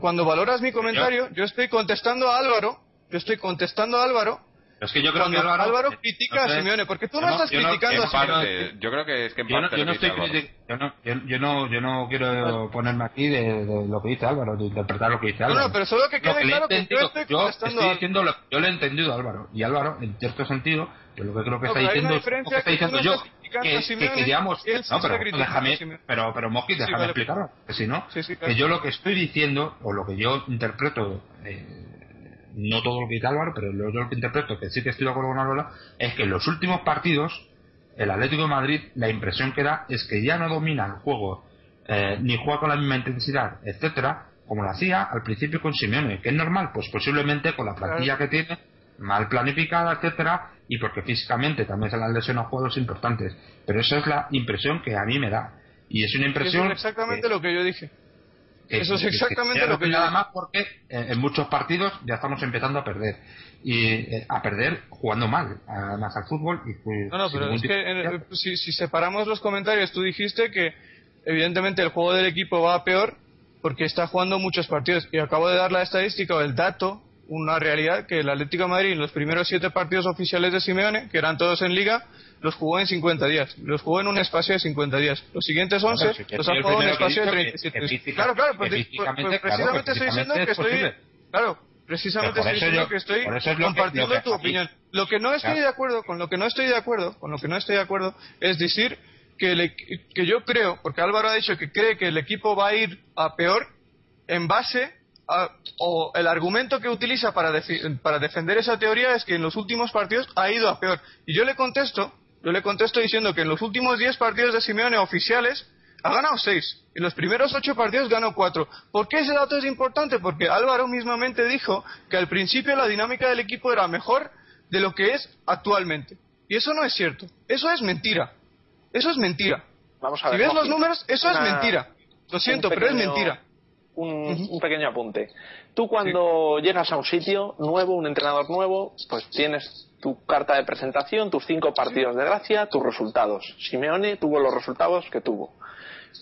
cuando valoras mi comentario, yo estoy contestando a Álvaro, yo estoy contestando a Álvaro, Es que yo creo cuando que Álvaro, Álvaro critica no sé, a Simeone, porque tú no, estás yo criticando a Simeone. parte, yo creo que es que en yo no, parte yo lo no dice estoy yo no, yo, yo no, yo no quiero ponerme aquí de, de lo que dice Álvaro, de interpretar lo que dice Álvaro. no, pero solo que Lo quede claro que yo entendido, estoy yo contestando estoy diciendo lo, yo le he entendido a Álvaro y Álvaro en cierto sentido yo lo que creo que No, está diciendo es lo diferencia que está diciendo yo que, queríamos no pero déjame pero pero Mosqui Sí, déjame vale. explicarlo que si no Sí, sí, claro. que yo lo que estoy diciendo o lo que yo interpreto eh, no todo lo que dice Álvaro, pero lo, lo que interpreto, que sí que estoy de acuerdo con Álvaro, es que en los últimos partidos, el Atlético de Madrid, la impresión que da es que ya no domina el juego, eh, ni juega con la misma intensidad, etcétera, como lo hacía al principio con Simeone, que es normal, pues posiblemente con la plantilla que tiene, mal planificada, etcétera, y porque físicamente también se le han lesionado juegos importantes. Pero esa es la impresión que a mí me da. Y es una impresión. Eso es exactamente lo que yo dije. Eso es exactamente lo que yo nada más porque eh, en muchos partidos ya estamos empezando a perder. Y eh, a perder jugando mal además al fútbol y pues, no no pero es que si, si separamos los comentarios tú dijiste que evidentemente el juego del equipo va a peor porque está jugando muchos partidos. Y acabo de dar la estadística o el dato una realidad que el Atlético de Madrid en los primeros siete partidos oficiales de Simeone, que eran todos en Liga, los jugó en 50 días. Los jugó en un espacio de 50 días. Los siguientes 11 los ha jugado en un espacio de 37 días. Claro, claro, pues, pues, precisamente estoy diciendo que estoy... Claro, precisamente estoy diciendo que estoy compartiendo tu opinión. Lo que no estoy de acuerdo, con lo que no estoy de acuerdo, con lo que no estoy de acuerdo, es decir que, que yo creo, porque Álvaro ha dicho que cree que el equipo va a ir a peor en base o el argumento que utiliza para, para defender esa teoría es que en los últimos partidos ha ido a peor. Y yo le contesto, yo le contesto diciendo que en los últimos 10 partidos de Simeone oficiales ha ganado 6. En los primeros 8 partidos ganó 4. ¿Por qué ese dato es importante? Porque Álvaro mismamente dijo que al principio la dinámica del equipo era mejor de lo que es actualmente. Y eso no es cierto. Eso es mentira. Eso es mentira. Vamos a ver, si ves los números, eso es mentira. Lo siento, pero es mentira un, pequeño apunte. Tú cuando llegas a un sitio nuevo, un entrenador nuevo, pues tienes tu carta de presentación, tus cinco partidos de gracia, tus resultados. Simeone tuvo los resultados que tuvo.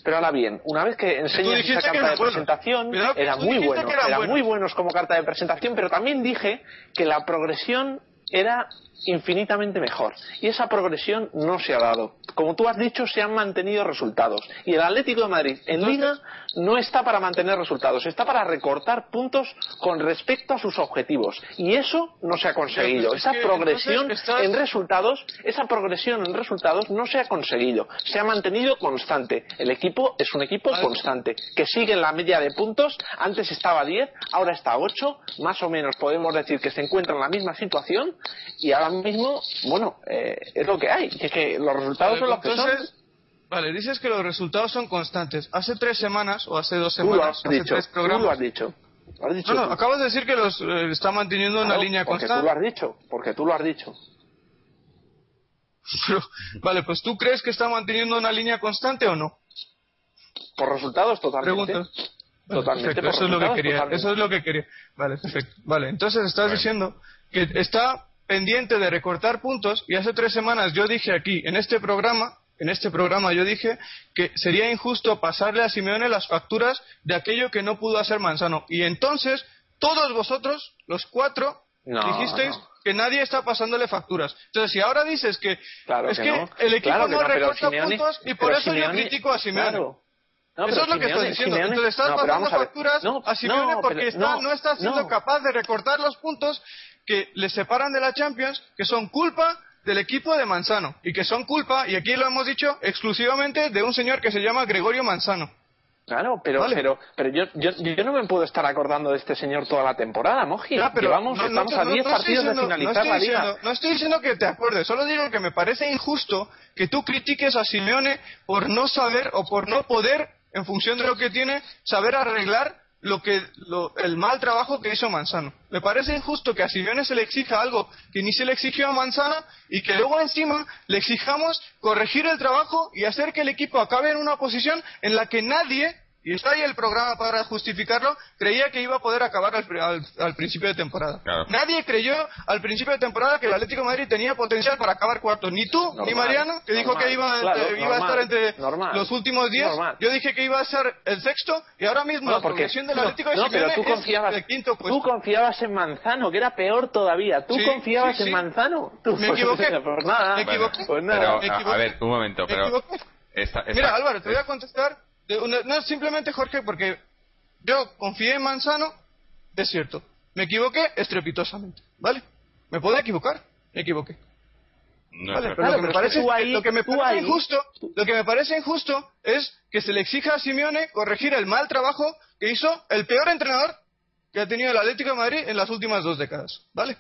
Pero ahora bien, una vez que enseñas esa carta de presentación, era muy bueno, eran muy buenos como carta de presentación, pero también dije que la progresión era infinitamente mejor. Y esa progresión no se ha dado. Como tú has dicho, se han mantenido resultados. Y el Atlético de Madrid en Liga no está para mantener resultados, está para recortar puntos con respecto a sus objetivos. Y eso no se ha conseguido. esa progresión en resultados, esa progresión en resultados no se ha conseguido. Se ha mantenido constante. El equipo es un equipo constante, que sigue en la media de puntos. Antes estaba a 10, ahora está a 8. Más o menos podemos decir que se encuentra en la misma situación. Y ahora mismo, bueno, eh, es lo que hay. Que, que los resultados son los que son. Vale, dices que los resultados son constantes. Hace tres semanas o hace dos semanas, hace tres programas. Tú lo has dicho. no, no, acabas de decir que los eh, está manteniendo una línea constante. Porque tú lo has dicho, porque tú lo has dicho. vale, pues tú crees que está manteniendo una línea constante o no? Por resultados, totalmente. Pregunta. Totalmente. eso es lo que quería. Eso es lo que quería. Vale, perfecto. Vale, entonces estás diciendo que está pendiente de recortar puntos y hace tres semanas yo dije aquí, en este programa, en este programa yo dije que sería injusto pasarle a Simeone las facturas de aquello que no pudo hacer Manzano. Y entonces, todos vosotros, los cuatro, dijisteis que nadie está pasándole facturas. Entonces, si ahora dices que es que, el equipo no recorta puntos y por eso yo critico a Simeone. Eso es lo que estoy diciendo. Entonces estás pasando facturas a, Simeone porque no está siendo capaz de recortar los puntos que le separan de la Champions, que son culpa del equipo de Manzano y que son culpa, y aquí lo hemos dicho, exclusivamente de un señor que se llama Gregorio Manzano. Claro, pero, pero, pero yo, yo, yo, no me puedo estar acordando de este señor toda la temporada, Moji. pero Llevamos, estamos a 10 partidos de finalizar la liga. no estoy diciendo que te acuerdes, solo digo que me parece injusto que tú critiques a Simeone por no saber o por no poder, en función de lo que tiene, saber arreglar lo que el mal trabajo que hizo Manzano. Me parece injusto que a Simeone se le exija algo que ni se le exigió a Manzano y que luego encima le exijamos corregir el trabajo y hacer que el equipo acabe en una posición en la que nadie y está ahí el programa para justificarlo, creía que iba a poder acabar al, principio de temporada. Nadie creyó al principio de temporada que el Atlético de Madrid tenía potencial para acabar cuarto. Ni tú, ni Mariano, que dijo que iba, iba a estar entre los últimos diez. Yo dije que iba a ser el sexto y ahora mismo la progresión del Atlético de pero tú confiabas, el quinto puesto. Tú confiabas en Manzano, que era peor todavía. Tú confiabas en Manzano. me equivoqué. Pues nada. Me equivoqué. Pues nada. A, ver, un momento, pero... Mira, Álvaro, te voy a contestar no, simplemente Jorge, porque yo confié en Manzano, es cierto. Me equivoqué estrepitosamente, ¿vale? Me puedo equivocar, me equivoqué. vale, pero lo que me parece, lo que me parece injusto, lo que me parece injusto es que se le exija a Simeone corregir el mal trabajo que hizo el peor entrenador que ha tenido el Atlético de Madrid en las últimas dos décadas, ¿vale?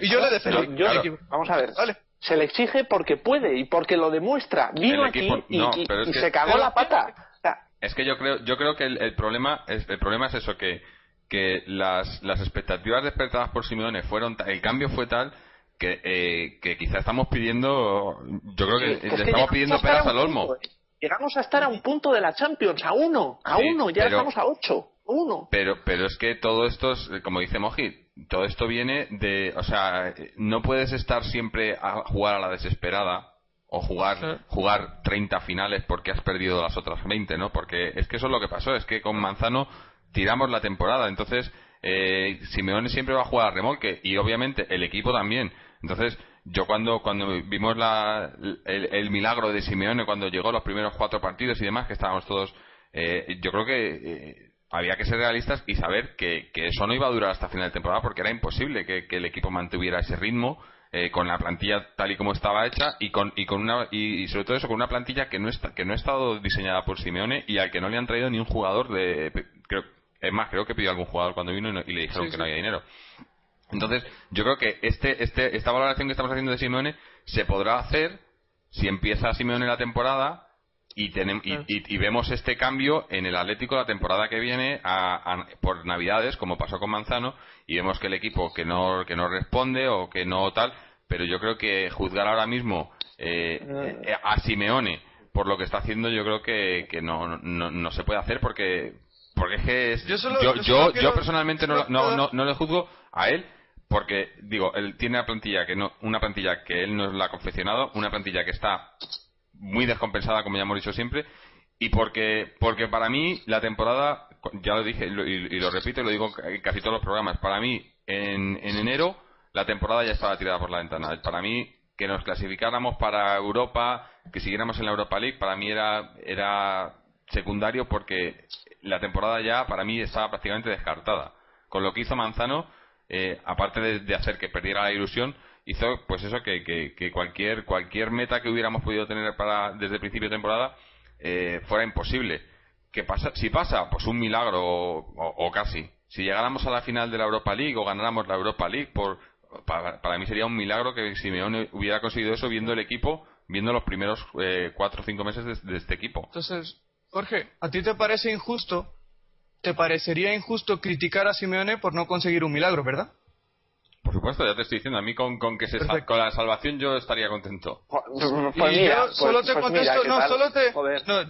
Y yo le defiendo. Vamos a ver. Se le exige porque puede y porque lo demuestra. Vino aquí y, se cagó la pata. es que yo creo, yo creo que el, problema, es, el problema es eso que que las, las expectativas despertadas por Simeone fueron el cambio fue tal que, eh, que quizá estamos pidiendo yo creo que, le estamos pidiendo peras al olmo eh. llegamos a estar a un punto de la Champions a uno a uno ya estamos a ocho uno pero pero es que todo esto es como dice Moji todo esto viene de, o sea, no puedes estar siempre a jugar a la desesperada o jugar jugar 30 finales porque has perdido las otras 20, ¿no? Porque es que eso es lo que pasó, es que con Manzano tiramos la temporada, entonces eh, Simeone siempre va a jugar a remolque y obviamente el equipo también. Entonces, yo cuando cuando vimos la, el, milagro de Simeone cuando llegó los primeros cuatro partidos y demás que estábamos todos eh, yo creo que eh, había que ser realistas y saber que, eso no iba a durar hasta final de temporada porque era imposible que, el equipo mantuviera ese ritmo eh, con la plantilla tal y como estaba hecha y con, y con una y, sobre todo eso con una plantilla que no está que no ha estado diseñada por Simeone y al que no le han traído ni un jugador de creo es más creo que pidió algún jugador cuando vino y, le dijeron que no había dinero. Entonces yo creo que este este esta valoración que estamos haciendo de Simeone se podrá hacer si empieza Simeone la temporada y, tenemos, y, vemos este cambio en el Atlético la temporada que viene por Navidades, como pasó con Manzano, y vemos que el equipo que no, que no responde o que no tal, pero yo creo que juzgar ahora mismo eh, eh, a Simeone por lo que está haciendo, yo creo que, que no, no, no se puede hacer porque porque es que yo, yo, yo, personalmente no, no, no, le juzgo a él porque digo él tiene una plantilla que no una plantilla que él no la ha confeccionado una plantilla que está muy descompensada, como ya hemos dicho siempre, y porque, porque para mí la temporada, ya lo dije y lo, repito y lo digo en casi todos los programas, para mí en, en enero la temporada ya estaba tirada por la ventana. Para mí que nos clasificáramos para Europa, que siguiéramos en la Europa League, para mí era, era secundario porque la temporada ya para mí estaba prácticamente descartada. Con lo que hizo Manzano, eh, aparte de, hacer que perdiera la ilusión, hizo pues eso que, que, cualquier cualquier meta que hubiéramos podido tener para desde el principio de temporada eh, fuera imposible. Que pasa si pasa pues un milagro o, casi. Si llegáramos a la final de la Europa League o ganáramos la Europa League por para, mí sería un milagro que Simeone hubiera conseguido eso viendo el equipo viendo los primeros eh, cuatro o cinco meses de, de este equipo. Entonces Jorge a ti te parece injusto te parecería injusto criticar a Simeone por no conseguir un milagro verdad por supuesto, ya te estoy diciendo. A mí con, con que se con la salvación yo estaría contento. Pues, pues mira, solo te pues contesto, no, solo te.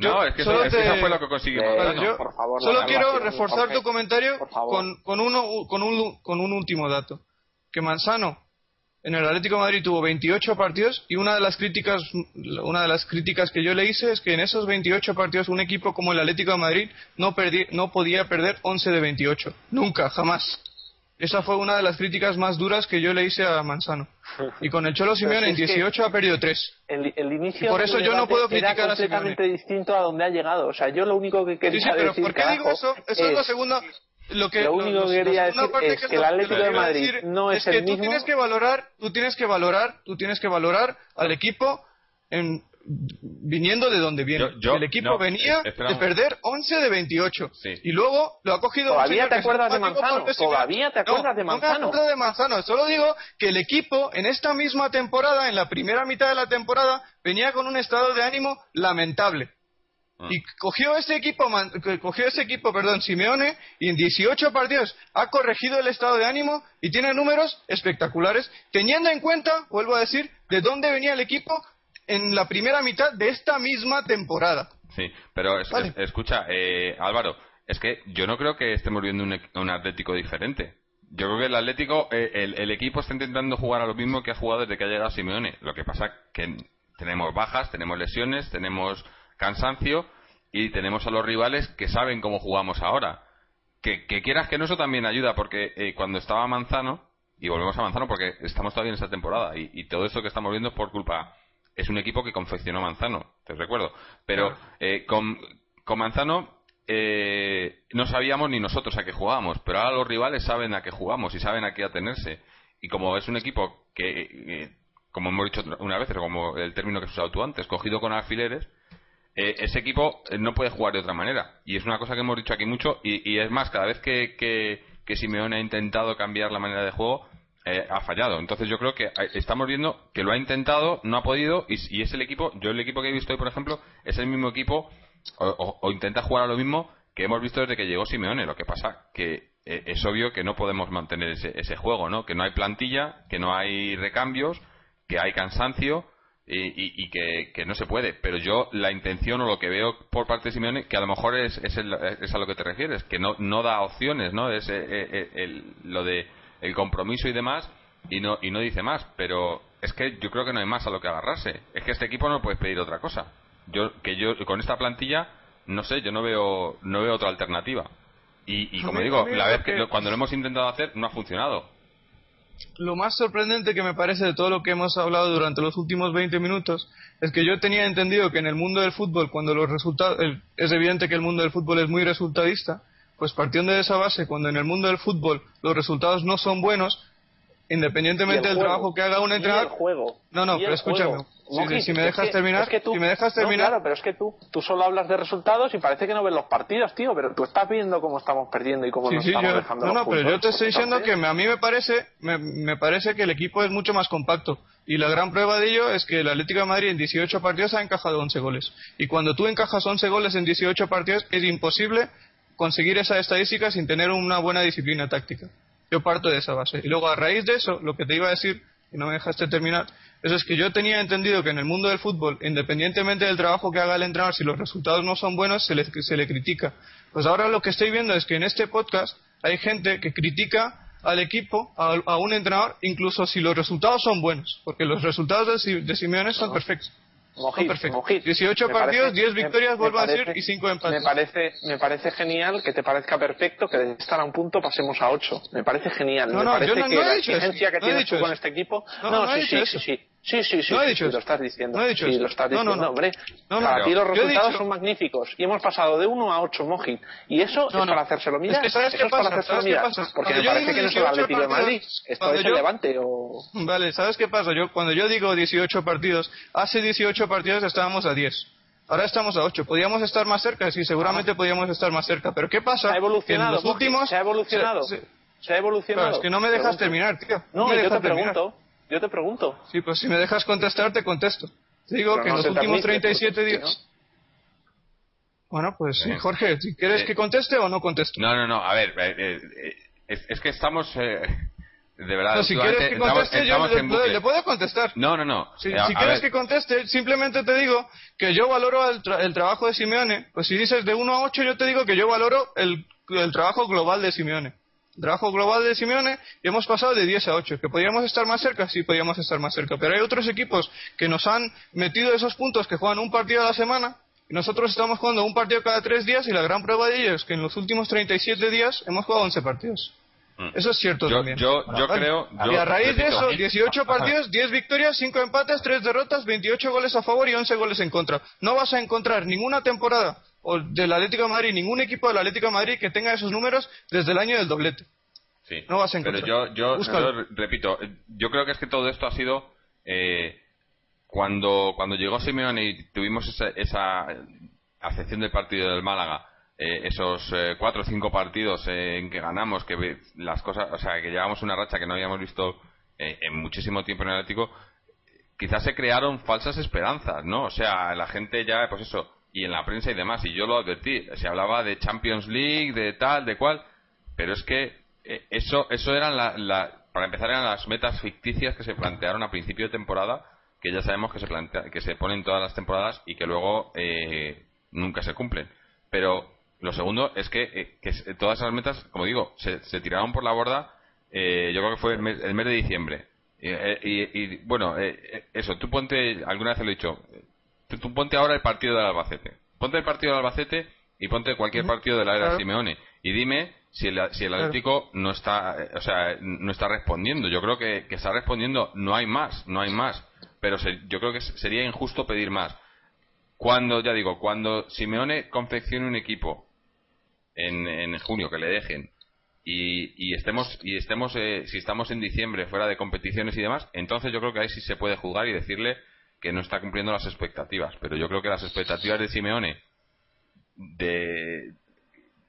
No, es que, eso, fue lo que conseguimos. yo solo quiero reforzar tu comentario con, con, uno, con, un, con un último dato. Que Manzano en el Atlético de Madrid tuvo 28 partidos y una de las críticas una de las críticas que yo le hice es que en esos 28 partidos un equipo como el Atlético de Madrid no, perdí, no podía perder 11 de 28. Nunca, jamás. Esa fue una de las críticas más duras que yo le hice a Manzano. Y con el Cholo Simeone en 18 ha perdido 3. El, inicio por eso yo no puedo criticar era completamente distinto a donde ha llegado. O sea, yo lo único que quería sí, sí, pero ¿por qué digo eso? Eso es, lo segundo. Lo, que, lo único que quería decir es que, el Atlético de Madrid no es, es que tú Tienes que valorar, tú tienes que valorar, tú tienes que valorar al equipo en viniendo de donde viene. el equipo venía de perder 11 de 28. Y luego lo ha cogido. Todavía te acuerdas de Manzano. Todavía te acuerdas de Manzano. No me acuerdo de Manzano. Solo digo que el equipo en esta misma temporada, en la primera mitad de la temporada, venía con un estado de ánimo lamentable. Ah. Y cogió ese equipo, cogió ese equipo, perdón, Simeone, y en 18 partidos ha corregido el estado de ánimo y tiene números espectaculares, teniendo en cuenta, vuelvo a decir, de dónde venía el equipo en la primera mitad de esta misma temporada. Sí, pero escucha, eh, Álvaro, es que yo no creo que estemos viendo un, Atlético diferente. Yo creo que el Atlético, eh, el, equipo está intentando jugar a lo mismo que ha jugado desde que ha llegado Simeone. Lo que pasa que tenemos bajas, tenemos lesiones, tenemos cansancio y tenemos a los rivales que saben cómo jugamos ahora. Que, quieras que no, eso también ayuda, porque eh, cuando estaba Manzano, y volvemos a Manzano porque estamos todavía en esta temporada, y, y todo esto que estamos viendo es por culpa es un equipo que confeccionó Manzano, te recuerdo. Pero eh, con, con, Manzano eh, no sabíamos ni nosotros a qué jugábamos, pero ahora los rivales saben a qué jugamos y saben a qué atenerse. Y como es un equipo que, eh, como hemos dicho una vez, como el término que has usado tú antes, cogido con alfileres, eh, ese equipo no puede jugar de otra manera. Y es una cosa que hemos dicho aquí mucho. Y, es más, cada vez que, que, que Simeone ha intentado cambiar la manera de juego, eh, ha fallado. Entonces yo creo que estamos viendo que lo ha intentado, no ha podido, y, es el equipo, yo el equipo que he visto hoy, por ejemplo, es el mismo equipo, o, intenta jugar a lo mismo que hemos visto desde que llegó Simeone. Lo que pasa que eh, es obvio que no podemos mantener ese, ese juego, ¿no? Que no hay plantilla, que no hay recambios, que hay cansancio y, que, no se puede. Pero yo la intención o lo que veo por parte de Simeone, que a lo mejor es, es, a lo que te refieres, que no, no da opciones, ¿no? Es eh, lo de el compromiso y demás y no y no dice más. Pero es que yo creo que no hay más a lo que agarrarse. Es que este equipo no puede pedir otra cosa. Yo que yo con esta plantilla no sé yo no veo no veo otra alternativa. Y, como digo la vez que, cuando lo hemos intentado hacer no ha funcionado. Lo más sorprendente que me parece de todo lo que hemos hablado durante los últimos 20 minutos es que yo tenía entendido que en el mundo del fútbol, cuando los resultados, es evidente que el mundo del fútbol es muy resultadista, pues partiendo de esa base, cuando en el mundo del fútbol los resultados no son buenos, independientemente del trabajo que haga un entrenador. juego. No, no, pero escúchame. si, me dejas terminar, si me dejas terminar. claro, pero es que tú, tú solo hablas de resultados y parece que no ves los partidos, tío. Pero tú estás viendo cómo estamos perdiendo y cómo nos estamos dejando. No, no, pero yo te estoy diciendo que a mí me parece, me, me, parece que el equipo es mucho más compacto. Y la gran prueba de ello es que el Atlético de Madrid en 18 partidos ha encajado 11 goles. Y cuando tú encajas 11 goles en 18 partidos, es imposible conseguir esa estadística sin tener una buena disciplina táctica. Yo parto de esa base. Y luego, a raíz de eso, lo que te iba a decir, y no me dejaste terminar, eso es que yo tenía entendido que en el mundo del fútbol, independientemente del trabajo que haga el entrenador, si los resultados no son buenos, se le, se le critica. Pues ahora lo que estoy viendo es que en este podcast hay gente que critica al equipo, a, un entrenador, incluso si los resultados son buenos, porque los resultados de, de Simeone son perfectos. Mojit, perfecto. 18 partidos, 10 victorias, vuelvo a decir, y 5 empates. Me parece, me parece genial que te parezca perfecto que de estar a un punto pasemos a 8. Me parece genial. No, me no, parece no, que no la exigencia que tienes tú con este equipo. No, sí, sí, sí, sí. Sí, sí, sí, no he dicho lo estás diciendo. No he dicho sí, lo estás diciendo, no, no, hombre. para ti los resultados son magníficos. Y hemos pasado de 1 a 8, Mojit. Y eso es para hacérselo mirar. Es que ¿sabes eso qué pasa? para hacérselo mirar. Porque me parece que no es el Atlético de Madrid. Esto es el Levante o... Vale, ¿sabes qué pasa? Yo, cuando yo digo 18 partidos, hace 18 partidos estábamos a 10. Ahora estamos a 8. ¿Podríamos estar más cerca? Sí, seguramente ah. podríamos estar más cerca. Pero ¿qué pasa? Se ha evolucionado. los últimos... Se ha evolucionado. Se, ha evolucionado. Pero es que no me dejas terminar, tío. No, yo te pregunto. Yo te pregunto. Sí, pues si me dejas contestar, te contesto. Te digo que en los últimos 37 días... Bueno, pues sí, Jorge, si ¿quieres que conteste o no contesto? No, no, no, a ver, eh, eh, es, que estamos... Eh, de verdad, si quieres que conteste, yo le, puedo contestar. No, no, no. Si, quieres que conteste, simplemente te digo que yo valoro el, el, trabajo de Simeone. Pues si dices de 1 a 8, yo te digo que yo valoro el, el trabajo global de Simeone trabajo global de Simeone y hemos pasado de 10 a 8. ¿Que podríamos estar más cerca? Sí, podríamos estar más cerca. Pero hay otros equipos que nos han metido esos puntos que juegan un partido a la semana y nosotros estamos jugando un partido cada tres días y la gran prueba de ello es que en los últimos 37 días hemos jugado 11 partidos. Mm. Eso es cierto también. Yo, yo creo. y a raíz de eso, 18 partidos, 10 victorias, 5 empates, 3 derrotas, 28 goles a favor y 11 goles en contra. No vas a encontrar ninguna temporada o del Atlético de Madrid, ningún equipo del Atlético de Madrid que tenga esos números desde el año del doblete. Sí. No vas a encontrar. Pero yo, yo, repito, yo creo que es que todo esto ha sido eh, cuando, cuando llegó Simeone y tuvimos esa, esa acepción del partido del Málaga, eh, esos eh, cuatro o cinco partidos en que ganamos, que las cosas, o sea, que llevamos una racha que no habíamos visto en muchísimo tiempo en el Atlético, quizás se crearon falsas esperanzas, ¿no? O sea, la gente ya, pues eso, y en la prensa y demás, y yo lo advertí, se hablaba de Champions League, de tal, de cual, pero es que eh, eso, eso eran la, para empezar eran las metas ficticias que se plantearon a principio de temporada, que ya sabemos que se plantea, que se ponen todas las temporadas y que luego eh, nunca se cumplen. Pero lo segundo es que, eh, que todas esas metas, como digo, se, se tiraron por la borda. yo creo que fue el mes, el mes de diciembre. Y, bueno, eso, tú ponte, alguna vez lo he dicho, tú ponte ahora el partido del Albacete. Ponte el partido del Albacete y ponte cualquier partido de la era Simeone. Y dime si el, si el Atlético no está, o sea, no está respondiendo. Yo creo que, que está respondiendo. No hay más, no hay más. Pero yo creo que sería injusto pedir más. Cuando, ya digo, cuando Simeone confeccione un equipo en, en junio, que le dejen, y, y estemos, y estemos eh, si estamos en diciembre fuera de competiciones y demás, entonces yo creo que ahí sí se puede jugar y decirle que no está cumpliendo las expectativas. Pero yo creo que las expectativas de Simeone, de.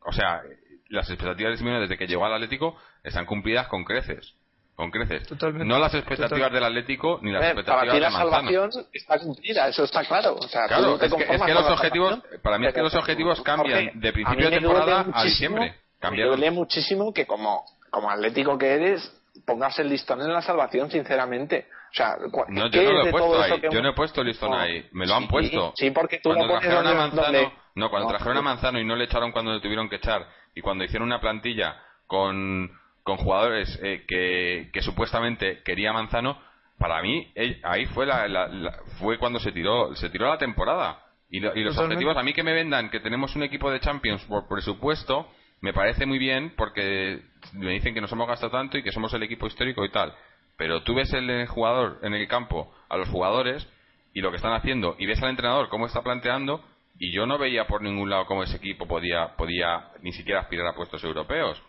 O sea, las expectativas de Simeone desde que llegó al Atlético están cumplidas con creces. Con creces. Totalmente. No las expectativas del Atlético ni las Eh, expectativas para ti la de salvación está cumplida, eso está claro. O sea, Claro, es que, es los objetivos, para mí es que los objetivos Jorge, cambian de principio de me temporada a diciembre. Me Cambian. duele muchísimo que como, como atlético que eres, pongas el listón en la salvación, sinceramente. O sea, cua- No, ¿qué yo no lo he puesto ahí. que Yo no he puesto el listón No. ahí. Me lo han puesto. Sí, porque tú cuando lo pones trajeron a Manzano, donde- no, cuando No, trajeron a Manzano y no le echaron cuando le tuvieron que echar y cuando hicieron una plantilla con, con jugadores eh, que, que supuestamente quería Manzano, para mí eh, ahí fue la, la- la- fue cuando se tiró se tiró la temporada y, lo- y los Totalmente. objetivos a mí que me vendan que tenemos un equipo de Champions por presupuesto me parece muy bien porque me dicen que nos hemos gastado tanto y que somos el equipo histórico y tal pero tú ves el jugador en el campo a los jugadores y lo que están haciendo y ves al entrenador cómo está planteando y yo no veía por ningún lado cómo ese equipo podía podía ni siquiera aspirar a puestos europeos.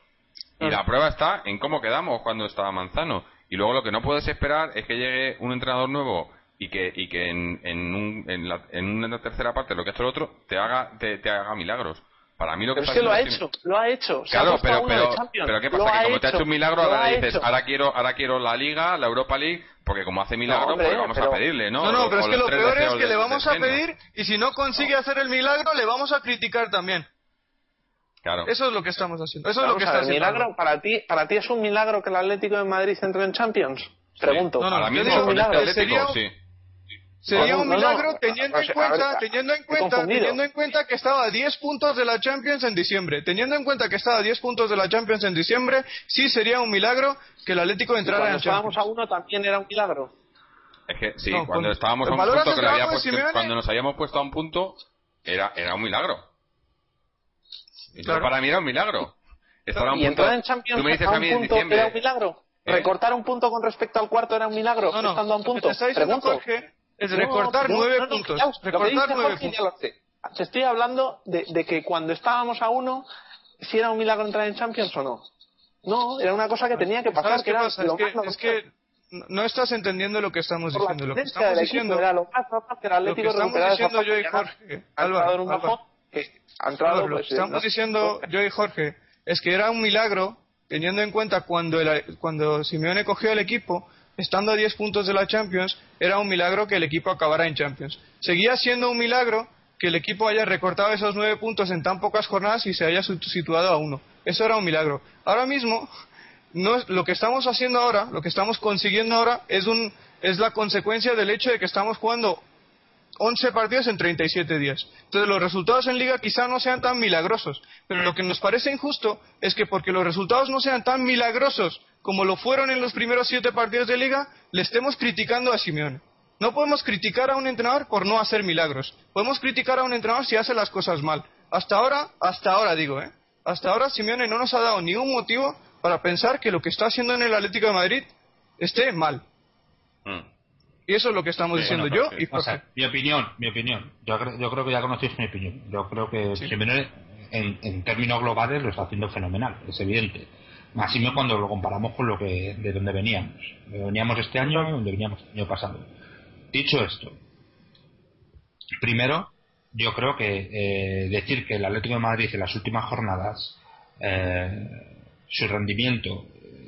Y la prueba está en cómo quedamos cuando estaba Manzano. Y luego lo que no puedes esperar es que llegue un entrenador nuevo y que y que en, en, un- en, la, en una tercera parte lo que ha hecho el otro te haga te, te haga milagros para mí lo que Pero es que lo ha hecho, lo ha hecho. Claro, pero, pero, ¿qué pasa? Que como te ha hecho un milagro, ahora ha dices, ahora quiero, ahora quiero la Liga, la Europa League, porque como hace milagro, hombre, pues vamos pero- a pedirle, ¿no? No, no, O- pero o es que lo peor es que le vamos a pedir y si no consigue hacer el milagro, le vamos a criticar también. Claro. Eso es lo que estamos haciendo. Eso es lo que está milagro para ti, para ti es un milagro que el Atlético de Madrid entre en Champions. Pregunto. No, no, Ahora mismo con este milagro, Atlético, sería- sí. Sería No, un milagro teniendo O en sea, cuenta, teniendo en cuenta, teniendo en cuenta que estaba a 10 puntos de la Champions en diciembre. Teniendo en cuenta que estaba a 10 puntos de la Champions en diciembre, sí sería un milagro que el Atlético entrara cuando en estábamos Champions. a uno también era un milagro. Es que sí, No, cuando con- estábamos a un ¿valoras punto que le había de puesto- Simeone? cuando nos habíamos puesto a un punto, era, era un milagro. Y Claro. para mí era un milagro. Estar a un y punto, entrar en Champions tú me dices a a un mí en diciembre, era un milagro. ¿Eh? Recortar un punto con respecto al cuarto era un milagro, No, no, estando a un punto. Pregunto. Jorge es recortar nueve no, no, puntos. recortar nueve puntos. Te estoy hablando de, de que cuando estábamos a uno, si era un milagro entrar en Champions o no. No, era una cosa que tenía que pasar, ¿Sabes que era pasa? lo Es que, más es que no estás entendiendo lo que estamos diciendo. Lo que estamos diciendo, era lo más el lo que estamos diciendo yo y Jorge, un Álvaro, entrado Álvaro, lo pues, que estamos diciendo yo y Jorge es que era un milagro teniendo en cuenta cuando el- cuando Simeone cogió el equipo estando a 10 puntos de la Champions era un milagro que el equipo acabara en Champions. Seguía siendo un milagro que el equipo haya recortado esos 9 puntos en tan pocas jornadas y se haya situado a uno. Eso era un milagro. Ahora mismo no es, lo que estamos haciendo ahora lo que estamos consiguiendo ahora es un es la consecuencia del hecho de que estamos jugando 11 partidos en 37 días. Entonces los resultados en liga quizá no sean tan milagrosos, pero lo que nos parece injusto es que porque los resultados no sean tan milagrosos como lo fueron en los primeros 7 partidos de liga, le estemos criticando a Simeone. No podemos criticar a un entrenador por no hacer milagros. Podemos criticar a un entrenador si hace las cosas mal. Hasta ahora, hasta ahora digo, ¿eh? Hasta ahora Simeone no nos ha dado ningún motivo para pensar que lo que está haciendo en el Atlético de Madrid esté mal. Mm. Y eso es lo que estamos Sí, diciendo yo y O sea, mi opinión, mi opinión. Yo, yo creo que ya conocéis mi opinión. Yo creo que Sí. Simeone, en, en términos globales, lo está haciendo fenomenal, es evidente. Me cuando lo comparamos con lo que de donde veníamos. De donde veníamos este año y donde veníamos el año pasado. Dicho esto, primero, yo creo que eh, decir que el Atlético de Madrid en las últimas jornadas eh, su rendimiento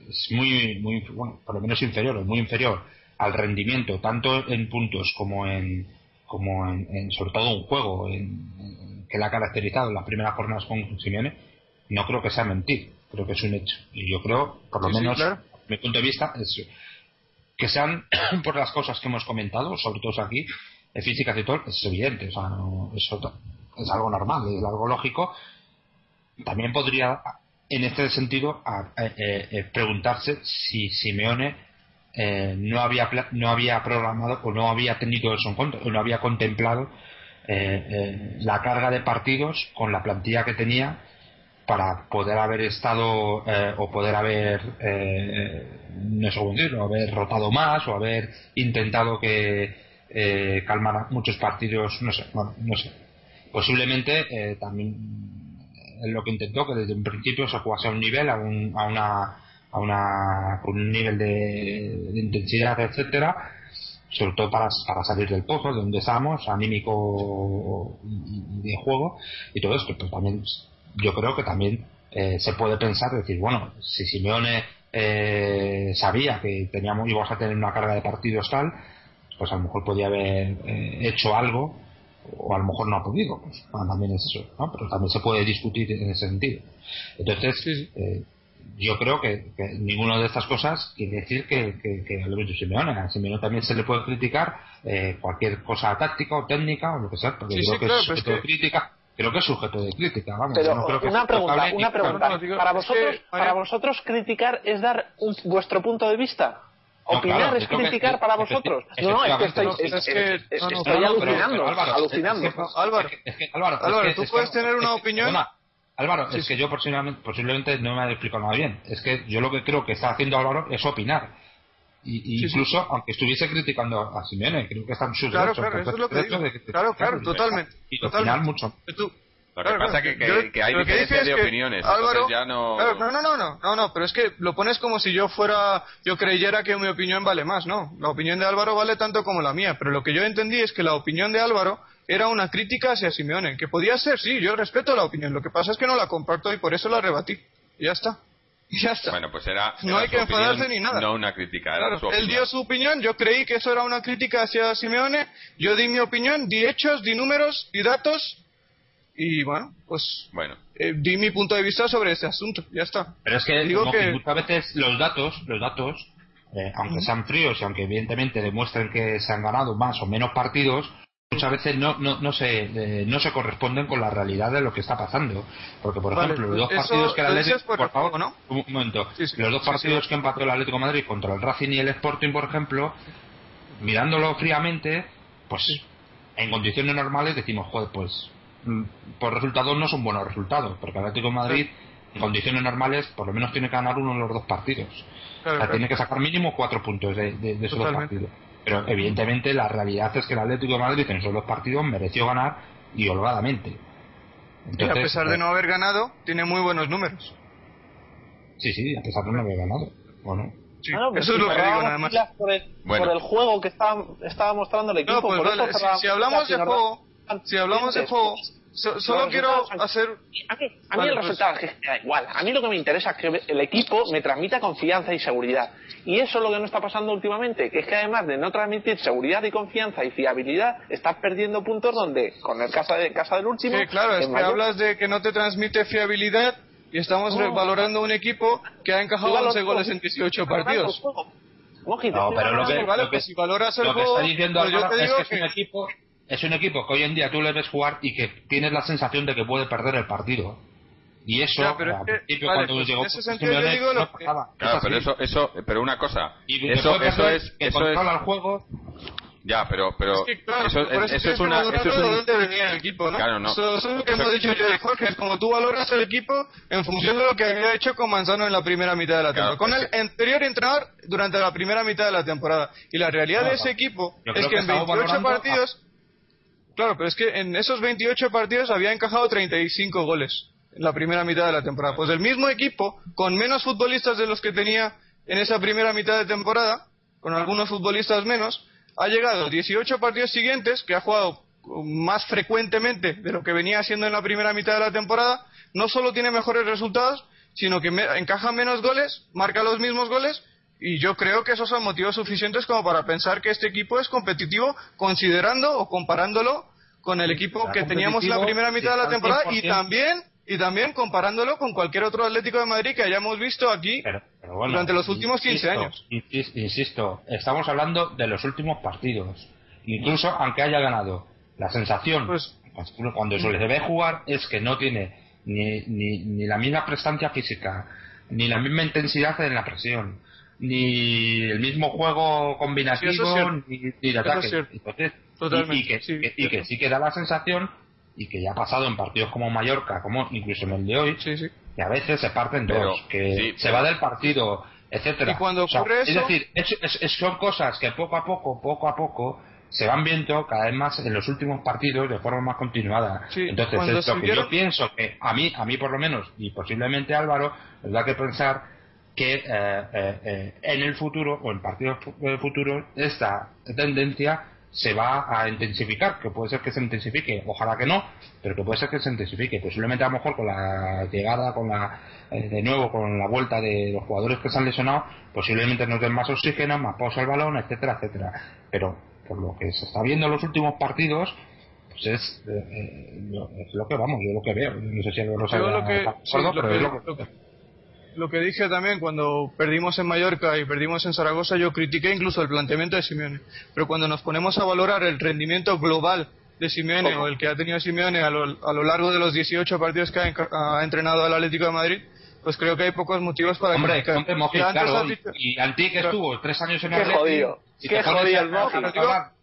es muy, muy, bueno, por lo menos inferior, o muy inferior al rendimiento tanto en puntos como en, como en, en sobre todo un juego en, en- que le ha caracterizado en las primeras jornadas con Simeone, no creo que sea mentir, creo que es un hecho. Y yo creo, por lo Sí, sí, menos, claro. mi punto de vista, es que sean por las cosas que hemos comentado, sobre todo aquí, eh, físicas y todo, es evidente, o sea, no- ta- es algo normal, es algo lógico. También podría, en este sentido, a- eh, eh, eh, preguntarse si Simeone eh, no había no había programado o no había tenido eso en cuenta, o no había contemplado eh, eh, la carga de partidos con la plantilla que tenía para poder haber estado eh, o poder haber no sé cómo decirlo, haber rotado más o haber intentado que eh, calmar muchos partidos no sé bueno, no sé. Posiblemente también lo que intentó que desde un principio se jugase a un nivel a, un, a una a una con un nivel de, de intensidad etcétera sobre todo para, para salir del pozo de donde estamos, anímico y, de juego y todo esto. Pero también yo creo que también eh, se puede pensar, decir, bueno, si Simeone eh, sabía que teníamos íbamos a tener una carga de partidos tal, pues a lo mejor podía haber eh, hecho algo o a lo mejor no ha podido, pues también es eso, ¿no? pero también se puede discutir en ese sentido. Entonces, Eh, yo creo que, que, ninguna de estas cosas quiere decir que, que, que Alberto Simeone, a Simeone también se le puede criticar eh, cualquier cosa táctica o técnica o lo que sea, porque creo que es sujeto de crítica. Creo que es sujeto de crítica, vamos. Pero no creo que una pregunta, una pregunta. para vosotros, para vosotros criticar es dar un, vuestro punto de vista. Opinar no, claro, es criticar que, para vosotros. No, no, es que estoy, es, es, es, estoy alucinando. Álvaro, alucinando. Álvaro, Álvaro, Álvaro tú puedes tener una opinión. Álvaro, es que yo posiblemente, posiblemente no me ha explicado nada bien. Es que yo lo que creo que está haciendo Álvaro es opinar. Y, y incluso, aunque estuviese criticando a Simeone, creo que están sus claro, derechos. Claro, eso es lo que digo. De claro, claro, totalmente. Y totalmente. opinar mucho. Tú, lo que pasa que, que, que, hay diferencias de opiniones. Álvaro, ya no... Claro, no, no, no, no, no, no, pero es que lo pones como si yo fuera, yo creyera que mi opinión vale más, ¿no? La opinión de Álvaro vale tanto como la mía, pero lo que yo entendí es que la opinión de Álvaro era una crítica hacia Simeone, que podía ser, sí, yo respeto la opinión, lo que pasa es que no la comparto y por eso la rebatí. Y ya está. Ya está. Bueno, pues era. No hay que enfadarse ni nada. No una crítica, era claro, su Él dio su opinión, yo creí que eso era una crítica hacia Simeone, yo di mi opinión, di hechos, di números, di datos, y bueno, pues bueno. Eh, di mi punto de vista sobre ese asunto, ya está. Pero es que, Digo que... muchas veces los datos, los datos, eh, aunque sean fríos y aunque evidentemente demuestren que se han ganado más o menos partidos, muchas veces no, no, no, se, eh, no se corresponden con la realidad de lo que está pasando. Porque, por vale, ejemplo, los dos partidos que el Atlético. Por, por favor, ¿no? un momento. Sí, sí, los dos sí, partidos que empató el Atlético de Madrid contra el Racing y el Sporting, por ejemplo, mirándolo fríamente, pues en condiciones normales decimos, joder, pues mm, por resultados no son buenos resultados, porque el Atlético de Madrid en condiciones normales por lo menos tiene que ganar uno de los dos partidos. Claro, o sea, claro. tiene que sacar mínimo cuatro puntos de, de, de esos dos partidos. Pero evidentemente la realidad es que el Atlético de Madrid en esos dos partidos mereció ganar y holgadamente. Y Entonces, a pesar de pues, no haber ganado, tiene muy buenos números. Sí, sí, a pesar de no haber ganado. Bueno, Sí, Ah, no, pero eso es lo que digo nada más. Por el, Bueno. por el juego que estaba, estaba mostrando el equipo. No, pues por vale, eso si, si hablamos de y juego, si hablamos de juego, so- solo quiero hacer... A mí, a mí Vale, el pues- resultado es que me da igual. A mí lo que me interesa es que el equipo me transmita confianza y seguridad. Y eso es lo que no está pasando últimamente, que es que además de no transmitir seguridad y confianza y fiabilidad, estás perdiendo puntos donde, con el caso de casa del último... Sí, claro, es que mayor- hablas de que no te transmite fiabilidad y estamos No. valorando un equipo que ha encajado Igual 11 lo- goles en 18 valorando partidos. No, pero lo que- Vale, lo pues si valoras el lo que está diciendo pues yo es que es que... un equipo es un equipo que hoy en día tú le ves jugar y que tienes la sensación de que puede perder el partido y eso Ya, pero es al que- principio vale, cuando pues llegó en ese sentido Simeone, yo digo lo no que- pasaba. Claro, Es pero eso, eso, pero una cosa. y Eso, es, que eso es, el juego ya, pero, pero, Es que, claro, eso, eso, eso es una, eso es de un, dónde venía el equipo, ¿no? Claro, no. Eso, eso es lo que Eso- hemos dicho yo y Jorge, es como tú valoras el equipo en función de lo que había hecho con Manzano en la primera mitad de la Claro, temporada, es con el anterior entrenador durante la primera mitad de la temporada. Y la realidad de ese equipo es que que en estamos 28 valorando a- partidos, claro, pero es que en esos 28 partidos había encajado 35 goles en la primera mitad de la temporada. Pues el mismo equipo, con menos futbolistas de los que tenía en esa primera mitad de temporada, con algunos futbolistas menos, ha llegado a 18 partidos siguientes, que ha jugado más frecuentemente de lo que venía haciendo en la primera mitad de la temporada, no solo tiene mejores resultados, sino que encaja menos goles, marca los mismos goles, y yo creo que esos son motivos suficientes como para pensar que este equipo es competitivo, considerando o comparándolo con el equipo que teníamos en la primera mitad de la temporada y 100%. también y también comparándolo con cualquier otro Atlético de Madrid que hayamos visto aquí Pero, pero bueno, durante los últimos 15 insisto, años. insis- Insisto, estamos hablando de los últimos partidos. Incluso aunque haya ganado, la sensación Pues- cuando se le ve jugar es que no tiene ni, ni, ni la misma prestancia física, ni la misma intensidad en la presión, ni el mismo juego combinativo, ni, ni de ataque. Entonces, y- Totalmente, y, que, sí, que- y que sí que da la sensación, y que ya ha pasado en partidos como Mallorca, como incluso en el de hoy, Sí, sí. que a veces se parten Pero, dos, que sí, se va del partido, etcétera. Y cuando O sea, ocurre Es decir, es- es- es- son cosas que poco a poco, poco a poco, se van viendo cada vez más en los últimos partidos de forma más continuada. Sí, Entonces, es lo que vieron- yo pienso que a mí, a mí por lo menos, y posiblemente Álvaro, les da que pensar que eh, eh, eh, en el futuro o en partidos futuros esta tendencia se va a intensificar, que puede ser que se intensifique, ojalá que no, pero que puede ser que se intensifique. Posiblemente a lo mejor con la llegada, con la de nuevo con la vuelta de los jugadores que se han lesionado, posiblemente nos den más oxígeno, más pausa al balón, etcétera, etcétera. Pero por lo que se está viendo en los últimos partidos, pues es, lo, que vamos, yo lo que veo. No sé si lo, lo que, lo que dije también cuando perdimos en Mallorca y perdimos en Zaragoza, yo critiqué incluso el planteamiento de Simeone. Pero cuando nos ponemos a valorar el rendimiento global de Simeone o el que ha tenido Simeone a lo, a lo largo de los 18 partidos que ha, entrenado al Atlético de Madrid, pues creo que hay pocos motivos para Hombre, criticar. Hombre, claro, y Antic estuvo tres años en el Atlético Qué jodido el Moji.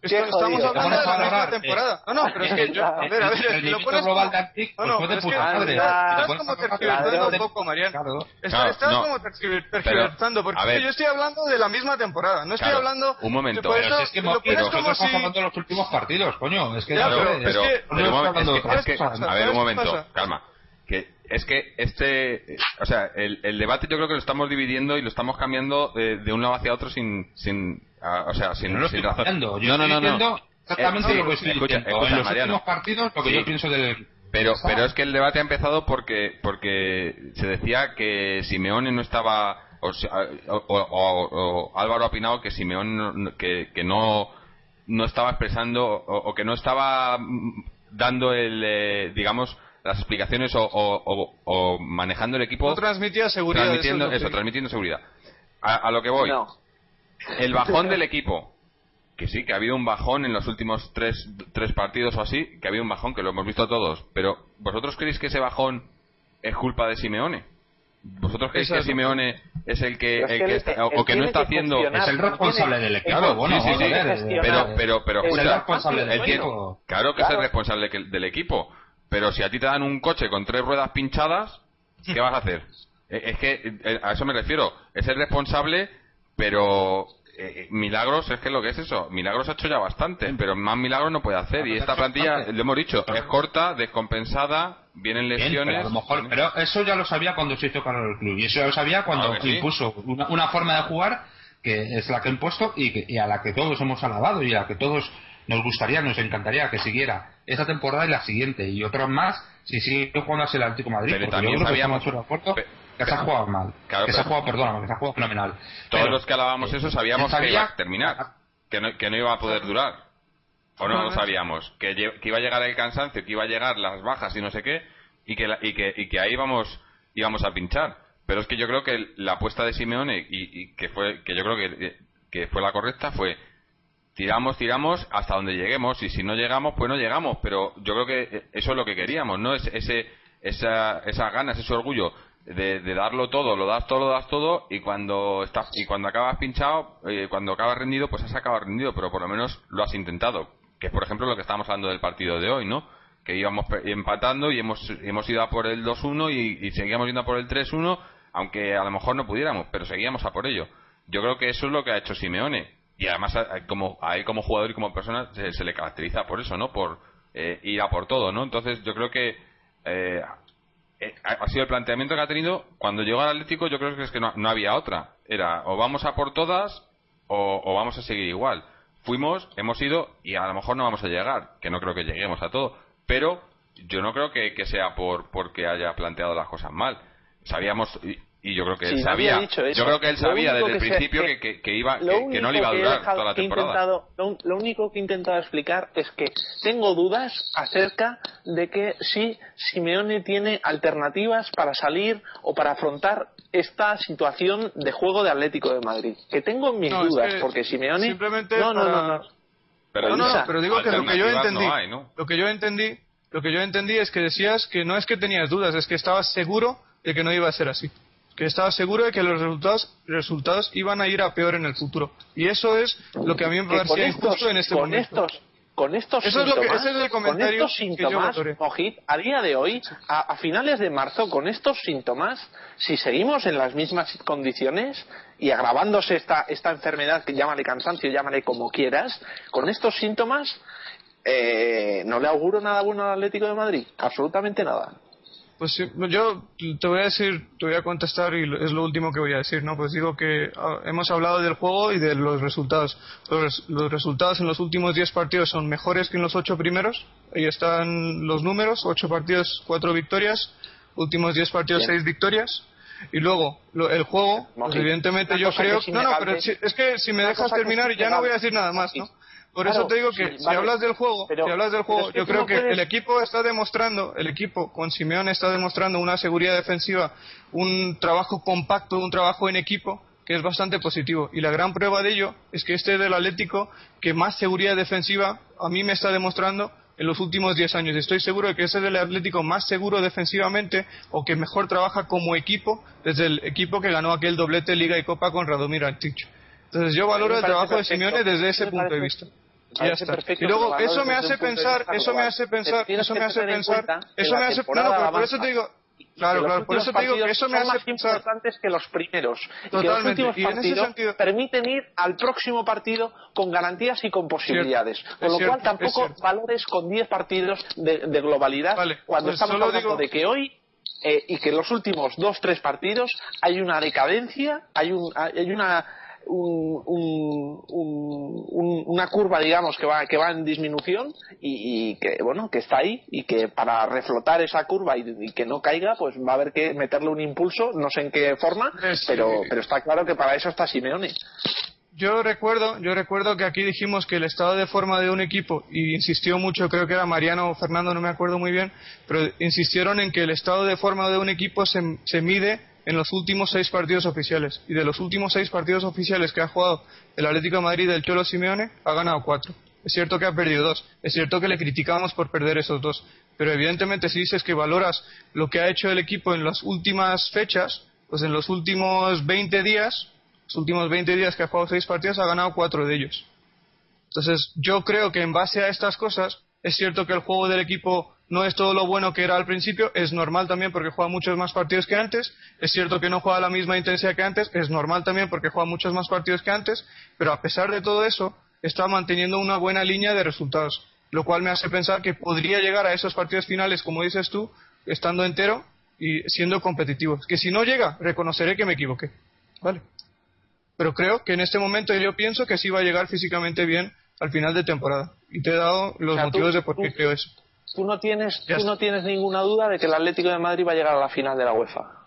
Estamos hablando de la misma temporada. No, no, pero es que yo. A ver, a ver, si lo pones. global de Antic, no, no, pues es que estás como tergiversando un poco, Mariano. Estás como tergiversando, porque yo estoy hablando de la misma temporada. No estoy hablando. Un momento. Pero es que nosotros estamos hablando de los últimos partidos, coño. Es que. Claro, pero. Es que. A ver, un momento. Calma. Que es que este, o sea, el, el, debate yo creo que lo estamos dividiendo y lo estamos cambiando de, de un lado hacia otro sin, sin, o sea, sin, no sin razón. Yo no, no, no, no. Exactamente eh, lo que estoy escucha, diciendo. Escucha, en los últimos partidos, lo que yo pienso del pero, pero es que el debate ha empezado porque, porque se decía que Simeone no estaba, o, o, Álvaro ha opinado que Simeone que, que no, no estaba expresando o, que no estaba dando el, eh, digamos, las explicaciones o, manejando el equipo. No transmitía seguridad. Transmitiendo, eso, transmitiendo seguridad. A, lo que voy. El bajón del equipo. Que sí, que ha habido un bajón en los últimos tres, tres partidos o así, que ha habido un bajón, que lo hemos visto todos. Pero, ¿vosotros creéis que ese bajón es culpa de Simeone? ¿Vosotros creéis que Simeone es el que, el que, está, o que no está haciendo es el responsable del equipo claro, bueno sí, sí, sí, pero pero pero es el responsable del equipo claro que es el responsable del equipo pero si a ti te dan un coche con tres ruedas pinchadas, ¿qué vas a hacer? Eh, es que eh, a eso me refiero. Es el responsable, pero eh, milagros es que lo que es eso. Milagros ha hecho ya bastante, pero más milagros no puede hacer. Y esta plantilla, lo hemos dicho, es corta, descompensada, vienen lesiones. pero, mejor, pero eso ya lo sabía cuando se hizo cargo del club. Y eso ya lo sabía cuando impuso una, forma de jugar que es la que ha impuesto y, y a la que todos hemos alabado y a la que todos nos gustaría, nos encantaría que siguiera esta temporada y la siguiente y otras más si sigue jugando así el Atlético Madrid pero también sabíamos que se ha jugado mal. Que se ha jugado perdón que se ha jugado fenomenal. Todos los que alabamos eso sabíamos que iba a terminar que no, que no iba a poder durar. O no lo sabíamos que, que, iba a llegar el cansancio que iba a llegar las bajas y no sé qué y que, y que, y que ahí íbamos, íbamos a pinchar. Pero es que yo creo que la apuesta de Simeone y, y que fue que yo creo que, que fue la correcta fue tiramos, tiramos hasta donde lleguemos y si no llegamos, pues no llegamos, pero yo creo que eso es lo que queríamos, ¿no? Es, ese, esa, esas ganas, ese orgullo de, darlo todo, lo das todo, lo das todo y cuando estás y cuando acabas pinchado, eh, cuando acabas rendido, pues has acabado rendido, pero por lo menos lo has intentado, que es por ejemplo lo que estamos hablando del partido de hoy, ¿no? Que íbamos empatando y hemos, hemos ido a por el 2-1 y, seguíamos yendo a por el 3-1, aunque a lo mejor no pudiéramos, pero seguíamos a por ello. Yo creo que eso es lo que ha hecho Simeone y además a, como a él como jugador y como persona se, le caracteriza por eso no por eh, ir a por todo no entonces yo creo que eh, ha sido el planteamiento que ha tenido cuando llegó al Atlético yo creo que es que no, había otra. Era o vamos a por todas o, vamos a seguir igual. Fuimos hemos ido y a lo mejor no vamos a llegar que no creo que lleguemos a todo. Pero yo no creo que, que sea por porque haya planteado las cosas mal. Sabíamos y yo creo que él sabía yo creo que él sabía desde el principio que, que, iba que, no le iba a durar toda la temporada. lo, único que he intentado explicar es que tengo dudas acerca de que si Simeone tiene alternativas para salir o para afrontar esta situación de juego de Atlético de Madrid. Que tengo mis dudas porque Simeone simplemente no, no, no, no, pero, no, pero digo que lo que yo entendí lo que yo entendí lo que yo entendí es que decías que no es que tenías dudas es que estabas seguro de que no iba a ser así que estaba seguro de que los resultados, resultados iban a ir a peor en el futuro. Y eso es lo que a mí me parecía injusto en este con momento. Estos, con estos síntomas, con estos síntomas, a día de hoy, a, finales de marzo, con estos síntomas, si seguimos en las mismas condiciones y agravándose esta, esta enfermedad, que llámale cansancio, llámale como quieras, con estos síntomas, eh, no le auguro nada bueno al Atlético de Madrid, absolutamente nada. Pues yo te voy a decir, te voy a contestar y es lo último que voy a decir, ¿no? Pues digo que ah, hemos hablado del juego y de los resultados. Los, los resultados en los últimos 10 partidos son mejores que en los 8 primeros. Ahí están los números, 8 partidos, 4 victorias, últimos 10 partidos, 6 victorias. Y luego, el juego, pues evidentemente yo creo... No, no, pero es que si me dejas terminar ya no voy a decir nada más, ¿no? Por eso te digo que si hablas del juego, si hablas del juego, yo creo que el equipo está demostrando, el equipo con Simeone está demostrando una seguridad defensiva, un trabajo compacto, un trabajo en equipo que es bastante positivo. Y la gran prueba de ello es que este es el Atlético que más seguridad defensiva a mí me está demostrando en los últimos 10 años. Estoy seguro de que ese es el Atlético más seguro defensivamente o que mejor trabaja como equipo desde el equipo que ganó aquel doblete Liga y Copa con Radomir Antic. Entonces yo valoro el trabajo de Simeone desde ese punto de vista. Y luego eso me hace pensar, eso me hace pensar, eso me hace pensar, eso me hace, no, por eso te digo, Claro, claro, por eso te digo que eso me hace más importantes que los primeros. Y que los últimos partidos permiten ir al próximo partido con garantías y con posibilidades. con lo cual tampoco valores con 10 partidos de, globalidad cuando pues estamos hablando de que hoy eh, y que en los últimos dos tres partidos hay una decadencia, hay, un, hay una una curva, digamos, que va, que va en disminución y, que, bueno, que está ahí y que para reflotar esa curva y, que no caiga, pues va a haber que meterle un impulso, no sé en qué forma, pero, pero está claro que para eso está Simeone. Yo recuerdo, yo recuerdo que aquí dijimos que el estado de forma de un equipo, y insistió mucho, creo que era Mariano o Fernando, no me acuerdo muy bien, pero insistieron en que el estado de forma de un equipo se, se mide en los últimos seis partidos oficiales. Y de los últimos seis partidos oficiales que ha jugado el Atlético Madrid del Cholo Simeone, ha ganado cuatro. Es cierto que ha perdido dos. Es cierto que le criticamos por perder esos dos. Pero evidentemente si dices que valoras lo que ha hecho el equipo en las últimas fechas, pues en los últimos 20 días, los últimos 20 días que ha jugado seis partidos, ha ganado cuatro de ellos. Entonces yo creo que en base a estas cosas, es cierto que el juego del equipo no es todo lo bueno que era al principio, es normal también porque juega muchos más partidos que antes, es cierto que no juega la misma intensidad que antes, es normal también porque juega muchos más partidos que antes, pero a pesar de todo eso, está manteniendo una buena línea de resultados, lo cual me hace pensar que podría llegar a esos partidos finales, como dices tú, estando entero y siendo competitivo. Que si no llega, reconoceré que me equivoqué, ¿vale? Pero creo que en este momento yo pienso que sí va a llegar físicamente bien al final de temporada. Y te he dado los motivos de por qué creo eso tú no tienes, tú no tienes ninguna duda de que el Atlético de Madrid va a llegar a la final de la UEFA.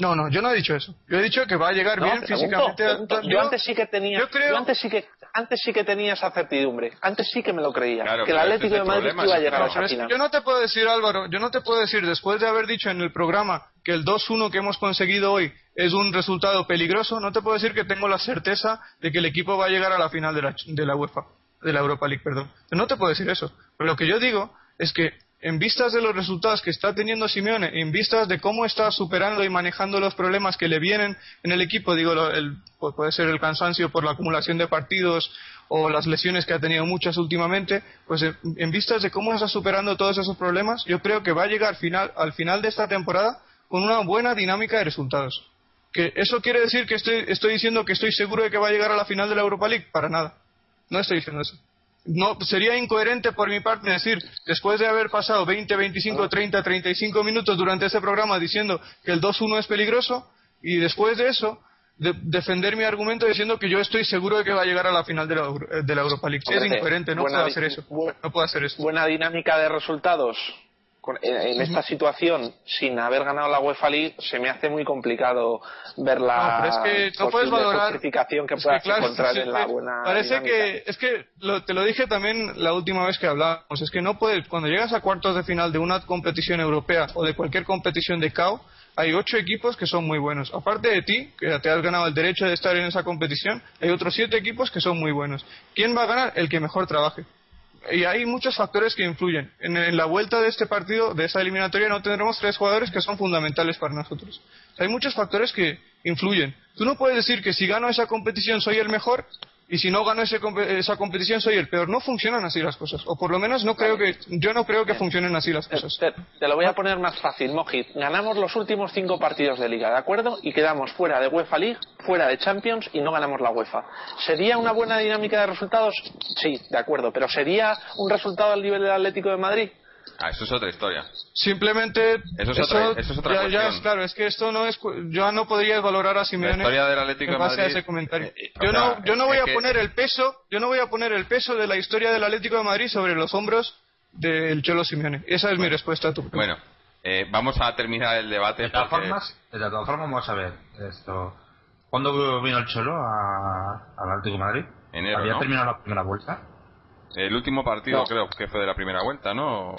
No, no, yo no he dicho eso. Yo he dicho que va a llegar bien físicamente. Yo, antes sí que tenía, yo, antes sí que antes sí que tenía esa certidumbre. Antes sí que me lo creía. que el Atlético de Madrid iba a llegar a esa final. Yo no te puedo decir, Álvaro, yo no te puedo decir después de haber dicho en el programa que el 2-1 que hemos conseguido hoy es un resultado peligroso, no te puedo decir que tengo la certeza de que el equipo va a llegar a la final de la, de la UEFA, de la Europa League, perdón. No te puedo decir eso. Pero lo que yo digo es que en vistas de los resultados que está teniendo Simeone, en vistas de cómo está superando y manejando los problemas que le vienen en el equipo, digo, el, puede ser el cansancio por la acumulación de partidos o las lesiones que ha tenido muchas últimamente, pues en, vistas de cómo está superando todos esos problemas, yo creo que va a llegar final, al final de esta temporada con una buena dinámica de resultados. ¿Que ¿Eso quiere decir que estoy, estoy diciendo que estoy seguro de que va a llegar a la final de la Europa League? Para nada. No estoy diciendo eso no sería incoherente por mi parte decir, después de haber pasado 20, 25, 30, 35 minutos durante ese programa diciendo que el 2-1 es peligroso y después de eso defender mi argumento diciendo que yo estoy seguro de que va a llegar a la final de la, de la Europa League. Es incoherente, no puedo hacer eso. No puedo hacer eso. Buena dinámica de resultados en esta situación, sin haber ganado la UEFA League, se me hace muy complicado ver la no, es que no puedes valorar que puedas encontrar en la buena parece que es que te lo dije también la última vez que hablamos es que no puedes cuando llegas a cuartos de final de una competición europea o de cualquier competición de CAO hay ocho equipos que son muy buenos. Aparte de ti, que te has ganado el derecho de estar en esa competición, hay otros siete equipos que son muy buenos. ¿Quién va a ganar? El que mejor trabaje y hay muchos factores que influyen. En, la vuelta de este partido, de esa eliminatoria, no tendremos tres jugadores que son fundamentales para nosotros. Hay muchos factores que influyen. Tú no puedes decir que si gano esa competición soy el mejor y si no gano esa competición soy el peor. No funcionan así las cosas. O por lo menos no creo que, yo no creo que funcionen así las cosas. Te, lo voy a poner más fácil, Mojit. Ganamos los últimos cinco partidos de liga, ¿de acuerdo? Y quedamos fuera de UEFA League, fuera de Champions y no ganamos la UEFA. ¿Sería una buena dinámica de resultados? Sí, de acuerdo. Pero ¿sería un resultado al nivel del Atlético de Madrid? Ah, eso es otra historia. Simplemente. Eso es otra- eso es otra ya- claro, es que esto no es. Yo no podría valorar a La Simeone historia del Atlético en de base Madrid. a ese comentario. eh, eh, o yo sea, no, yo no voy a que- poner el peso. Yo no voy a poner el peso de la historia del Atlético de Madrid sobre los hombros del Cholo Simeone. Esa es mi respuesta a tu pregunta. Bueno, eh, vamos a terminar el debate. De todas porque- formas, de todas formas vamos a ver esto. ¿Cuándo vino el Cholo a- al Atlético de Madrid? Enero, ¿Había ¿no? terminado la primera vuelta? El último partido No. creo que fue de la primera vuelta, ¿no?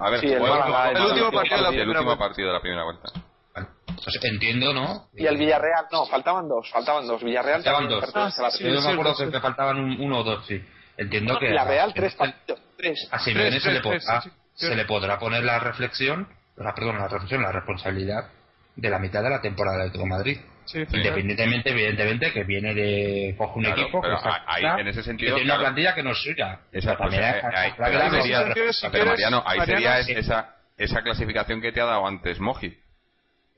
A ver, Sí, el fue Málaga, el último partido de la primera último vuelta. partido de la primera vuelta. Bueno, pues entiendo, ¿no? Y el Villarreal, no, faltaban dos, faltaban dos. Villarreal Faltaban dos. Ah, sí, Yo me acuerdo que, faltaban un- uno o dos, sí. Entiendo que Villarreal, a, tres partidos. Tres. a Simeone se, le podrá, tres, se le podrá poner la reflexión, la, perdón, la reflexión, la responsabilidad de la mitad de la temporada del Atlético Madrid. Sí, Independientemente, evidentemente, que viene de coge un Claro, equipo que está ahí, en ese que sentido, tiene una plantilla que no es suya. Esa, pues, eh, ahí- pero sería- si pero Mariano, ahí Mariano, sería sí. esa, esa clasificación que te ha dado antes Moji.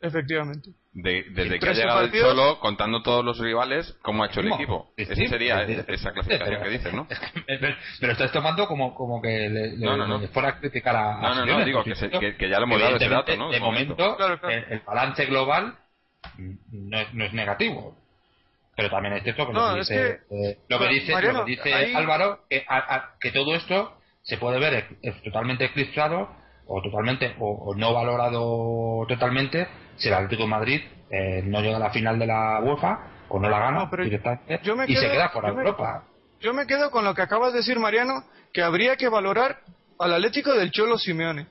Efectivamente. De- desde que ha 13 llegado partidos- el Cholo, contando todos los rivales, cómo ha hecho el ¿Cómo? equipo. Sí, Esa sí, sería sí, sí. esa clasificación Pero- que dices, ¿no? Pero, pero estás tomando como, como que le, le- No, no, no. le fuera a criticar a. No, no, no, digo que se- yo- que- que ya lo hemos dado ese dato, ¿no? De momento. momento, Claro, claro. El, el balance global no es, no es negativo. Pero también es cierto que No, lo que dice, eh, lo que dice, Mariano, lo que dice ahí- Álvaro, que, a- a- que todo esto se puede ver totalmente eclipsado o totalmente o, o no valorado totalmente si el Atlético de Madrid eh, no llega a la final de la UEFA o no la gana No, directamente yo me y se queda fuera de Europa. Yo me quedo con lo que acabas de decir, Mariano, que habría que valorar al Atlético del Cholo Simeone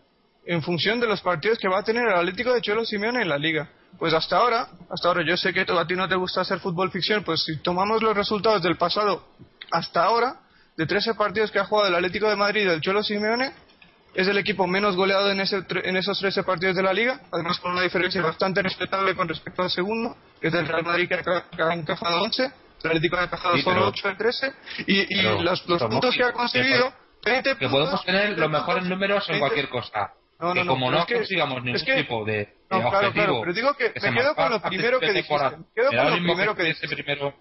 en función de los partidos que va a tener el Atlético de Cholo Simeone en la liga. Pues hasta ahora, hasta ahora, yo sé que a ti no te gusta hacer fútbol ficción, pues si tomamos los resultados del pasado hasta ahora, de 13 partidos que ha jugado el Atlético de Madrid y el Cholo Simeone, es el equipo menos goleado en, ese, en esos 13 partidos de la liga, además con una diferencia bastante respetable con respecto al segundo, que es del Real Madrid que ha, que ha encajado 11, el Atlético ha encajado Sí, solo pero- 8 de 13, y, y los, puntos que ha conseguido, 20 que podemos tener 20 los mejores números en 20 cualquier cosa. No, no, que como no es que- consigamos ningún es que- tipo de, de No, claro, objetivo. claro, pero digo que se me quedo con lo primero que dijiste, me quedo con lo primero que este primero.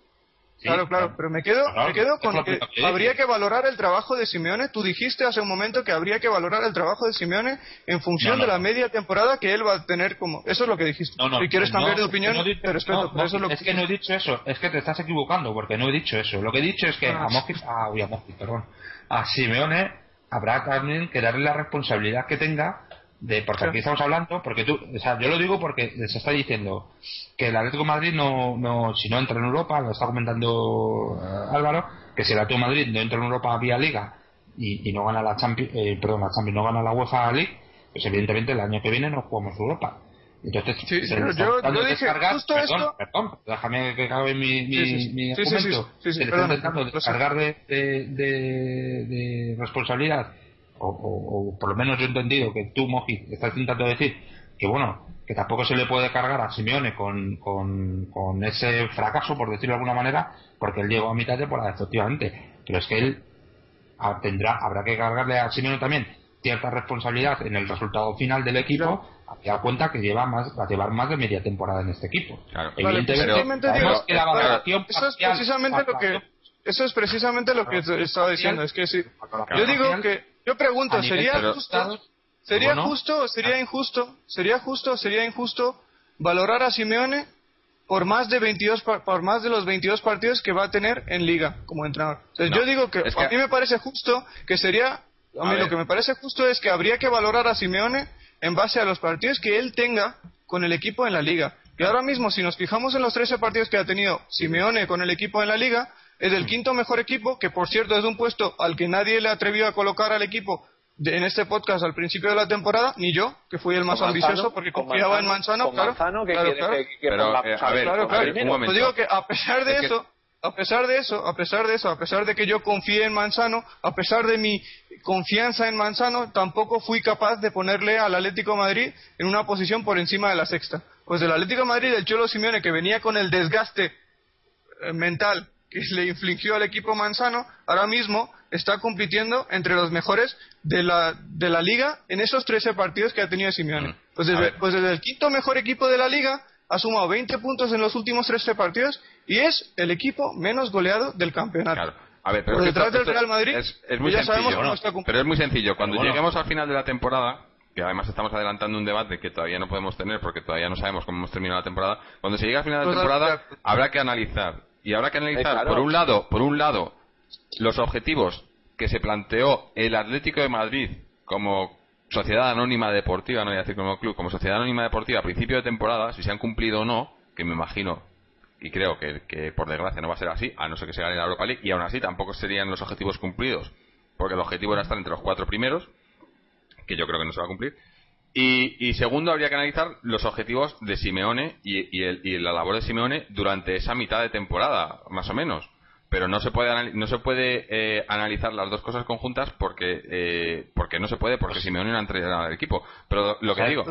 Sí, Claro, claro, pero me quedo, Claro, me quedo con que que habría que valorar el trabajo de Simeone. Tú dijiste hace un momento que habría que valorar el trabajo de Simeone en función No, no, de la media temporada que él va a tener como... Eso es lo que dijiste. No, no, si quieres cambiar de que opinión, te respeto, pero eso es lo que... es que no he dicho eso, es que te estás equivocando, porque no he dicho eso. Lo que he dicho es que Ah. a Mosquit, ah, uy, a Mosquit, perdón, a Simeone habrá también que darle la responsabilidad que tenga de porque aquí estamos hablando porque tú o sea yo lo digo porque se está diciendo que el Atlético de Madrid no, no si no entra en Europa lo está comentando eh, Álvaro que si el Atlético de Madrid no entra en Europa vía Liga y, y no gana la Champions eh, perdón la Champions no gana la UEFA League pues evidentemente el año que viene no jugamos Europa. Entonces Sí, se yo- yo- dije descargar- justo perdón, esto- perdón, déjame que acabe mi, mi, Sí, mi argumento. se le está intentando descargar de, de, de- de responsabilidad o, o- o por lo menos yo he entendido que tú Moji estás intentando decir que bueno que tampoco se le puede cargar a Simeone con, con, con ese fracaso por decirlo de alguna manera porque él llegó a mitad de temporada efectivamente. Pero es que él tendrá habrá que cargarle a Simeone también cierta responsabilidad en el resultado final del equipo a cuenta que lleva más va a llevar más de media temporada en este equipo. Claro. Pues Evidentemente, digo- que la claro, valoración eso es precisamente lo que eso es precisamente lo que estaba diciendo es que sí. Yo digo que yo pregunto sería justo sería bueno, justo o sería injusto sería justo o sería injusto valorar a Simeone por más de 22 par- por más de los 22 partidos que va a tener en liga como entrenador Entonces, No, yo digo que, es que- a mí me parece justo que sería a mí lo que me parece justo es que habría que valorar a Simeone en base a los partidos que él tenga con el equipo en la liga. Y ahora mismo, si nos fijamos en los 13 partidos que ha tenido Simeone con el equipo en la liga, es el quinto mejor equipo, que por cierto es un puesto al que nadie le atrevió a colocar al equipo de- en este podcast al principio de la temporada, ni yo, que fui el más Con ambicioso Manzano, porque con confiaba en Manzano, con claro. Manzano, que claro, quiere claro. que- que Pero, eh, a ver, Claro, a claro. ver, un momento. Pues digo que a pesar de Es que- eso, a pesar de eso, a pesar de eso, a pesar de que yo confié en Manzano, a pesar de mi confianza en Manzano, tampoco fui capaz de ponerle al Atlético de Madrid en una posición por encima de la sexta. Pues el Atlético de Madrid, el Cholo Simeone, que venía con el desgaste eh, mental que le infligió al equipo Manzano, ahora mismo está compitiendo entre los mejores de la, de la liga en esos 13 partidos que ha tenido Simeone. Mm. Pues desde, pues desde el quinto mejor equipo de la liga ha sumado 20 puntos en los últimos 13 partidos y es el equipo menos goleado del campeonato. Claro. A ver, pero Por detrás esto- del Real Madrid, es, es muy ya sabemos sencillo, cómo ¿no? pero es muy sencillo. Cuando bueno. lleguemos al final de la temporada, que además estamos adelantando un debate que todavía no podemos tener porque todavía no sabemos cómo hemos terminado la temporada, cuando se llegue al final de la Pues, temporada ya- habrá que analizar y habrá que analizar Eh, claro. por un lado, por un lado, los objetivos que se planteó el Atlético de Madrid como sociedad anónima deportiva, no voy a decir como club, como sociedad anónima deportiva a principio de temporada, si se han cumplido o no, que me imagino y creo que, que por desgracia no va a ser así, a no ser que se gane la Europa League, y aún así tampoco serían los objetivos cumplidos, porque el objetivo era estar entre los cuatro primeros, que yo creo que no se va a cumplir. Y, y segundo, habría que analizar los objetivos de Simeone y, y el- y la labor de Simeone durante esa mitad de temporada, más o menos. Pero no se puede no se puede eh, analizar las dos cosas conjuntas porque eh, porque no se puede porque Simeone no ha entrenado al equipo. Pero lo que digo,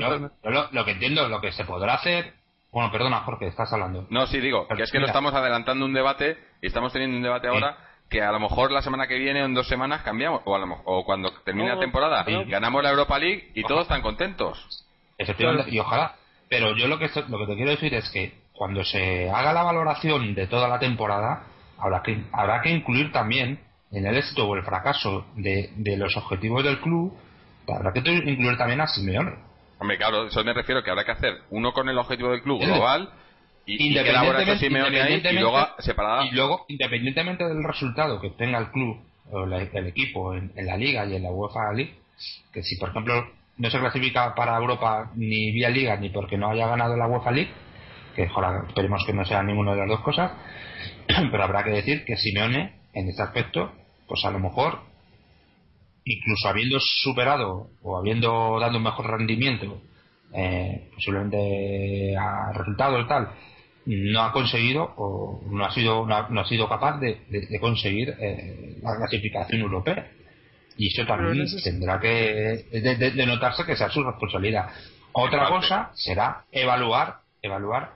lo, lo que entiendo, lo que se podrá hacer. Bueno, perdona, Jorge, estás hablando. No, sí, digo, que es que lo Mira. estamos adelantando un debate y estamos teniendo un debate ahora que a lo mejor la semana que viene o en dos semanas cambiamos, o, a lo o cuando termine No, la temporada no. ganamos la Europa League y Ojalá. todos están contentos. Efectivamente, y ojalá. Pero yo lo que, lo que te quiero decir es que cuando se haga la valoración de toda la temporada, habrá que, habrá que incluir también en el éxito o el fracaso de, de los objetivos del club, habrá que incluir también a Simeone. Hombre, claro, eso me refiero que habrá que hacer uno con el objetivo del club Sí. global y, Independientemente- ahí y luego separada. Y luego, independientemente del resultado que tenga el club o la- el equipo en, en la Liga y en la UEFA League, que si por ejemplo no se clasifica para Europa ni vía Liga ni porque no haya ganado la UEFA League, que esperemos que no sea ninguna de las dos cosas, pero habrá que decir que Simeone en este aspecto, pues a lo mejor incluso habiendo superado o habiendo dado un mejor rendimiento eh, posiblemente a resultados y tal no ha conseguido o no ha sido no ha, no ha sido capaz de, de- de conseguir eh, la clasificación europea. Y eso también tendrá que de, de- de notarse que sea su responsabilidad. Otra cosa será evaluar evaluar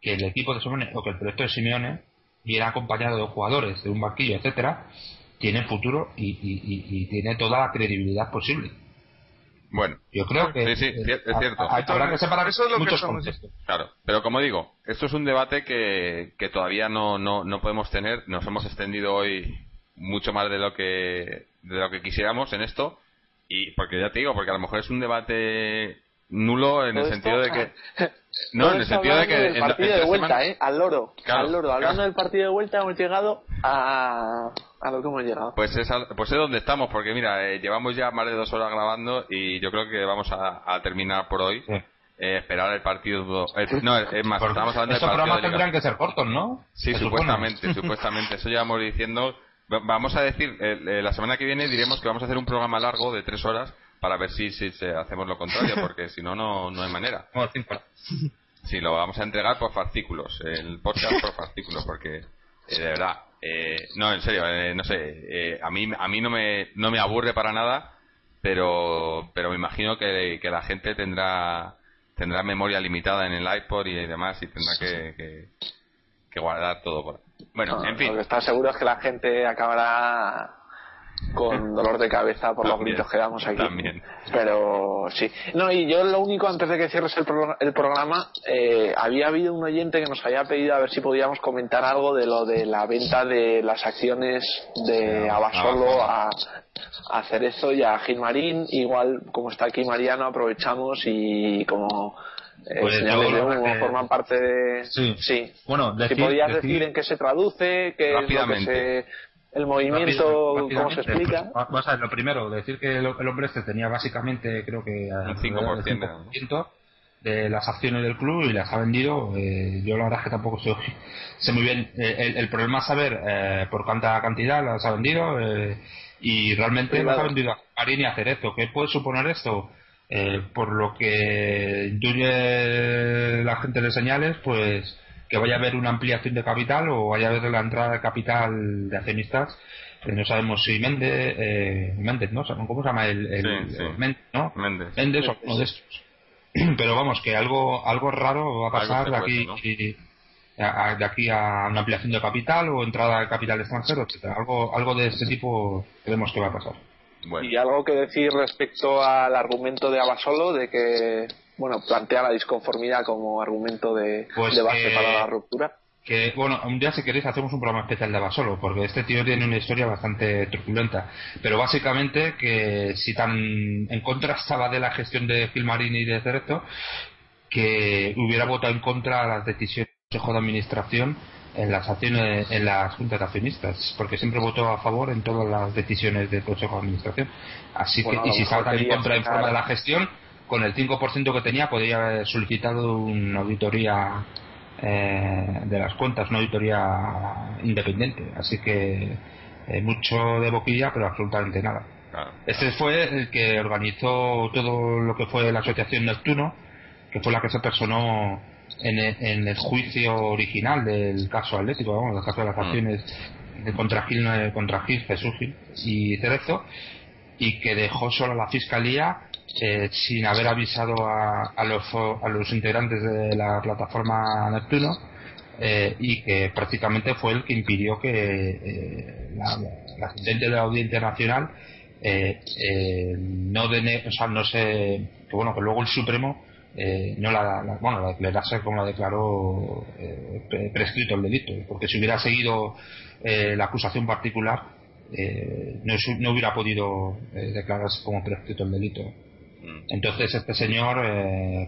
que el equipo de Simeone o que el proyecto de Simeone viene acompañado de jugadores de un banquillo etcétera tiene futuro y, y- y- y tiene toda la credibilidad posible Bueno, yo creo que Sí, sí, es a- cierto. a- habrá que separar Eso es lo que muchos estamos contextos claro. Pero como digo, esto es un debate que, que todavía no, no, no podemos tener. Nos hemos extendido hoy mucho más de lo que de lo que quisiéramos en esto y porque ya te digo, porque a lo mejor es un debate nulo en el sentido de que no, en el sentido de que en- partido en de vuelta, semanas- ¿eh? Al loro. Claro, al loro. Hablando claro. del partido de vuelta hemos llegado a, a lo que hemos llegado. Pues es, al- pues es donde estamos, porque mira, eh, llevamos ya más de dos horas grabando y yo creo que vamos a, a terminar por hoy. Sí. Eh, esperar el partido. eh, no, es más, Porque estábamos hablando partido programas tendrán que ser cortos ¿no? Sí, Se supone. supuestamente, supuestamente. Eso llevamos diciendo. Va- Vamos a decir, eh, eh, la semana que viene diremos que vamos a hacer un programa largo de tres horas para ver si, si, si hacemos lo contrario, porque si no, no no hay manera. Cinco. Sí, lo vamos a entregar por fascículos, el podcast por fascículos, porque de verdad, eh, no, en serio, eh, no sé, eh, a mí a mí no me no me aburre para nada, pero pero me imagino que, que la gente tendrá tendrá memoria limitada en el iPod y demás y tendrá que, que, que guardar todo por bueno, No, en fin, Lo que está seguro es que la gente acabará con dolor de cabeza por los gritos que damos aquí. también. Pero sí. No, y yo lo único, antes de que cierres el, pro- el programa, eh, había habido un oyente que nos había pedido a ver si podíamos comentar algo de lo de la venta de las acciones de Abasolo a, a Cerezo y a Gilmarín. Igual, como está aquí Mariano, aprovechamos y como eh, Pues señales de humo que- forman parte de... Sí. sí. Bueno, decir, si podías decir- decir en qué se traduce, qué es lo que se... El movimiento, rápido- cómo se rápidamente, explica. pues, Vamos a ver, lo primero, decir que el, el hombre este tenía básicamente, creo que Un alrededor del 5%, 5% de las acciones del club y las ha vendido. eh, yo la verdad es que tampoco sé, sé muy bien. eh, el, el problema es saber eh, por cuánta cantidad las ha vendido eh, y realmente las ha vendido a Marín y a Cerezo. ¿Qué puede suponer esto? Eh, por lo que intuye la gente de señales, pues que vaya a haber una ampliación de capital o vaya a haber la entrada de capital de accionistas. Eh, no sabemos si Méndez, eh, Méndez, ¿no? ¿Cómo se llama el, el- Sí, sí. Méndez, ¿no? Méndez. Méndez o uno de estos. Pero vamos, que algo algo raro va a pasar de aquí ¿no? y- a, a- de aquí a una ampliación de capital o entrada de capital extranjero, etcétera. Algo algo de este tipo creemos que va a pasar. Bueno, Y algo que decir respecto al argumento de Abasolo de que, bueno, plantea la disconformidad como argumento de, Pues de base que- para la ruptura. que, bueno, un día si queréis hacemos un programa especial de Basolo, porque este tío tiene una historia bastante truculenta. Pero básicamente que si tan en contra estaba de la gestión de Gilmarini y de Cerezo, que hubiera votado en contra de las decisiones del Consejo de Administración en las acciones en las juntas de accionistas porque siempre votó a favor en todas las decisiones del Consejo de Administración así que y si estaba en contra en forma de la gestión con el 5% que tenía podría haber solicitado una auditoría eh, de las cuentas una auditoría independiente. Así que eh, mucho de boquilla pero absolutamente nada. Este fue el que organizó todo lo que fue la asociación Neptuno que fue la que se personó en el, juicio original del caso Atlético, vamos, del caso de las mm. acciones de contra Gil, eh, contra Gil, Jesús Gil y Cerezo, y que dejó solo la fiscalía eh, sin haber avisado a, a, los, a los integrantes de la plataforma Neptuno eh, y que prácticamente fue el que impidió que la, la de la Audiencia Nacional no, de, o sea, no se que bueno que luego el Supremo eh, no la, bueno, la declarase como la declaró eh, prescrito el delito, porque si hubiera seguido eh, la acusación particular, no, no, hubiera podido declararse como prescrito el delito. Entonces este señor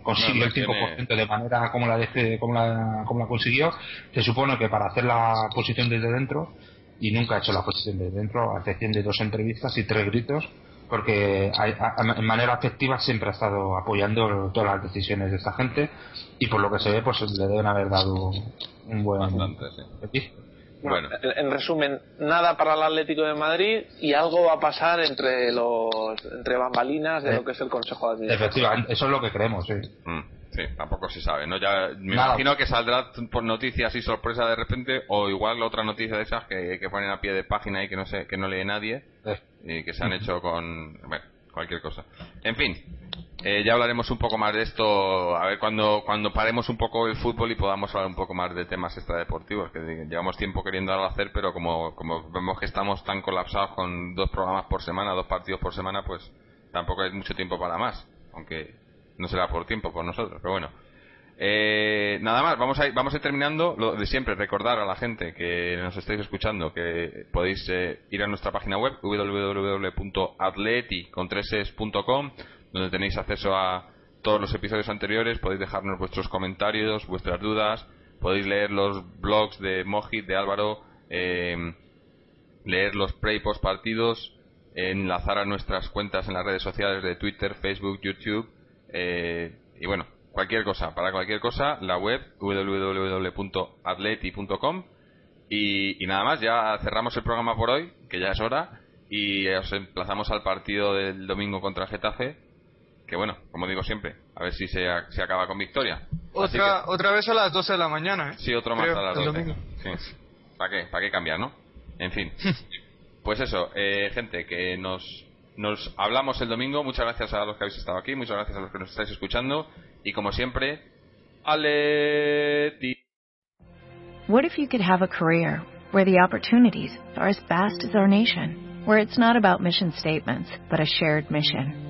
consiguió el 5% de manera como la, de, como, la, como la consiguió. Se supone que para hacer la posición desde dentro, y nunca ha hecho la posición desde dentro, a excepción de dos entrevistas y tres gritos, porque en manera afectiva siempre ha estado apoyando todas las decisiones de esta gente y por lo que se ve pues le deben haber dado un buen bueno, en resumen, nada para el Atlético de Madrid y algo va a pasar entre los entre bambalinas de lo que es el Consejo de Administración. Efectivamente, eso es lo que creemos, sí. Mm, sí, tampoco se sabe, ¿no? Ya me imagino que saldrá por noticias y sorpresa de repente o igual otra noticia de esas que, que ponen a pie de página y que no sé, que no lee nadie y que se han hecho con bueno, cualquier cosa. En fin, eh, ya hablaremos un poco más de esto, a ver cuando, cuando paremos un poco el fútbol y podamos hablar un poco más de temas extradeportivos, que llevamos tiempo queriendo hacer, pero como, como vemos que estamos tan colapsados con dos programas por semana, dos partidos por semana, pues tampoco hay mucho tiempo para más, aunque no será por tiempo por nosotros, pero bueno. Eh, nada más, vamos a, ir, vamos a ir terminando. Lo de siempre, recordar a la gente que nos estáis escuchando que podéis eh, ir a nuestra página web www.atleti.com donde tenéis acceso a todos los episodios anteriores. Podéis dejarnos vuestros comentarios, vuestras dudas. Podéis leer los blogs de Mojit, de Álvaro, eh, leer los pre y post partidos, enlazar a nuestras cuentas en las redes sociales de Twitter, Facebook, YouTube. y bueno, cualquier cosa, para cualquier cosa, la web www.atleti.com y, y nada más, ya cerramos el programa por hoy, que ya es hora, y os emplazamos al partido del domingo contra Getafe, que bueno, como digo siempre, a ver si se, se acaba con victoria. Otra, otra vez a las 12 de la mañana, ¿eh? Sí, otro más a las 12. ¿Para qué? ¿Para qué cambiar, no? En fin. pues eso, eh, gente, que nos nos hablamos el domingo. Muchas gracias a los que habéis estado aquí. Muchas gracias a los que nos estáis escuchando. Y como siempre, Aleti. What if you could have a career where the opportunities are as vast as our nation, where it's not about mission statements, but a shared mission?